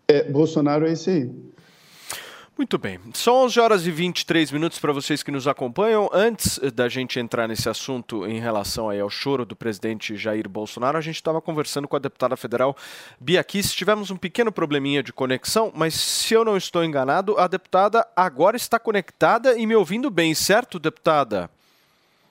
[SPEAKER 15] É, Bolsonaro é esse aí.
[SPEAKER 2] Muito bem. São 11 horas e 23 minutos para vocês que nos acompanham. Antes da gente entrar nesse assunto em relação aí ao choro do presidente Jair Bolsonaro, a gente estava conversando com a deputada federal Bia Kiss. Tivemos um pequeno probleminha de conexão, mas se eu não estou enganado, a deputada agora está conectada e me ouvindo bem, certo, deputada?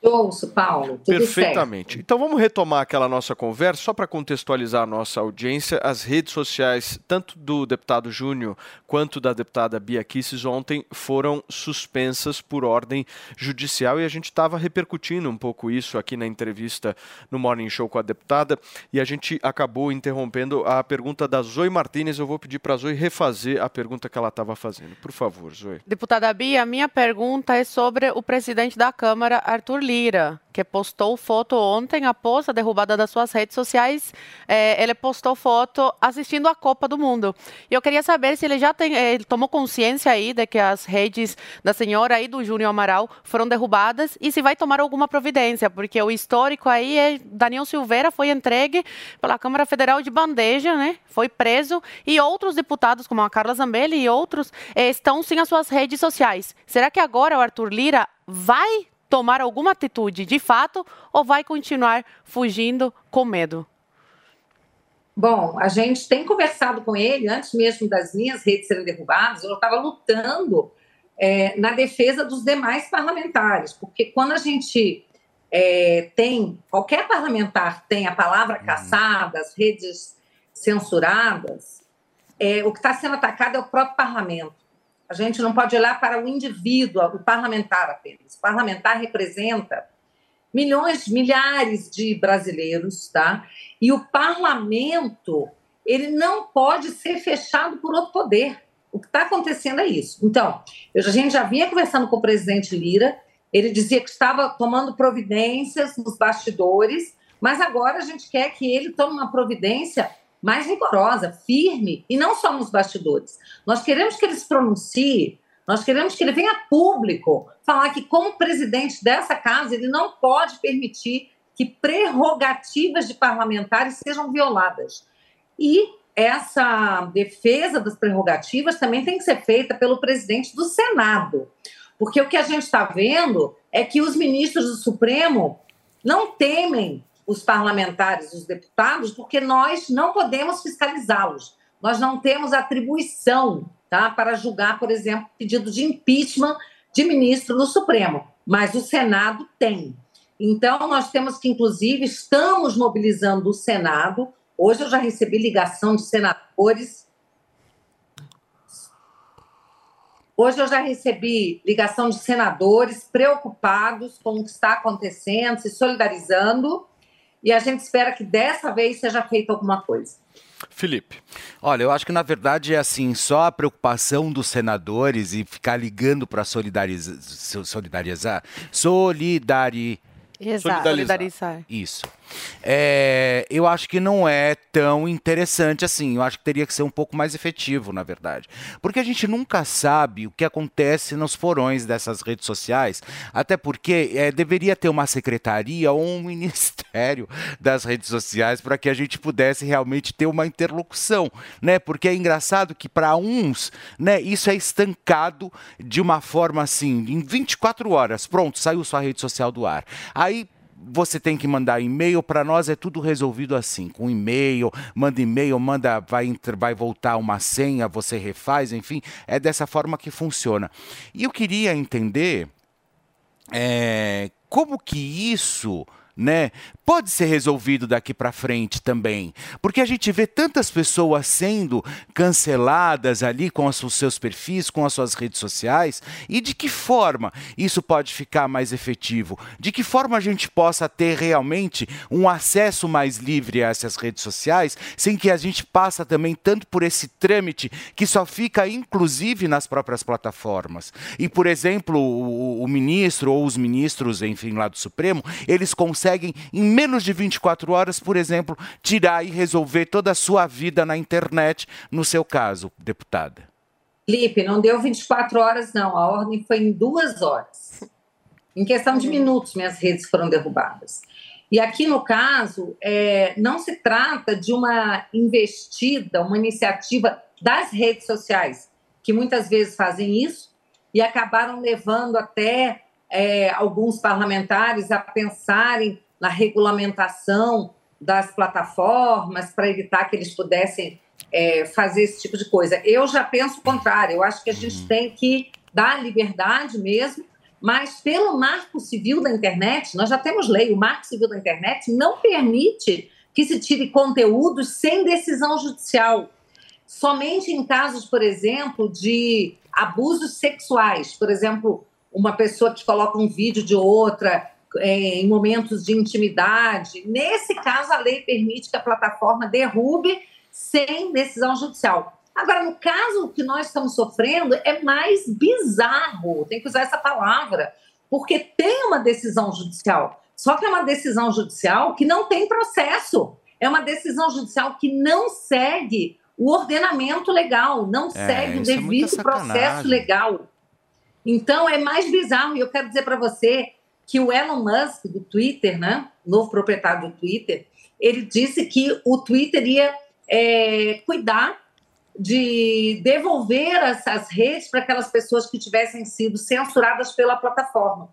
[SPEAKER 19] Ouço, Paulo. Tudo
[SPEAKER 2] Perfeitamente.
[SPEAKER 19] certo.
[SPEAKER 2] Então vamos retomar aquela nossa conversa, só para contextualizar a nossa audiência. As redes sociais, tanto do deputado Júnior quanto da deputada Bia Kisses, ontem foram suspensas por ordem judicial e a gente estava repercutindo um pouco isso aqui na entrevista no Morning Show com a deputada e a gente acabou interrompendo a pergunta da Zoe Martinez. Eu vou pedir para a Zoe refazer a pergunta que ela estava fazendo. Por favor, Zoe.
[SPEAKER 14] Deputada Bia, a minha pergunta é sobre o presidente da Câmara, Arthur Lira, que postou foto ontem após a derrubada das suas redes sociais. É, ele postou foto assistindo a Copa do Mundo. E eu queria saber se ele já tem, eh, ele tomou consciência aí de que as redes da senhora e do Júnior Amaral foram derrubadas e se vai tomar alguma providência, porque o histórico aí é Daniel Silveira foi entregue pela Câmara Federal de bandeja, né? Foi preso e outros deputados como a Carla Zambelli e outros eh, estão sem as suas redes sociais. Será que agora o Arthur Lira vai tomar alguma atitude de fato ou vai continuar fugindo com medo?
[SPEAKER 19] Bom, a gente tem conversado com ele antes mesmo das minhas redes serem derrubadas. Eu estava lutando é, na defesa dos demais parlamentares, porque quando a gente é, tem qualquer parlamentar tem a palavra caçada, as redes censuradas, é, o que está sendo atacado é o próprio parlamento. A gente não pode olhar para o indivíduo, o parlamentar apenas. O parlamentar representa milhões, milhares de brasileiros, tá? E o parlamento, ele não pode ser fechado por outro poder. O que está acontecendo é isso. Então, eu, a gente já vinha conversando com o presidente Lira, ele dizia que estava tomando providências nos bastidores, mas agora a gente quer que ele tome uma providência mais rigorosa, firme, e não só nos bastidores. Nós queremos que ele se pronuncie, nós queremos que ele venha a público falar que, como presidente dessa casa, ele não pode permitir que prerrogativas de parlamentares sejam violadas. E essa defesa das prerrogativas também tem que ser feita pelo presidente do Senado. Porque o que a gente está vendo é que os ministros do Supremo não temem os parlamentares, os deputados, porque nós não podemos fiscalizá-los. Nós não temos atribuição tá, para julgar, por exemplo, pedido de impeachment de ministro do Supremo, mas o Senado tem. Então, nós temos que, inclusive, estamos mobilizando o Senado. Hoje eu já recebi ligação de senadores. Hoje eu já recebi ligação de senadores preocupados com o que está acontecendo, se solidarizando, e a gente espera que dessa vez seja feita alguma coisa.
[SPEAKER 2] Felipe.
[SPEAKER 4] Olha, eu acho que na verdade é assim, só a preocupação dos senadores e ficar ligando para solidarizar, solidarizar, solidari,
[SPEAKER 14] Exato. Solidarizar.
[SPEAKER 4] Isso. É, eu acho que não é tão interessante assim. Eu acho que teria que ser um pouco mais efetivo, na verdade. Porque a gente nunca sabe o que acontece nos forões dessas redes sociais. Até porque é, deveria ter uma secretaria ou um ministério das redes sociais para que a gente pudesse realmente ter uma interlocução, né? Porque é engraçado que para uns, né, isso é estancado de uma forma assim, em 24 horas, pronto, saiu sua rede social do ar. Aí você tem que mandar e-mail para nós é tudo resolvido assim com e-mail manda e-mail manda vai vai voltar uma senha você refaz enfim é dessa forma que funciona. E eu queria entender é, como que isso né, pode ser resolvido daqui para frente também, porque a gente vê tantas pessoas sendo canceladas ali com os seus perfis, com as suas redes sociais, e de que forma isso pode ficar mais efetivo? De que forma a gente possa ter realmente um acesso mais livre a essas redes sociais, sem que a gente passa também tanto por esse trâmite que só fica inclusive nas próprias plataformas. E, por exemplo, o, o ministro ou os ministros, enfim, lá do Supremo, eles conseguem, em menos de 24 horas, por exemplo, tirar e resolver toda a sua vida na internet, no seu caso, deputada.
[SPEAKER 19] Felipe, não deu 24 horas, não. A ordem foi em duas horas. Em questão de minutos, minhas redes foram derrubadas. E aqui, no caso, é, não se trata de uma investida, uma iniciativa das redes sociais, que muitas vezes fazem isso e acabaram levando até é, alguns parlamentares a pensarem na regulamentação das plataformas para evitar que eles pudessem é, fazer esse tipo de coisa. Eu já penso o contrário, eu acho que a gente tem que dar liberdade mesmo, mas pelo marco civil da internet, nós já temos lei, o marco civil da internet não permite que se tire conteúdos sem decisão judicial. Somente em casos, por exemplo, de abusos sexuais, por exemplo, uma pessoa que coloca um vídeo de outra é, em momentos de intimidade. Nesse caso, a lei permite que a plataforma derrube sem decisão judicial. Agora, no caso que nós estamos sofrendo, é mais bizarro, tem que usar essa palavra, porque tem uma decisão judicial. Só que é uma decisão judicial que não tem processo. É uma decisão judicial que não segue o ordenamento legal, não segue o
[SPEAKER 4] é
[SPEAKER 19] devido processo
[SPEAKER 4] sacanagem.
[SPEAKER 19] legal. Então é mais bizarro. E eu quero dizer para você que o Elon Musk, do Twitter, né, novo proprietário do Twitter, ele disse que o Twitter ia é, cuidar de devolver essas redes para aquelas pessoas que tivessem sido censuradas pela plataforma.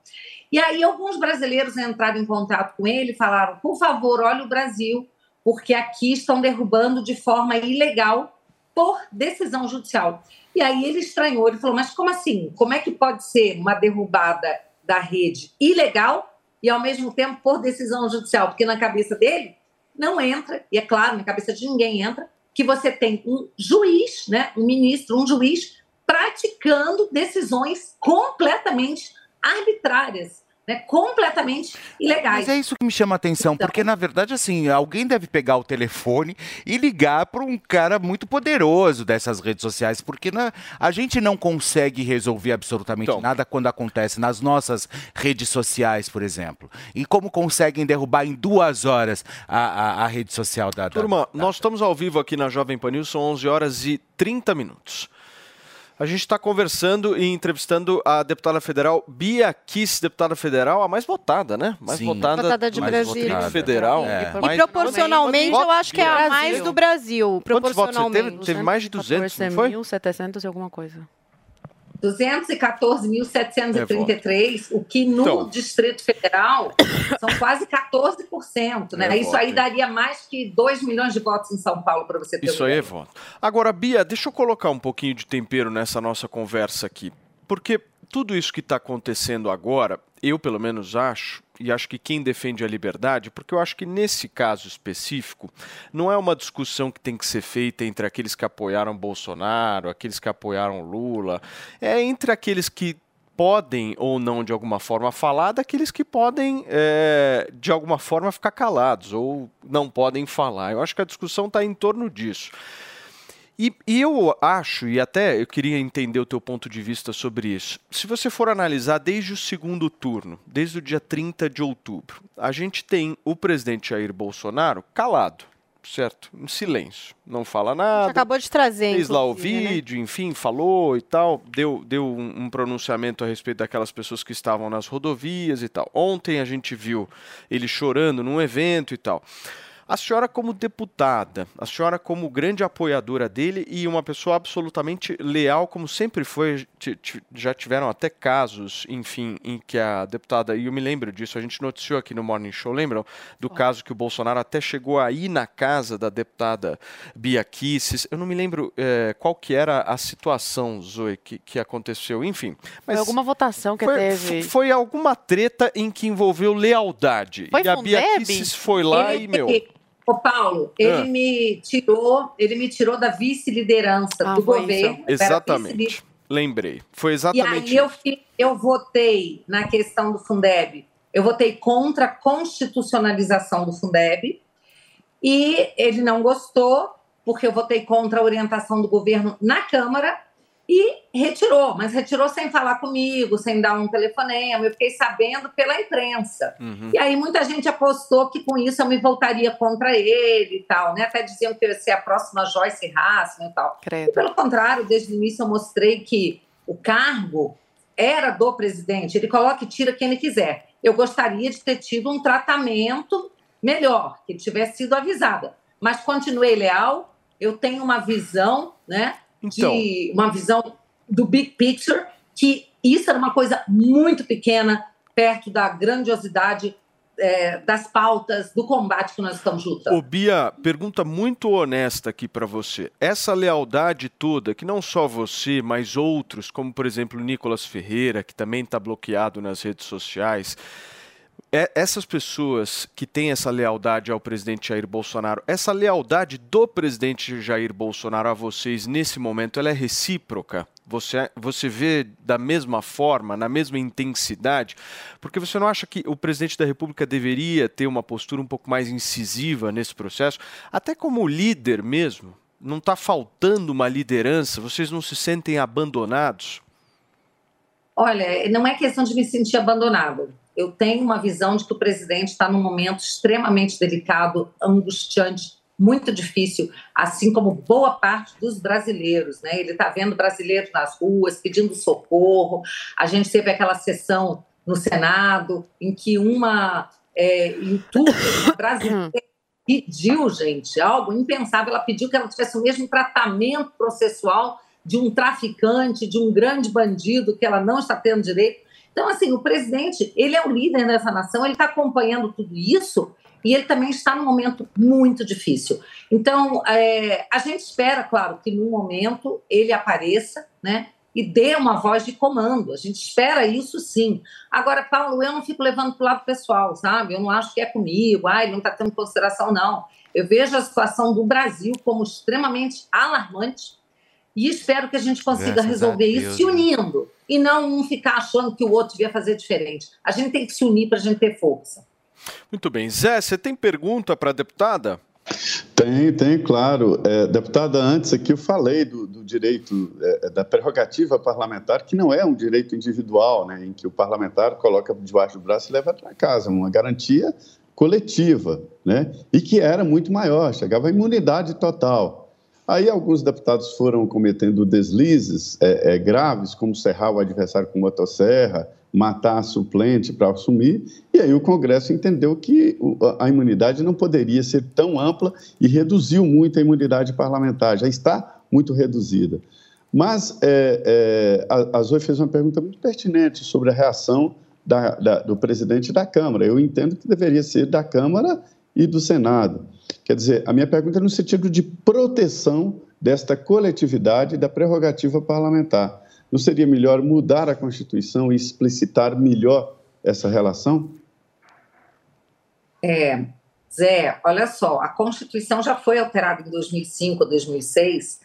[SPEAKER 19] E aí alguns brasileiros entraram em contato com ele e falaram: por favor, olhe o Brasil, porque aqui estão derrubando de forma ilegal por decisão judicial. E aí ele estranhou, ele falou: mas como assim? Como é que pode ser uma derrubada da rede ilegal e ao mesmo tempo por decisão judicial? Porque na cabeça dele não entra, e é claro, na cabeça de ninguém entra, que você tem um juiz, né, um ministro, um juiz praticando decisões completamente arbitrárias, né, completamente ilegais.
[SPEAKER 4] Mas é isso que me chama a atenção, porque na verdade, assim, alguém deve pegar o telefone e ligar para um cara muito poderoso dessas redes sociais, porque na- a gente não consegue resolver absolutamente nada quando acontece nas nossas redes sociais, por exemplo. E como conseguem derrubar em duas horas a, a- a rede social da. da-
[SPEAKER 2] Turma, nós estamos ao vivo aqui na Jovem Pan News, são 11 horas e 30 minutos. A gente está conversando e entrevistando a deputada federal Bia Kiss, deputada federal, a mais votada, né? Mais
[SPEAKER 4] Sim.
[SPEAKER 2] votada,
[SPEAKER 3] Votada de Brasília.
[SPEAKER 2] votada federal.
[SPEAKER 4] É.
[SPEAKER 3] E
[SPEAKER 2] Mais-
[SPEAKER 3] proporcionalmente, eu acho que é a
[SPEAKER 14] Brasil.
[SPEAKER 3] mais do Brasil.
[SPEAKER 2] Quantos votos você
[SPEAKER 3] Proporcionalmente.
[SPEAKER 2] teve? Teve mais de 200, não foi?
[SPEAKER 14] 1.700 e alguma coisa.
[SPEAKER 19] 214.733, o que no
[SPEAKER 2] Então.
[SPEAKER 19] Distrito Federal são quase 14%. Né?
[SPEAKER 2] É
[SPEAKER 19] Isso
[SPEAKER 2] voto,
[SPEAKER 19] aí
[SPEAKER 2] hein?
[SPEAKER 19] daria mais que 2 milhões de votos em São Paulo, para você ter
[SPEAKER 2] Isso aí é voto. Agora, Bia, deixa eu colocar um pouquinho de tempero nessa nossa conversa aqui. Porque tudo isso que está acontecendo agora, eu pelo menos acho, e acho que quem defende a liberdade, porque eu acho que nesse caso específico, não é uma discussão que tem que ser feita entre aqueles que apoiaram Bolsonaro, aqueles que apoiaram Lula, é entre aqueles que podem ou não de alguma forma falar daqueles que podem é, de alguma forma ficar calados ou não podem falar. Eu acho que a discussão está em torno disso. E, e eu acho, e até eu queria entender o teu ponto de vista sobre isso. Se você for analisar desde o segundo turno, desde o dia 30 de outubro, a gente tem o presidente Jair Bolsonaro calado, certo? Em silêncio. Não fala nada.
[SPEAKER 3] acabou de trazer,
[SPEAKER 2] Fez lá o
[SPEAKER 3] né?
[SPEAKER 2] vídeo, enfim, falou e tal, deu, deu um, um pronunciamento a respeito daquelas pessoas que estavam nas rodovias e tal. Ontem a gente viu ele chorando num evento e tal. A senhora, como deputada, a senhora, como grande apoiadora dele e uma pessoa absolutamente leal, como sempre foi, já tiveram até casos, enfim, em que a deputada, e eu me lembro disso, a gente noticiou aqui no Morning Show, lembram do caso que o Bolsonaro até chegou aí na casa da deputada Bia Kicis. Eu não me lembro eh, qual que era a situação, Zoe, que, que aconteceu, enfim.
[SPEAKER 14] Foi alguma votação que
[SPEAKER 2] foi,
[SPEAKER 14] teve.
[SPEAKER 2] foi alguma treta em que envolveu lealdade.
[SPEAKER 14] Foi
[SPEAKER 2] e a Bia? Kicis foi lá e, meu...
[SPEAKER 19] Ô, Paulo, ele
[SPEAKER 2] Ah.
[SPEAKER 19] me tirou, ele me tirou da vice-liderança
[SPEAKER 14] Ah,
[SPEAKER 19] do
[SPEAKER 14] foi
[SPEAKER 19] governo. era
[SPEAKER 2] Exatamente. Lembrei. Foi
[SPEAKER 19] E
[SPEAKER 2] exatamente
[SPEAKER 19] aí eu, eu votei na questão do Fundeb, eu votei contra a constitucionalização do Fundeb e ele não gostou, porque eu votei contra a orientação do governo na Câmara e retirou, mas retirou sem falar comigo, sem dar um telefonema. Eu fiquei sabendo pela imprensa.
[SPEAKER 2] Uhum.
[SPEAKER 19] E aí muita gente apostou que com isso eu me voltaria contra ele e tal, né? Até diziam que eu ia ser a próxima Joyce Hasselman e tal. E pelo contrário, desde o início eu mostrei que o cargo era do presidente. Ele coloca e tira quem ele quiser. Eu gostaria de ter tido um tratamento melhor, que tivesse sido avisada. Mas continuei leal. Eu tenho uma visão, né?
[SPEAKER 2] Então.
[SPEAKER 19] De uma visão do big picture, que isso era uma coisa muito pequena perto da grandiosidade é, das pautas do combate que nós estamos lutando.
[SPEAKER 2] Ô Bia, pergunta muito honesta aqui pra você. Essa lealdade toda, que não só você, mas outros, como por exemplo o Nicolas Ferreira, que também está bloqueado nas redes sociais, essas pessoas que têm essa lealdade ao presidente Jair Bolsonaro, essa lealdade do presidente Jair Bolsonaro a vocês nesse momento, ela é recíproca? Você, você vê da mesma forma, na mesma intensidade? Porque você não acha que o presidente da República deveria ter uma postura um pouco mais incisiva nesse processo? Até como líder mesmo? Não está faltando uma liderança? Vocês não se sentem abandonados?
[SPEAKER 19] Olha, não é questão de me sentir abandonado. Eu tenho uma visão de que o presidente está num momento extremamente delicado, angustiante, muito difícil, assim como boa parte dos brasileiros. Né? Ele está vendo brasileiros nas ruas pedindo socorro. A gente teve aquela sessão no Senado em que uma é, brasileira pediu, gente, algo impensável. Ela pediu que ela tivesse o mesmo tratamento processual de um traficante, de um grande bandido que ela não está tendo direito. Então, assim, o presidente, ele é o líder dessa nação, ele está acompanhando tudo isso e ele também está num momento muito difícil. Então, é, a gente espera, claro, que no momento ele apareça, né? E dê uma voz de comando. A gente espera isso sim. Agora, Paulo, eu não fico levando para o lado pessoal, sabe? Eu não acho que é comigo, ai, não está tendo consideração, não. Eu vejo a situação do Brasil como extremamente alarmante e espero que a gente consiga
[SPEAKER 2] Graças
[SPEAKER 19] resolver isso se
[SPEAKER 2] né?
[SPEAKER 19] unindo e não um ficar achando que o outro devia fazer diferente. A gente tem que se unir para a gente ter força.
[SPEAKER 2] Muito bem. Zé, você tem pergunta para a deputada?
[SPEAKER 15] Tem, tem, claro. É, deputada, antes aqui eu falei do, do direito, é, da prerrogativa parlamentar, que não é um direito individual, né, em que o parlamentar coloca debaixo do braço e leva para casa, uma garantia coletiva, né, e que era muito maior, chegava à imunidade total. Aí alguns deputados foram cometendo deslizes é, é, graves, como serrar o adversário com motosserra, matar a suplente para assumir, e aí o Congresso entendeu que a imunidade não poderia ser tão ampla e reduziu muito a imunidade parlamentar, já está muito reduzida. Mas é, é, a, a Zoe fez uma pergunta muito pertinente sobre a reação da- da- do presidente da Câmara. Eu entendo que deveria ser da Câmara e do Senado. Quer dizer, a minha pergunta é no sentido de proteção desta coletividade da prerrogativa parlamentar. Não seria melhor mudar a Constituição e explicitar melhor essa relação?
[SPEAKER 19] É, Zé, olha só, a Constituição já foi alterada em 2005, 2006,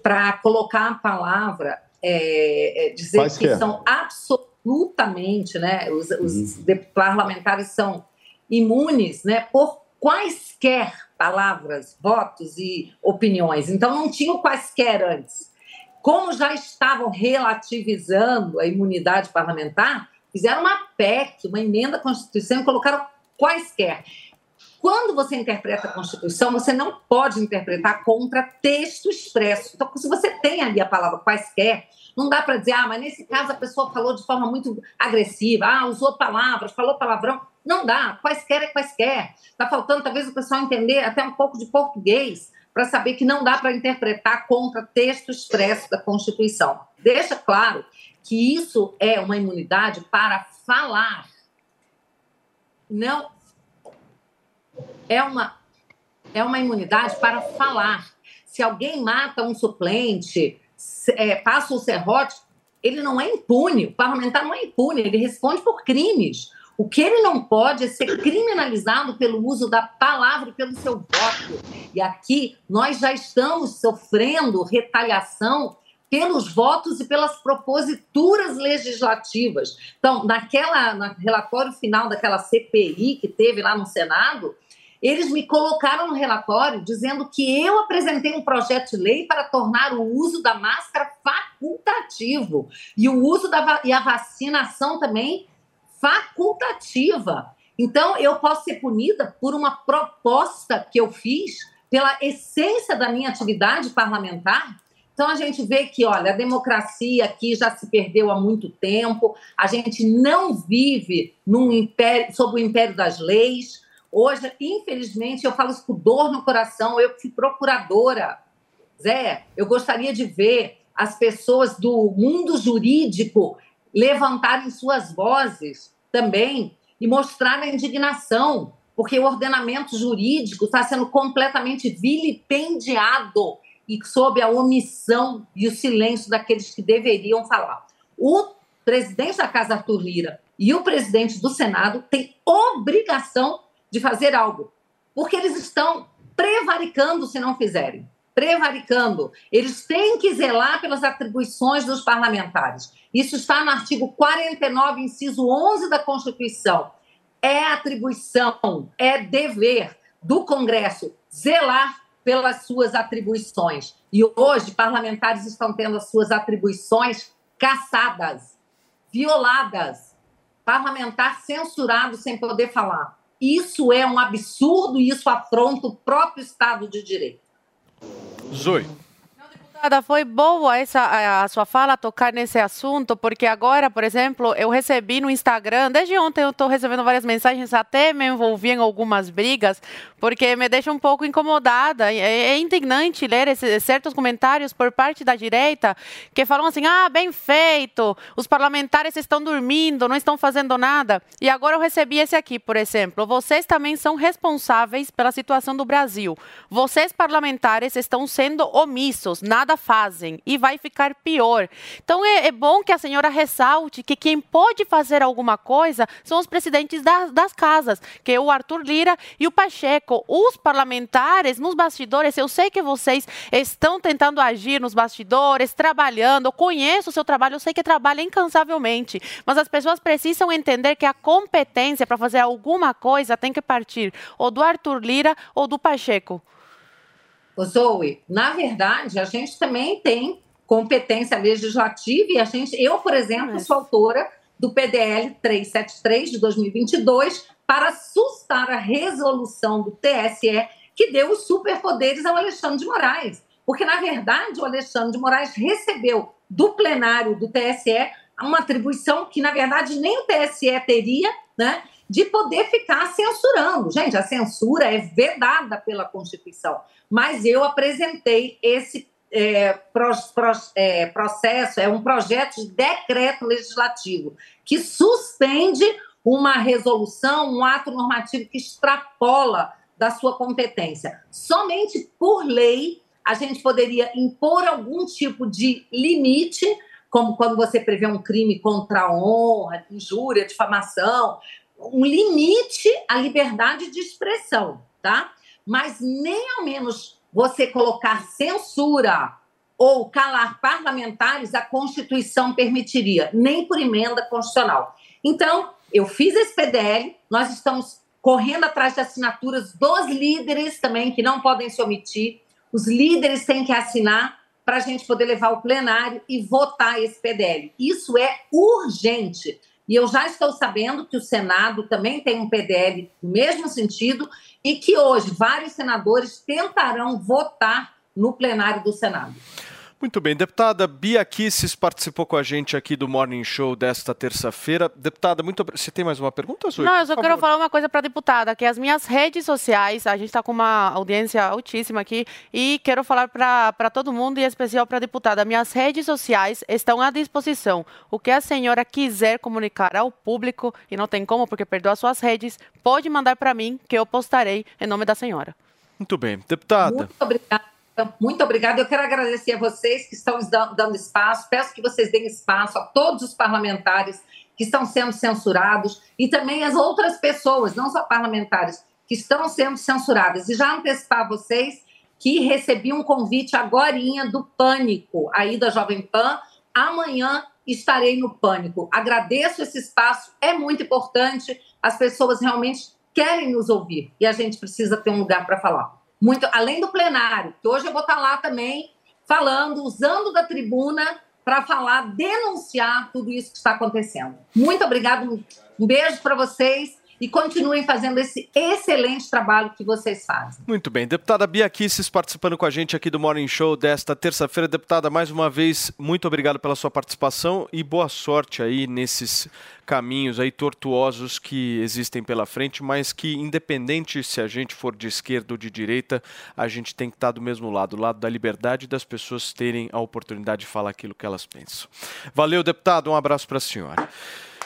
[SPEAKER 19] para colocar a palavra, é, é, dizer
[SPEAKER 15] Faz
[SPEAKER 19] que são absolutamente, né, os, os de- parlamentares são imunes, né, por quaisquer palavras, votos e opiniões. Então não tinham quaisquer antes. Como já estavam relativizando a imunidade parlamentar, fizeram uma PEC, uma emenda à Constituição e colocaram quaisquer. Quando você interpreta a Constituição, você não pode interpretar contra texto expresso. Então, se você tem ali a palavra quaisquer, não dá para dizer, ah, mas nesse caso a pessoa falou de forma muito agressiva, ah, usou palavras, falou palavrão. Não dá, quaisquer é quaisquer. Está faltando talvez o pessoal entender até um pouco de português para saber que não dá para interpretar contra texto expresso da Constituição. deixa claro que isso é uma imunidade para falar. Não é uma é uma imunidade para falar. Se alguém mata um suplente, é, passa o serrote, ele não é impune. O parlamentar não é impune, ele responde por crimes. O que ele não pode é ser criminalizado pelo uso da palavra e pelo seu voto. E aqui nós já estamos sofrendo retaliação pelos votos e pelas proposituras legislativas. Então, naquela, no relatório final daquela CPI que teve lá no Senado, eles me colocaram no relatório dizendo que eu apresentei um projeto de lei para tornar o uso da máscara facultativo e o uso da e a vacinação também facultativa. Então, eu posso ser punida por uma proposta que eu fiz pela essência da minha atividade parlamentar. Então, a gente vê que, olha, a democracia aqui já se perdeu há muito tempo, a gente não vive num império, sob o império das leis. Hoje, infelizmente, eu falo isso com dor no coração, eu fui procuradora. Zé, eu gostaria de ver as pessoas do mundo jurídico levantarem suas vozes também e mostrar a indignação, porque o ordenamento jurídico está sendo completamente vilipendiado e sob a omissão e o silêncio daqueles que deveriam falar. O presidente da Casa, Arthur Lira, e o presidente do Senado têm obrigação de fazer algo, porque eles estão prevaricando se não fizerem. Prevaricando. Eles têm que zelar pelas atribuições dos parlamentares. Isso está no artigo 49, inciso 11 da Constituição. É atribuição, é dever do Congresso zelar pelas suas atribuições. E hoje, parlamentares estão tendo as suas atribuições caçadas, violadas, parlamentar censurado sem poder falar. Isso é um absurdo e isso afronta o próprio Estado de Direito.
[SPEAKER 2] Zoe.
[SPEAKER 14] Deputada, foi boa essa a, sua fala tocar nesse assunto, porque agora, por exemplo, eu recebi no Instagram, desde ontem eu estou recebendo várias mensagens, até me envolvi em algumas brigas, porque me deixa um pouco incomodada. É, é indignante ler esses, certos comentários por parte da direita que falam assim: ah, bem feito, os parlamentares estão dormindo, não estão fazendo nada. E agora eu recebi esse aqui, por exemplo. Vocês também são responsáveis pela situação do Brasil. Vocês, parlamentares, estão sendo omissos, nada fazem e vai ficar pior. Então é, é bom que a senhora ressalte que quem pode fazer alguma coisa são os presidentes das, das casas, que é o Arthur Lira e o Pacheco. Os parlamentares nos bastidores, eu sei que vocês estão tentando agir nos bastidores, trabalhando, eu conheço o seu trabalho, eu sei que trabalha incansavelmente, mas as pessoas precisam entender que a competência para fazer alguma coisa tem que partir ou do Arthur Lira ou do Pacheco.
[SPEAKER 19] Ô, Zoe, na verdade, a gente também tem competência legislativa e a gente, eu, por exemplo, sou autora do PDL 373 de 2022 para sustar a resolução do TSE que deu os superpoderes ao Alexandre de Moraes. Porque, na verdade, o Alexandre de Moraes recebeu do plenário do TSE uma atribuição que, na verdade, nem o TSE teria, né? De poder ficar censurando. Gente, a censura é vedada pela Constituição. Mas eu apresentei esse é, pro- pro- é, processo, é um projeto de decreto legislativo que suspende uma resolução, um ato normativo que extrapola da sua competência. Somente por lei a gente poderia impor algum tipo de limite, como quando você prevê um crime contra a honra, injúria, difamação, um limite à liberdade de expressão, tá? Mas nem ao menos você colocar censura ou calar parlamentares, a Constituição permitiria, nem por emenda constitucional. Então, eu fiz esse PDL, nós estamos correndo atrás de assinaturas dos líderes também, que não podem se omitir. Os líderes têm que assinar para a gente poder levar ao plenário e votar esse PDL. Isso é urgente. E eu já estou sabendo que o Senado também tem um PDL no mesmo sentido e que hoje vários senadores tentarão votar no plenário do Senado.
[SPEAKER 2] Muito bem, deputada Bia Kisses participou com a gente aqui do Morning Show desta terça-feira. Deputada, muito Você tem mais uma pergunta, Zoe?
[SPEAKER 14] Não, eu só quero falar uma coisa para a deputada, que as minhas redes sociais, a gente está com uma audiência altíssima aqui, e quero falar para todo mundo, e em especial para a deputada, minhas redes sociais estão à disposição. O que a senhora quiser comunicar ao público, e não tem como, porque perdeu as suas redes, pode mandar para mim, que eu postarei em nome da senhora.
[SPEAKER 2] Muito bem, deputada.
[SPEAKER 19] Muito obrigada. Muito obrigada. Eu quero agradecer a vocês que estão dando espaço. Peço que vocês deem espaço a todos os parlamentares que estão sendo censurados e também as outras pessoas, não só parlamentares, que estão sendo censuradas. E já antecipar a vocês que recebi um convite agorinha do Pânico, aí da Jovem Pan. Amanhã estarei no Pânico. Agradeço esse espaço, é muito importante. As pessoas realmente querem nos ouvir e a gente precisa ter um lugar para falar. Muito, além do plenário, que hoje eu vou estar lá também falando, usando da tribuna para falar, denunciar tudo isso que está acontecendo. Muito obrigado, um- beijo para vocês e continuem fazendo esse excelente trabalho que vocês fazem.
[SPEAKER 2] Muito bem, deputada Bia Kisses participando com a gente aqui do Morning Show desta terça-feira. Deputada, mais uma vez, muito obrigado pela sua participação e boa sorte aí nesses caminhos aí tortuosos que existem pela frente, mas que independente se a gente for de esquerda ou de direita, a gente tem que estar do mesmo lado, do lado da liberdade das pessoas terem a oportunidade de falar aquilo que elas pensam. Valeu, deputado, um abraço para a senhora.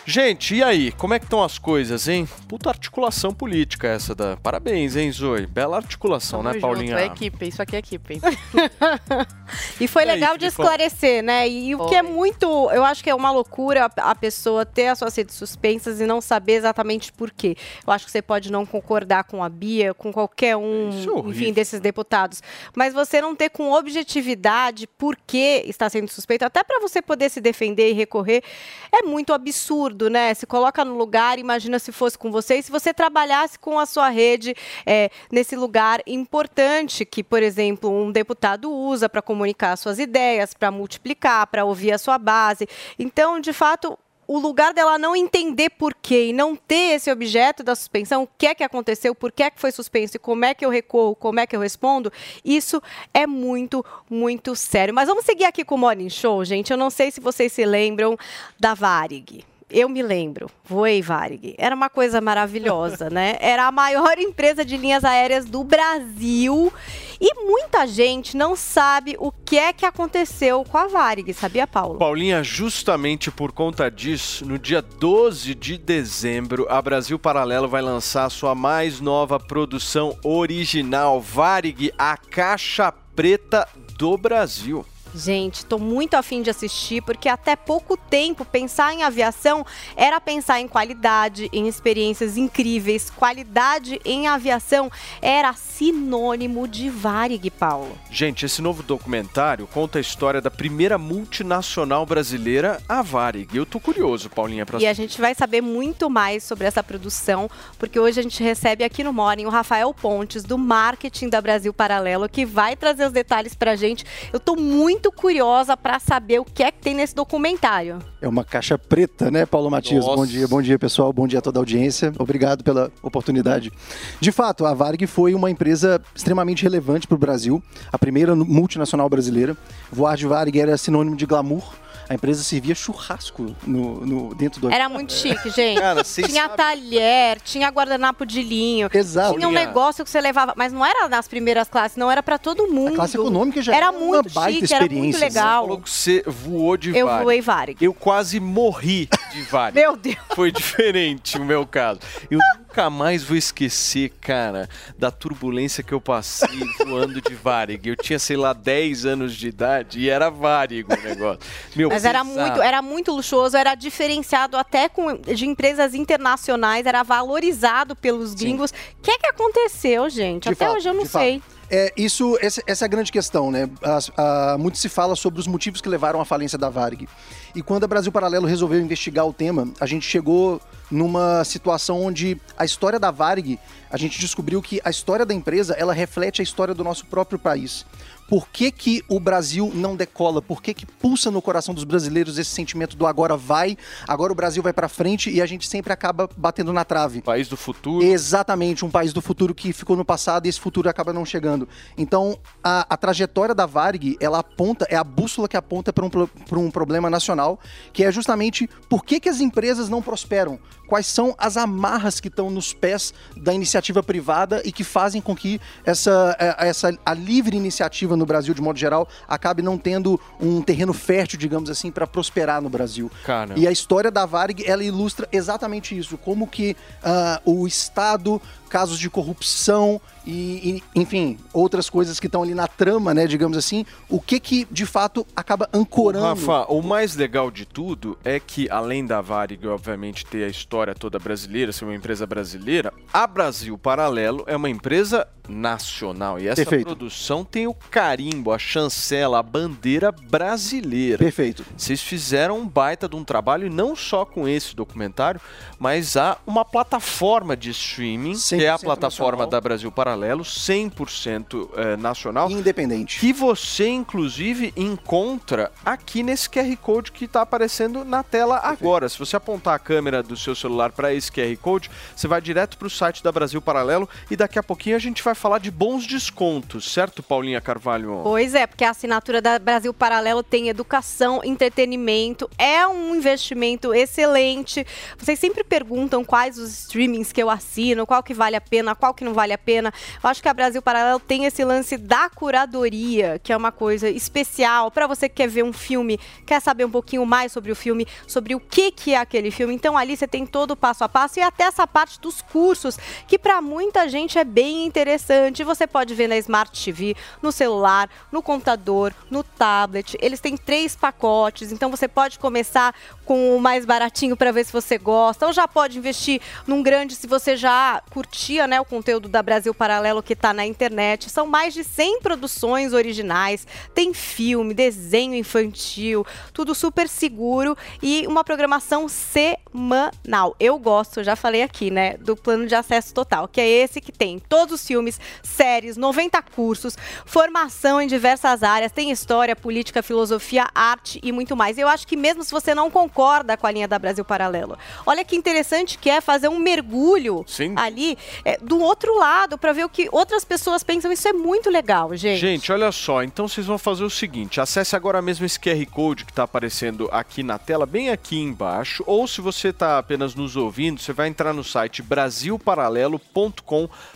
[SPEAKER 2] Gente, e aí? Como é que estão as coisas, hein? Puta articulação política essa da. Parabéns, hein, Zoe? Bela articulação, né,
[SPEAKER 14] Tamo
[SPEAKER 2] Paulinha?
[SPEAKER 14] junto, é equipe, isso aqui é equipe.
[SPEAKER 3] E foi
[SPEAKER 2] E aí,
[SPEAKER 3] legal de esclarecer, né? E o que é muito. Eu acho que é uma loucura a pessoa ter as suas redes suspensas e não saber exatamente por quê. Eu acho que você pode não concordar com a Bia, com qualquer um,
[SPEAKER 2] Isso é
[SPEAKER 3] enfim, desses deputados. Mas você não ter com objetividade por que está sendo suspeito, até para você poder se defender e recorrer, é muito absurdo, né? Se coloca no lugar, imagina se fosse com você e se você trabalhasse com a sua rede é, nesse lugar importante que, por exemplo, um deputado usa para comunicar suas ideias, para multiplicar, para ouvir a sua base. Então, de fato, o lugar dela não entender por quê e não ter esse objeto da suspensão, o que é que aconteceu, por que é que foi suspenso e como é que eu recorro, como é que eu respondo, isso é muito, muito sério. Mas vamos seguir aqui com o Morning Show, gente. Eu não sei se vocês se lembram da Varig. Eu me lembro, voei Varig. Era uma coisa maravilhosa, né? Era a maior empresa de linhas aéreas do Brasil. E muita gente não sabe o que é que aconteceu com a Varig, sabia, Paulo?
[SPEAKER 2] Paulinha, justamente por conta disso, no dia 12 de dezembro, a Brasil Paralelo vai lançar sua mais nova produção original, Varig, a caixa preta do Brasil.
[SPEAKER 3] Gente, tô muito afim de assistir, porque até pouco tempo pensar em aviação era pensar em qualidade, em experiências incríveis. Qualidade em aviação era sinônimo de Varig, Paulo.
[SPEAKER 2] Gente, esse novo documentário conta a história da primeira multinacional brasileira, a Varig. Eu tô curioso, Paulinha, pra
[SPEAKER 3] E a gente vai saber muito mais sobre essa produção, porque hoje a gente recebe aqui no Morning o Rafael Pontes, do marketing da Brasil Paralelo, que vai trazer os detalhes pra gente. Eu tô muito curiosa pra saber o que é que tem nesse documentário.
[SPEAKER 26] É uma caixa preta, né, Paulo Matias?
[SPEAKER 2] Nossa.
[SPEAKER 26] Bom dia, bom dia, pessoal. Bom dia a toda a audiência. Obrigado pela oportunidade. De fato, a Varg foi uma empresa extremamente relevante para o Brasil, a primeira multinacional brasileira. Voar de Varg era sinônimo de glamour. A empresa servia churrasco no, no- dentro do
[SPEAKER 3] Era muito chique, gente.
[SPEAKER 26] Cara,
[SPEAKER 3] tinha talher, tinha guardanapo de linho.
[SPEAKER 26] Exato.
[SPEAKER 3] Tinha um negócio que você levava, mas não era nas primeiras classes, não era pra todo mundo. A
[SPEAKER 26] classe econômica já
[SPEAKER 3] era
[SPEAKER 26] era uma
[SPEAKER 3] muito
[SPEAKER 26] baita
[SPEAKER 3] chique, era muito
[SPEAKER 26] experiência, né?
[SPEAKER 3] legal.
[SPEAKER 2] falou que você voou de
[SPEAKER 3] Eu
[SPEAKER 2] Varig.
[SPEAKER 3] voei Varig.
[SPEAKER 2] Eu quase morri de Varig.
[SPEAKER 3] Meu Deus.
[SPEAKER 2] Foi diferente o meu caso. Eu nunca mais vou esquecer, cara, da turbulência que eu passei voando de Varig. Eu tinha, sei lá, 10 anos de idade e era Varig o negócio. Meu,
[SPEAKER 3] Mas era
[SPEAKER 2] pesado.
[SPEAKER 3] muito, era muito luxuoso, era diferenciado até com, de empresas internacionais, era valorizado pelos gringos. O que é que aconteceu, gente?
[SPEAKER 26] De
[SPEAKER 3] até
[SPEAKER 26] fato,
[SPEAKER 3] hoje eu não
[SPEAKER 26] de fato.
[SPEAKER 3] sei.
[SPEAKER 26] É, isso, essa, essa é a grande questão, né? As- a- muito se fala sobre os motivos que levaram à falência da Varg. E quando a Brasil Paralelo resolveu investigar o tema, a gente chegou numa situação onde a história da Varig, a gente descobriu que a história da empresa, ela reflete a história do nosso próprio país. Por que, que o Brasil não decola? Por que, que pulsa no coração dos brasileiros esse sentimento do agora vai, agora o Brasil vai pra frente e a gente sempre acaba batendo na trave?
[SPEAKER 2] País do futuro.
[SPEAKER 26] Exatamente, um país do futuro que ficou no passado e esse futuro acaba não chegando. Então, a, a trajetória da Varig, ela aponta, é a bússola que aponta para um, pra um problema nacional, que é justamente por que, que as empresas não prosperam? Quais são as amarras que estão nos pés da iniciativa privada e que fazem com que essa, eh, essa a livre iniciativa no Brasil, de modo geral, acabe não tendo um terreno fértil, digamos assim, para prosperar no Brasil.
[SPEAKER 2] Cara.
[SPEAKER 26] E a história da Varig, ela ilustra exatamente isso, como que ah, o Estado, casos de corrupção e, e, enfim, outras coisas que estão ali na trama, né, digamos assim, o que que, de fato, acaba ancorando...
[SPEAKER 2] Rafa, o mais legal de tudo é que, além da Varig, obviamente, ter a história toda brasileira, ser uma empresa brasileira, a Brasil Paralelo é uma empresa nacional. E essa
[SPEAKER 26] Perfeito.
[SPEAKER 2] produção tem o carimbo, a chancela, a bandeira brasileira.
[SPEAKER 26] Perfeito.
[SPEAKER 2] Vocês fizeram um baita de um trabalho, e não só com esse documentário, mas há uma plataforma de streaming, que é a
[SPEAKER 26] 100%
[SPEAKER 2] plataforma
[SPEAKER 26] nacional.
[SPEAKER 2] da Brasil Paralelo, 100% eh, nacional.
[SPEAKER 26] Independente.
[SPEAKER 2] Que você, inclusive, encontra aqui nesse QR Code que está aparecendo na tela agora. Se você apontar a câmera do seu celular para esse QR Code, você vai direto para o site da Brasil Paralelo e daqui a pouquinho a gente vai falar de bons descontos, certo, Paulinha Carvalho?
[SPEAKER 3] Pois é, porque a assinatura da Brasil Paralelo tem educação, entretenimento, é um investimento excelente. Vocês sempre perguntam quais os streamings que eu assino, qual que vale a pena, qual que não vale a pena. Eu acho que a Brasil Paralelo tem esse lance da curadoria, que é uma coisa especial para você que quer ver um filme, quer saber um pouquinho mais sobre o filme, sobre o que que é aquele filme. Então ali você tem todo o passo a passo e até essa parte dos cursos, que para muita gente é bem interessante. Você pode ver na Smart TV, no celular, no computador, no tablet. Eles têm três pacotes, então você pode começar com o mais baratinho para ver se você gosta, ou já pode investir num grande se você já curtia, né, o conteúdo da Brasil Paralelo que está na internet. São mais de 100 produções originais, tem filme, desenho infantil, tudo super seguro e uma programação semanal. Eu gosto, já falei aqui, né, do plano de acesso total, que é esse que tem todos os filmes, séries, 90 cursos, formação em diversas áreas, tem história, política, filosofia, arte e muito mais. Eu acho que mesmo se você não concorda com a linha da Brasil Paralelo, olha que interessante que é fazer um mergulho
[SPEAKER 2] Sim.
[SPEAKER 3] ali é, do outro lado para ver o que outras pessoas pensam. Isso é muito legal, gente.
[SPEAKER 2] Gente, olha só, então vocês vão fazer o seguinte: acesse agora mesmo esse QR Code que está aparecendo aqui na tela, bem aqui embaixo, ou se você está apenas nos ouvindo, você vai entrar no site brasilparalelo.com.br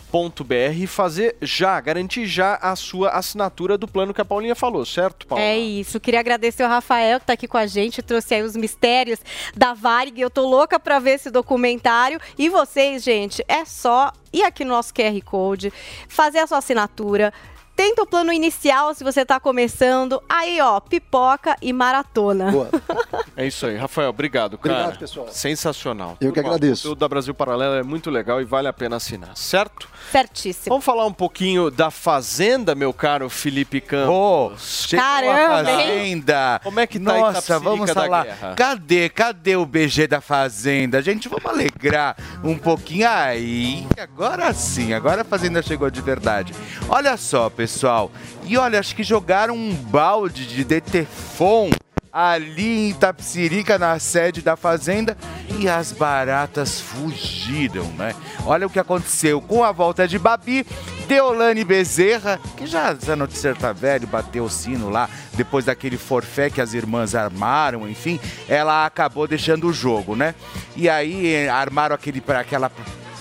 [SPEAKER 2] e fazer já, garantir já a sua assinatura do plano que a Paulinha falou, certo, Paulo?
[SPEAKER 3] É isso. Queria agradecer o Rafael que tá aqui com a gente, trouxe aí os mistérios da Varig. Eu tô louca pra ver esse documentário. E vocês, gente, é só ir aqui no nosso QR Code, fazer a sua assinatura. Tenta o plano inicial se você tá começando. Aí, ó, pipoca e maratona.
[SPEAKER 26] Boa.
[SPEAKER 2] É isso aí, Rafael, obrigado, cara.
[SPEAKER 26] Obrigado, pessoal.
[SPEAKER 2] Sensacional.
[SPEAKER 26] Eu que
[SPEAKER 2] Turma,
[SPEAKER 26] agradeço.
[SPEAKER 2] O conteúdo da Brasil Paralelo é muito legal e vale a pena assinar, certo?
[SPEAKER 3] Certíssimo.
[SPEAKER 2] Vamos falar um pouquinho da Fazenda, meu caro Felipe Campos.
[SPEAKER 4] A
[SPEAKER 3] Caramba, hein?
[SPEAKER 4] Fazenda.
[SPEAKER 2] Como é que tá
[SPEAKER 4] Nossa,
[SPEAKER 2] Itapsirica
[SPEAKER 4] vamos falar.
[SPEAKER 2] guerra?
[SPEAKER 4] Cadê? Cadê o BG da Fazenda? Gente, vamos alegrar um pouquinho aí. Agora sim, agora a Fazenda chegou de verdade. Olha só, pessoal. E olha, acho que jogaram um balde de Detefon ali em Itapsirica, na sede da Fazenda, e as baratas fugiram, né? Olha o que aconteceu com a volta de Babi, Deolane Bezerra, que já, já no tá velho, bateu o sino lá, depois daquele forfé que as irmãs armaram, enfim, ela acabou deixando o jogo, né? E aí eh, armaram aquele, pra- aquela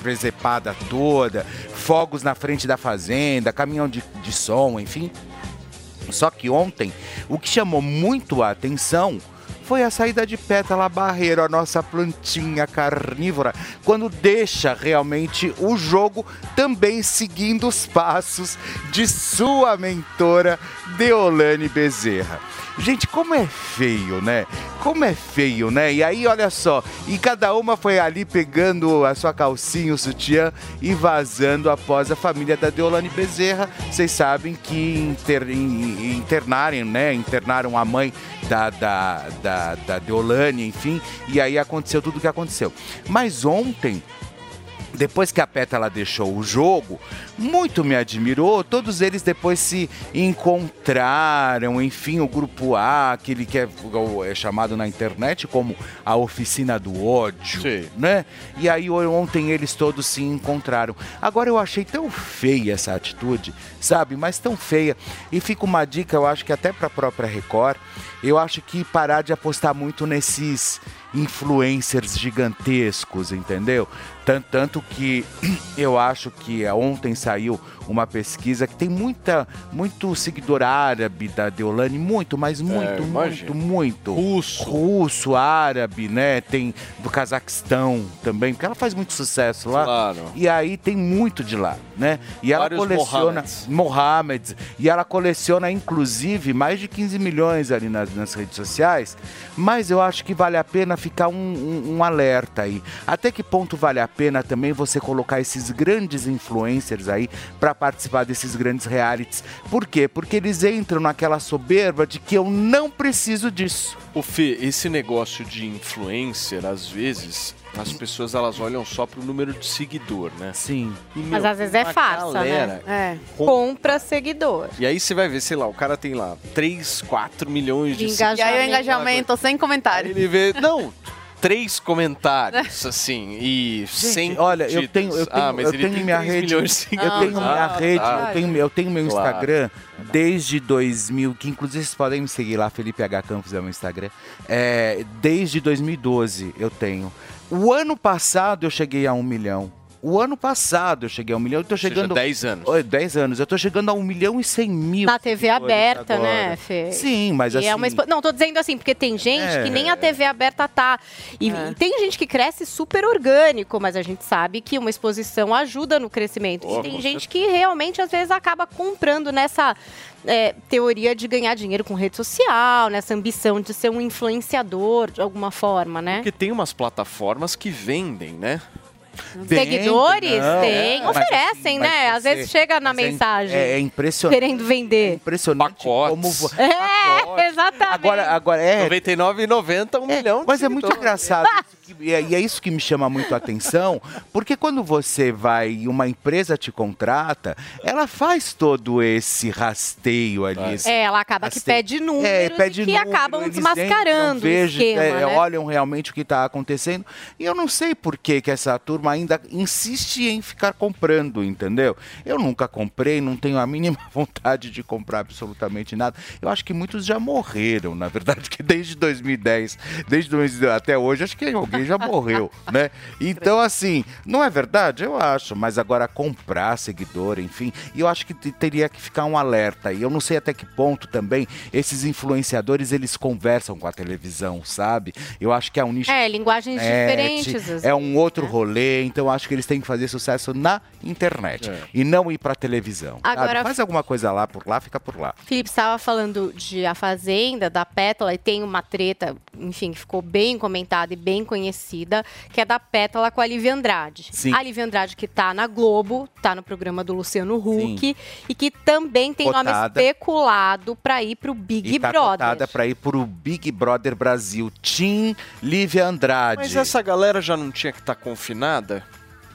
[SPEAKER 4] presepada toda, fogos na frente da fazenda, caminhão de, de som, enfim. Só que ontem, o que chamou muito a atenção foi a saída de Pétala Barreiro, a nossa plantinha carnívora, quando deixa realmente o jogo também seguindo os passos de sua mentora Deolane Bezerra. Gente, como é feio, né? Como é feio, né? E aí, olha só, e cada uma foi ali pegando a sua calcinha, o sutiã e vazando após a família da Deolane Bezerra. Vocês sabem que inter, in- internaram, né? Internaram a mãe da, da da, da Deolane, enfim, e aí aconteceu tudo o que aconteceu. Mas ontem, depois que a Pétala deixou o jogo, muito me admirou. Todos eles depois se encontraram, enfim, o grupo A, aquele que é, é chamado na internet como a oficina do ódio, né? E aí ontem eles todos se encontraram. Agora eu achei tão feia essa atitude, sabe? Mas tão feia. E fica uma dica, eu acho que até para a própria Record, eu acho que parar de apostar muito nesses influencers gigantescos, entendeu? Tanto, tanto que eu acho que ontem saiu uma pesquisa que tem muita, muito seguidor árabe da Deolane, muito, mas muito,
[SPEAKER 2] imagino.
[SPEAKER 4] muito, muito. Russo. Russo, árabe, né? Tem do Cazaquistão também, porque ela faz muito sucesso lá.
[SPEAKER 2] Claro.
[SPEAKER 4] E aí tem muito de lá, né? E ela
[SPEAKER 2] Vários
[SPEAKER 4] coleciona
[SPEAKER 2] Mohammeds.
[SPEAKER 4] Mohamed. E ela coleciona, inclusive, mais de 15 milhões ali nas, nas redes sociais. Mas eu acho que vale a pena ficar um, um- um alerta aí. Até que ponto vale a pena também você colocar esses grandes influencers aí para participar desses grandes realities? Por quê? Porque eles entram naquela soberba de que eu não preciso disso.
[SPEAKER 2] O Fê, esse negócio de influencer, às vezes, as pessoas elas olham só pro número de seguidor, né?
[SPEAKER 4] Sim.
[SPEAKER 3] Mas às vezes é farsa, né? É. Compra seguidor.
[SPEAKER 2] E aí você vai ver, sei lá, o cara tem lá 3, 4 milhões de
[SPEAKER 14] E aí o engajamento sem comentário.
[SPEAKER 2] Ele vê, não, três comentários, assim, e sem
[SPEAKER 4] olha, eu tenho, eu tenho,
[SPEAKER 2] ah, mas
[SPEAKER 4] eu
[SPEAKER 2] ele
[SPEAKER 4] tenho
[SPEAKER 2] tem
[SPEAKER 4] minha
[SPEAKER 2] 3
[SPEAKER 4] rede,
[SPEAKER 2] milhões de
[SPEAKER 4] eu tenho minha
[SPEAKER 2] Ah,
[SPEAKER 4] rede,
[SPEAKER 2] tá.
[SPEAKER 4] eu tenho, eu tenho meu
[SPEAKER 2] Claro.
[SPEAKER 4] Instagram desde 2000, que inclusive vocês podem me seguir lá, Felipe H Campos é o meu Instagram. É, desde 2012 eu tenho. O ano passado eu cheguei a um milhão. O ano passado eu cheguei a um milhão. Eu tô
[SPEAKER 2] seja,
[SPEAKER 4] chegando.
[SPEAKER 2] 10 anos.
[SPEAKER 4] Oi, 10 anos. Eu tô chegando a um milhão e 100 mil.
[SPEAKER 3] Na TV aberta,
[SPEAKER 4] agora.
[SPEAKER 3] né, Fê?
[SPEAKER 4] Sim, mas
[SPEAKER 3] E
[SPEAKER 4] assim.
[SPEAKER 3] é uma expo- Não, tô dizendo assim, porque tem gente
[SPEAKER 4] É.
[SPEAKER 3] que nem a TV aberta tá. E, e tem gente que cresce super orgânico, mas a gente sabe que uma exposição ajuda no crescimento.
[SPEAKER 2] Oh,
[SPEAKER 3] e tem gente que realmente, às vezes, acaba comprando nessa é, teoria de ganhar dinheiro com rede social, nessa ambição de ser um influenciador de alguma forma, né?
[SPEAKER 2] Porque tem umas plataformas que vendem, né?
[SPEAKER 3] Seguidores?
[SPEAKER 4] não,
[SPEAKER 3] tem,
[SPEAKER 4] é, mas
[SPEAKER 3] oferecem,
[SPEAKER 4] assim, mas
[SPEAKER 3] né? Às
[SPEAKER 4] você-
[SPEAKER 3] vezes chega na
[SPEAKER 4] mas é-
[SPEAKER 3] mensagem.
[SPEAKER 4] é impressionante.
[SPEAKER 3] Querendo vender.
[SPEAKER 4] Impressionante como. vo-
[SPEAKER 3] É, exatamente.
[SPEAKER 4] Agora, agora é.
[SPEAKER 2] 99,90, um milhão.
[SPEAKER 4] Mas é muito engraçado. que- E é, e é isso que me chama muito a atenção, porque quando você vai e uma empresa te contrata, ela faz todo esse rasteio ali. esse
[SPEAKER 3] É, ela acaba que
[SPEAKER 4] rasteio.
[SPEAKER 3] pede números
[SPEAKER 4] É, pede
[SPEAKER 3] e que
[SPEAKER 4] número,
[SPEAKER 3] acabam desmascarando
[SPEAKER 4] entram, vejam,
[SPEAKER 3] o esquema,
[SPEAKER 4] é,
[SPEAKER 3] né?
[SPEAKER 4] olham realmente o que está acontecendo. E eu não sei por que, que essa turma ainda insiste em ficar comprando, entendeu? Eu nunca comprei, não tenho a mínima vontade de comprar absolutamente nada. Eu acho que muitos já morreram, na verdade, que desde 2010, desde 2010 até hoje, acho que alguém já morreu, né? Então, assim, não é verdade? Eu acho, mas agora comprar seguidor, enfim, e eu acho que te- teria que ficar um alerta. E eu não sei até que ponto também esses influenciadores, eles conversam com a televisão, sabe? Eu acho que é um nicho
[SPEAKER 3] É, linguagens diferentes.
[SPEAKER 4] É um outro
[SPEAKER 3] né?
[SPEAKER 4] rolê, então eu acho que eles têm que fazer sucesso na internet e não ir pra televisão. sabe?
[SPEAKER 3] Agora-
[SPEAKER 4] Faz alguma coisa lá por lá, fica por lá.
[SPEAKER 3] Felipe estava falando de A Fazenda, da Pétala, e tem uma treta, enfim, que ficou bem comentada e bem conhecida, que é da Pétala com a Lívia Andrade.
[SPEAKER 4] Sim.
[SPEAKER 3] A Lívia Andrade que tá na Globo, tá no programa do Luciano Huck, e que também tem nome
[SPEAKER 4] Cotada.
[SPEAKER 3] especulado para ir pro Big
[SPEAKER 4] e tá
[SPEAKER 3] Brother.
[SPEAKER 4] cotada pra ir pro Big Brother Brasil. Tim Lívia Andrade.
[SPEAKER 2] Mas essa galera já não tinha que estar confinada?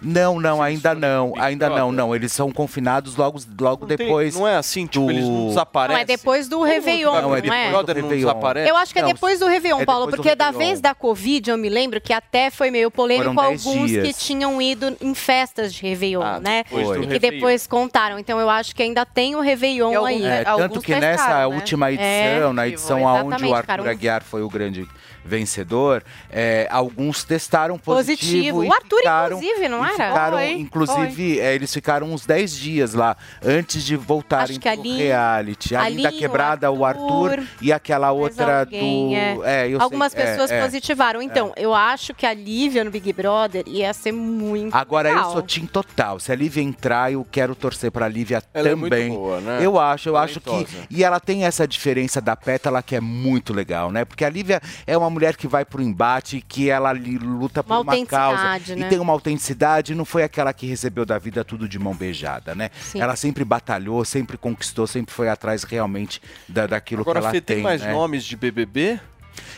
[SPEAKER 4] Não, não, ainda não, ainda não, não. Eles são confinados logo, logo
[SPEAKER 2] tem-
[SPEAKER 4] depois.
[SPEAKER 2] não é assim, tipo, eles não desaparecem?
[SPEAKER 3] Não, é depois do Réveillon,
[SPEAKER 4] Não,
[SPEAKER 3] não
[SPEAKER 4] é
[SPEAKER 3] é?
[SPEAKER 4] depois do
[SPEAKER 2] Brother não
[SPEAKER 4] Réveillon.
[SPEAKER 2] desaparece?
[SPEAKER 3] Eu acho que é
[SPEAKER 4] Não,
[SPEAKER 3] depois do Réveillon,
[SPEAKER 4] é
[SPEAKER 3] Paulo,
[SPEAKER 4] depois do
[SPEAKER 3] porque da
[SPEAKER 4] Réveillon.
[SPEAKER 3] vez da Covid, eu me lembro que até foi meio polêmico
[SPEAKER 4] Foram
[SPEAKER 3] alguns que
[SPEAKER 4] dias.
[SPEAKER 3] tinham ido em festas de Réveillon,
[SPEAKER 2] Ah,
[SPEAKER 3] né?
[SPEAKER 4] depois do
[SPEAKER 3] E que
[SPEAKER 2] Réveillon.
[SPEAKER 3] depois contaram. Então eu acho que ainda tem o Réveillon
[SPEAKER 14] E alguns-
[SPEAKER 3] aí.
[SPEAKER 4] É,
[SPEAKER 14] Alguns
[SPEAKER 4] tanto que nessa
[SPEAKER 14] né?
[SPEAKER 4] última edição,
[SPEAKER 3] É,
[SPEAKER 4] na edição onde o Arthur Aguiar foi o grande vencedor, é, alguns testaram positivo.
[SPEAKER 3] Positivo. O Arthur,
[SPEAKER 4] ficaram-
[SPEAKER 3] inclusive, não
[SPEAKER 4] e
[SPEAKER 3] era?
[SPEAKER 4] Ficaram,
[SPEAKER 14] Foi,
[SPEAKER 4] inclusive, é, eles ficaram uns 10 dias lá, antes de voltarem
[SPEAKER 3] a
[SPEAKER 4] pro
[SPEAKER 3] Lin-
[SPEAKER 4] reality. A
[SPEAKER 3] a
[SPEAKER 4] Linda
[SPEAKER 3] Lin, o
[SPEAKER 4] Quebrada, o Arthur,
[SPEAKER 3] Arthur,
[SPEAKER 4] e aquela outra
[SPEAKER 3] alguém,
[SPEAKER 4] do...
[SPEAKER 3] é.
[SPEAKER 4] É, eu sei-
[SPEAKER 3] Algumas
[SPEAKER 4] é,
[SPEAKER 3] pessoas
[SPEAKER 4] é.
[SPEAKER 3] positivaram. Então, eu acho que a Lívia no Big Brother ia ser muito
[SPEAKER 4] Agora
[SPEAKER 3] legal.
[SPEAKER 4] eu sou Tim total. Se a Lívia entrar, eu quero torcer pra Lívia
[SPEAKER 2] Ela é muito
[SPEAKER 4] também.
[SPEAKER 2] boa, né?
[SPEAKER 4] Eu acho, eu acho que. E ela tem essa diferença da Pétala que é muito legal, né? Porque a Lívia é uma mulher que vai pro embate, que ela luta por
[SPEAKER 3] Uma
[SPEAKER 4] uma, causa.
[SPEAKER 3] né?
[SPEAKER 4] E tem uma autenticidade, não foi aquela que recebeu da vida tudo de mão beijada, né?
[SPEAKER 3] Sim.
[SPEAKER 4] Ela sempre batalhou, sempre conquistou, sempre foi atrás realmente da, daquilo
[SPEAKER 2] Agora,
[SPEAKER 4] que ela
[SPEAKER 2] Fê, tem,
[SPEAKER 4] tem.
[SPEAKER 2] mais
[SPEAKER 4] né?
[SPEAKER 2] nomes de BBB?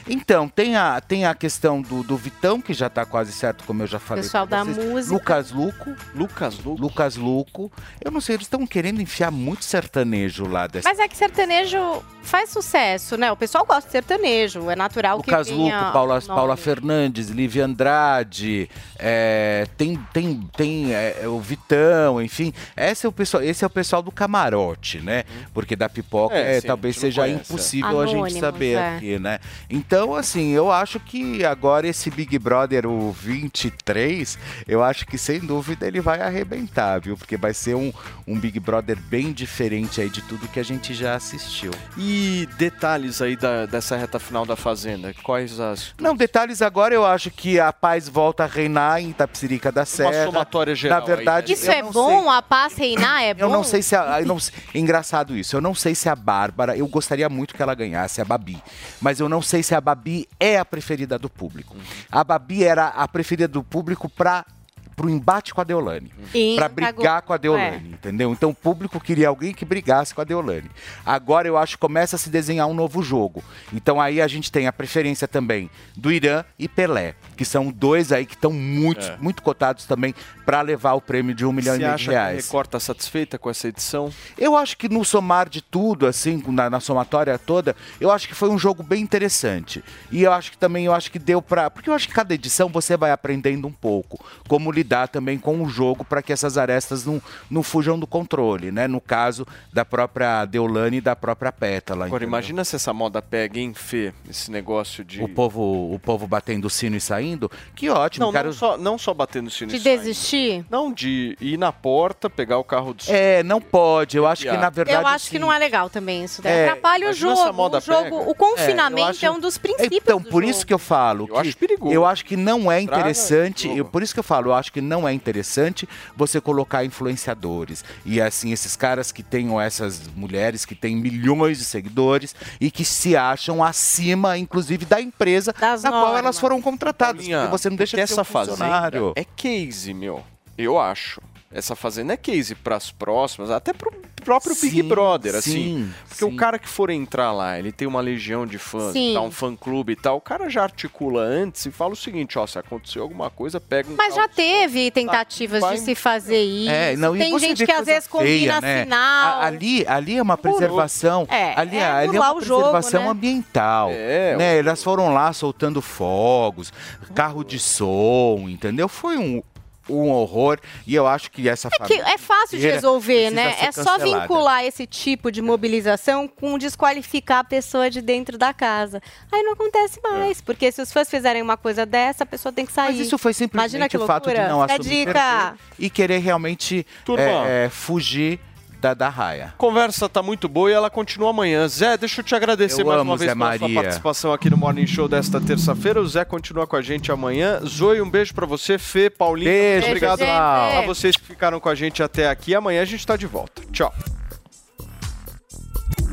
[SPEAKER 4] Então, tem a, tem a questão do, do Vitão, que já tá quase certo, como eu já falei.
[SPEAKER 3] Pessoal da
[SPEAKER 4] vocês.
[SPEAKER 3] música.
[SPEAKER 4] Lucas Luco.
[SPEAKER 2] Lucas Luco.
[SPEAKER 4] Lucas Luco. Eu não sei, eles estão querendo enfiar muito sertanejo lá dessa.
[SPEAKER 3] Mas é que sertanejo faz sucesso, né? O pessoal gosta de sertanejo, é natural
[SPEAKER 4] Lucas
[SPEAKER 3] que
[SPEAKER 4] Luco,
[SPEAKER 3] venha
[SPEAKER 4] Paula. Paula Fernandes, Lívia Andrade, é, tem, tem, tem é, o Vitão, enfim. Esse é o, pessoal, esse é o pessoal do camarote, né? Porque da pipoca
[SPEAKER 2] É,
[SPEAKER 4] é,
[SPEAKER 2] sim,
[SPEAKER 4] talvez seja
[SPEAKER 2] conhece, é.
[SPEAKER 4] impossível a gente
[SPEAKER 3] Anônimos,
[SPEAKER 4] saber
[SPEAKER 3] é.
[SPEAKER 4] aqui, né? Então, assim, eu acho que agora esse Big Brother, o 23, eu acho que sem dúvida ele vai arrebentar, viu? Porque vai ser um, um Big Brother bem diferente aí de tudo que a gente já assistiu.
[SPEAKER 2] E detalhes aí da- dessa reta final da Fazenda? Quais as.
[SPEAKER 4] Não, detalhes agora, eu acho que a paz volta a reinar em Itapsirica da Serra.
[SPEAKER 2] somatória geral
[SPEAKER 4] Na verdade,
[SPEAKER 3] Isso
[SPEAKER 4] eu
[SPEAKER 3] é
[SPEAKER 4] não
[SPEAKER 3] bom? A paz reinar é bom?
[SPEAKER 4] Eu não sei se a, não, engraçado isso. Eu não sei se a Bárbara, eu gostaria muito que ela ganhasse a Babi, mas eu não sei se a Babi é a preferida do público. A Babi era a preferida do público para pro embate com a Deolane,
[SPEAKER 3] E
[SPEAKER 4] para brigar com a Deolane,
[SPEAKER 3] É.
[SPEAKER 4] entendeu? Então o público queria alguém que brigasse com a Deolane. Agora eu acho que começa a se desenhar um novo jogo. Então aí a gente tem a preferência também do Irã e Pelé, que são dois aí que estão muito,
[SPEAKER 2] É.
[SPEAKER 4] muito cotados também para levar o prêmio de um milhão
[SPEAKER 2] Você
[SPEAKER 4] e meio
[SPEAKER 2] acha
[SPEAKER 4] de
[SPEAKER 2] que a
[SPEAKER 4] reais.
[SPEAKER 2] Record tá satisfeita com essa edição?
[SPEAKER 4] Eu acho que no somar de tudo, assim, na, na somatória toda, eu acho que foi um jogo bem interessante. E eu acho que também, eu acho que deu pra. Porque eu acho que cada edição você vai aprendendo um pouco como lidar também com o jogo para que essas arestas não, não fujam do controle, né? No caso da própria Deolane e da própria Pétala.
[SPEAKER 2] Agora,
[SPEAKER 4] entendeu?
[SPEAKER 2] imagina se essa moda pega, hein, Fê? Esse negócio de.
[SPEAKER 4] O povo, o povo batendo o sino e saindo. Que ótimo,
[SPEAKER 2] Não,
[SPEAKER 4] cara.
[SPEAKER 2] não, só, não só batendo o sino
[SPEAKER 3] De
[SPEAKER 2] e saindo.
[SPEAKER 3] desistir?
[SPEAKER 2] Não, de ir na porta, pegar o carro do
[SPEAKER 4] É, não pode. Eu acho que, na verdade.
[SPEAKER 3] eu acho que não é legal também isso. Daí
[SPEAKER 4] É,
[SPEAKER 3] atrapalha o jogo.
[SPEAKER 2] essa moda
[SPEAKER 3] o jogo, o confinamento
[SPEAKER 4] É, eu
[SPEAKER 3] é,
[SPEAKER 4] acho-
[SPEAKER 3] um dos princípios.
[SPEAKER 4] Então,
[SPEAKER 3] do
[SPEAKER 4] por
[SPEAKER 3] jogo.
[SPEAKER 4] isso que eu falo.
[SPEAKER 2] Eu
[SPEAKER 4] que
[SPEAKER 2] acho perigoso.
[SPEAKER 4] Eu acho que não é interessante. Eu, por isso que eu falo, eu acho que não é interessante você colocar influenciadores. E assim, esses caras que têm, ou essas mulheres que têm milhões de seguidores e que se acham acima, inclusive, da empresa na qual elas foram contratadas. Porque você não deixa de ser um
[SPEAKER 2] essa fazenda
[SPEAKER 4] funcionário.
[SPEAKER 2] é case, meu. Eu acho. Essa fazenda é case pras próximas, até pro próprio Big
[SPEAKER 4] Sim,
[SPEAKER 2] Brother, assim.
[SPEAKER 4] sim,
[SPEAKER 2] Porque o cara que for entrar lá, ele tem uma legião de fãs,
[SPEAKER 3] Sim.
[SPEAKER 2] tá um fã clube e tal, o cara já articula antes e fala o seguinte, ó, se aconteceu alguma coisa, pega um
[SPEAKER 3] Mas já teve tentativas
[SPEAKER 2] vai-
[SPEAKER 3] de se fazer isso.
[SPEAKER 4] É, não,
[SPEAKER 3] Tem gente que às vezes combina
[SPEAKER 4] feia, né?
[SPEAKER 3] final.
[SPEAKER 4] A- Ali, ali é uma preservação.
[SPEAKER 3] É,
[SPEAKER 4] ali,
[SPEAKER 3] é
[SPEAKER 4] ali é uma
[SPEAKER 3] o jogo,
[SPEAKER 4] preservação
[SPEAKER 3] né?
[SPEAKER 4] ambiental.
[SPEAKER 2] É,
[SPEAKER 4] né? Elas foram lá soltando fogos, carro de som, entendeu? Foi um, um horror. E eu acho que essa
[SPEAKER 3] Que é fácil de resolver, né? É só
[SPEAKER 4] vincular.
[SPEAKER 3] esse tipo de mobilização com desqualificar a pessoa de dentro da casa. Aí não acontece mais, porque se os fãs fizerem uma coisa dessa, a pessoa tem que sair.
[SPEAKER 4] Mas isso foi simplesmente
[SPEAKER 3] Imagina que
[SPEAKER 4] o fato de
[SPEAKER 3] loucura.
[SPEAKER 4] não assumir
[SPEAKER 3] dica.
[SPEAKER 4] e querer realmente é, é, fugir da, da raia.
[SPEAKER 2] Conversa tá muito boa e ela continua amanhã. Zé, deixa eu te agradecer
[SPEAKER 4] Eu
[SPEAKER 2] mais
[SPEAKER 4] amo,
[SPEAKER 2] uma vez
[SPEAKER 4] Zé
[SPEAKER 2] pela sua
[SPEAKER 4] Maria.
[SPEAKER 2] participação aqui no Morning Show desta terça-feira. O Zé continua com a gente amanhã. Zoe, um beijo pra você. Fê, Paulinho,
[SPEAKER 4] Beijo,
[SPEAKER 2] muito obrigado a vocês que ficaram com a gente até aqui. Amanhã a gente tá de volta. Tchau.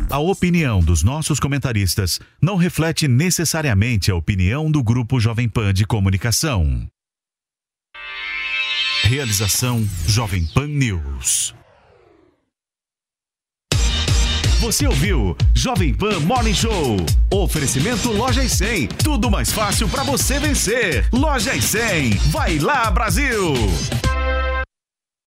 [SPEAKER 25] A opinião dos nossos comentaristas não reflete necessariamente a opinião do Grupo Jovem Pan de Comunicação. Realização Jovem Pan News. Você ouviu Jovem Pan Morning Show. Oferecimento Loja e 100. Tudo mais fácil para você vencer. Loja e 100. Vai lá, Brasil!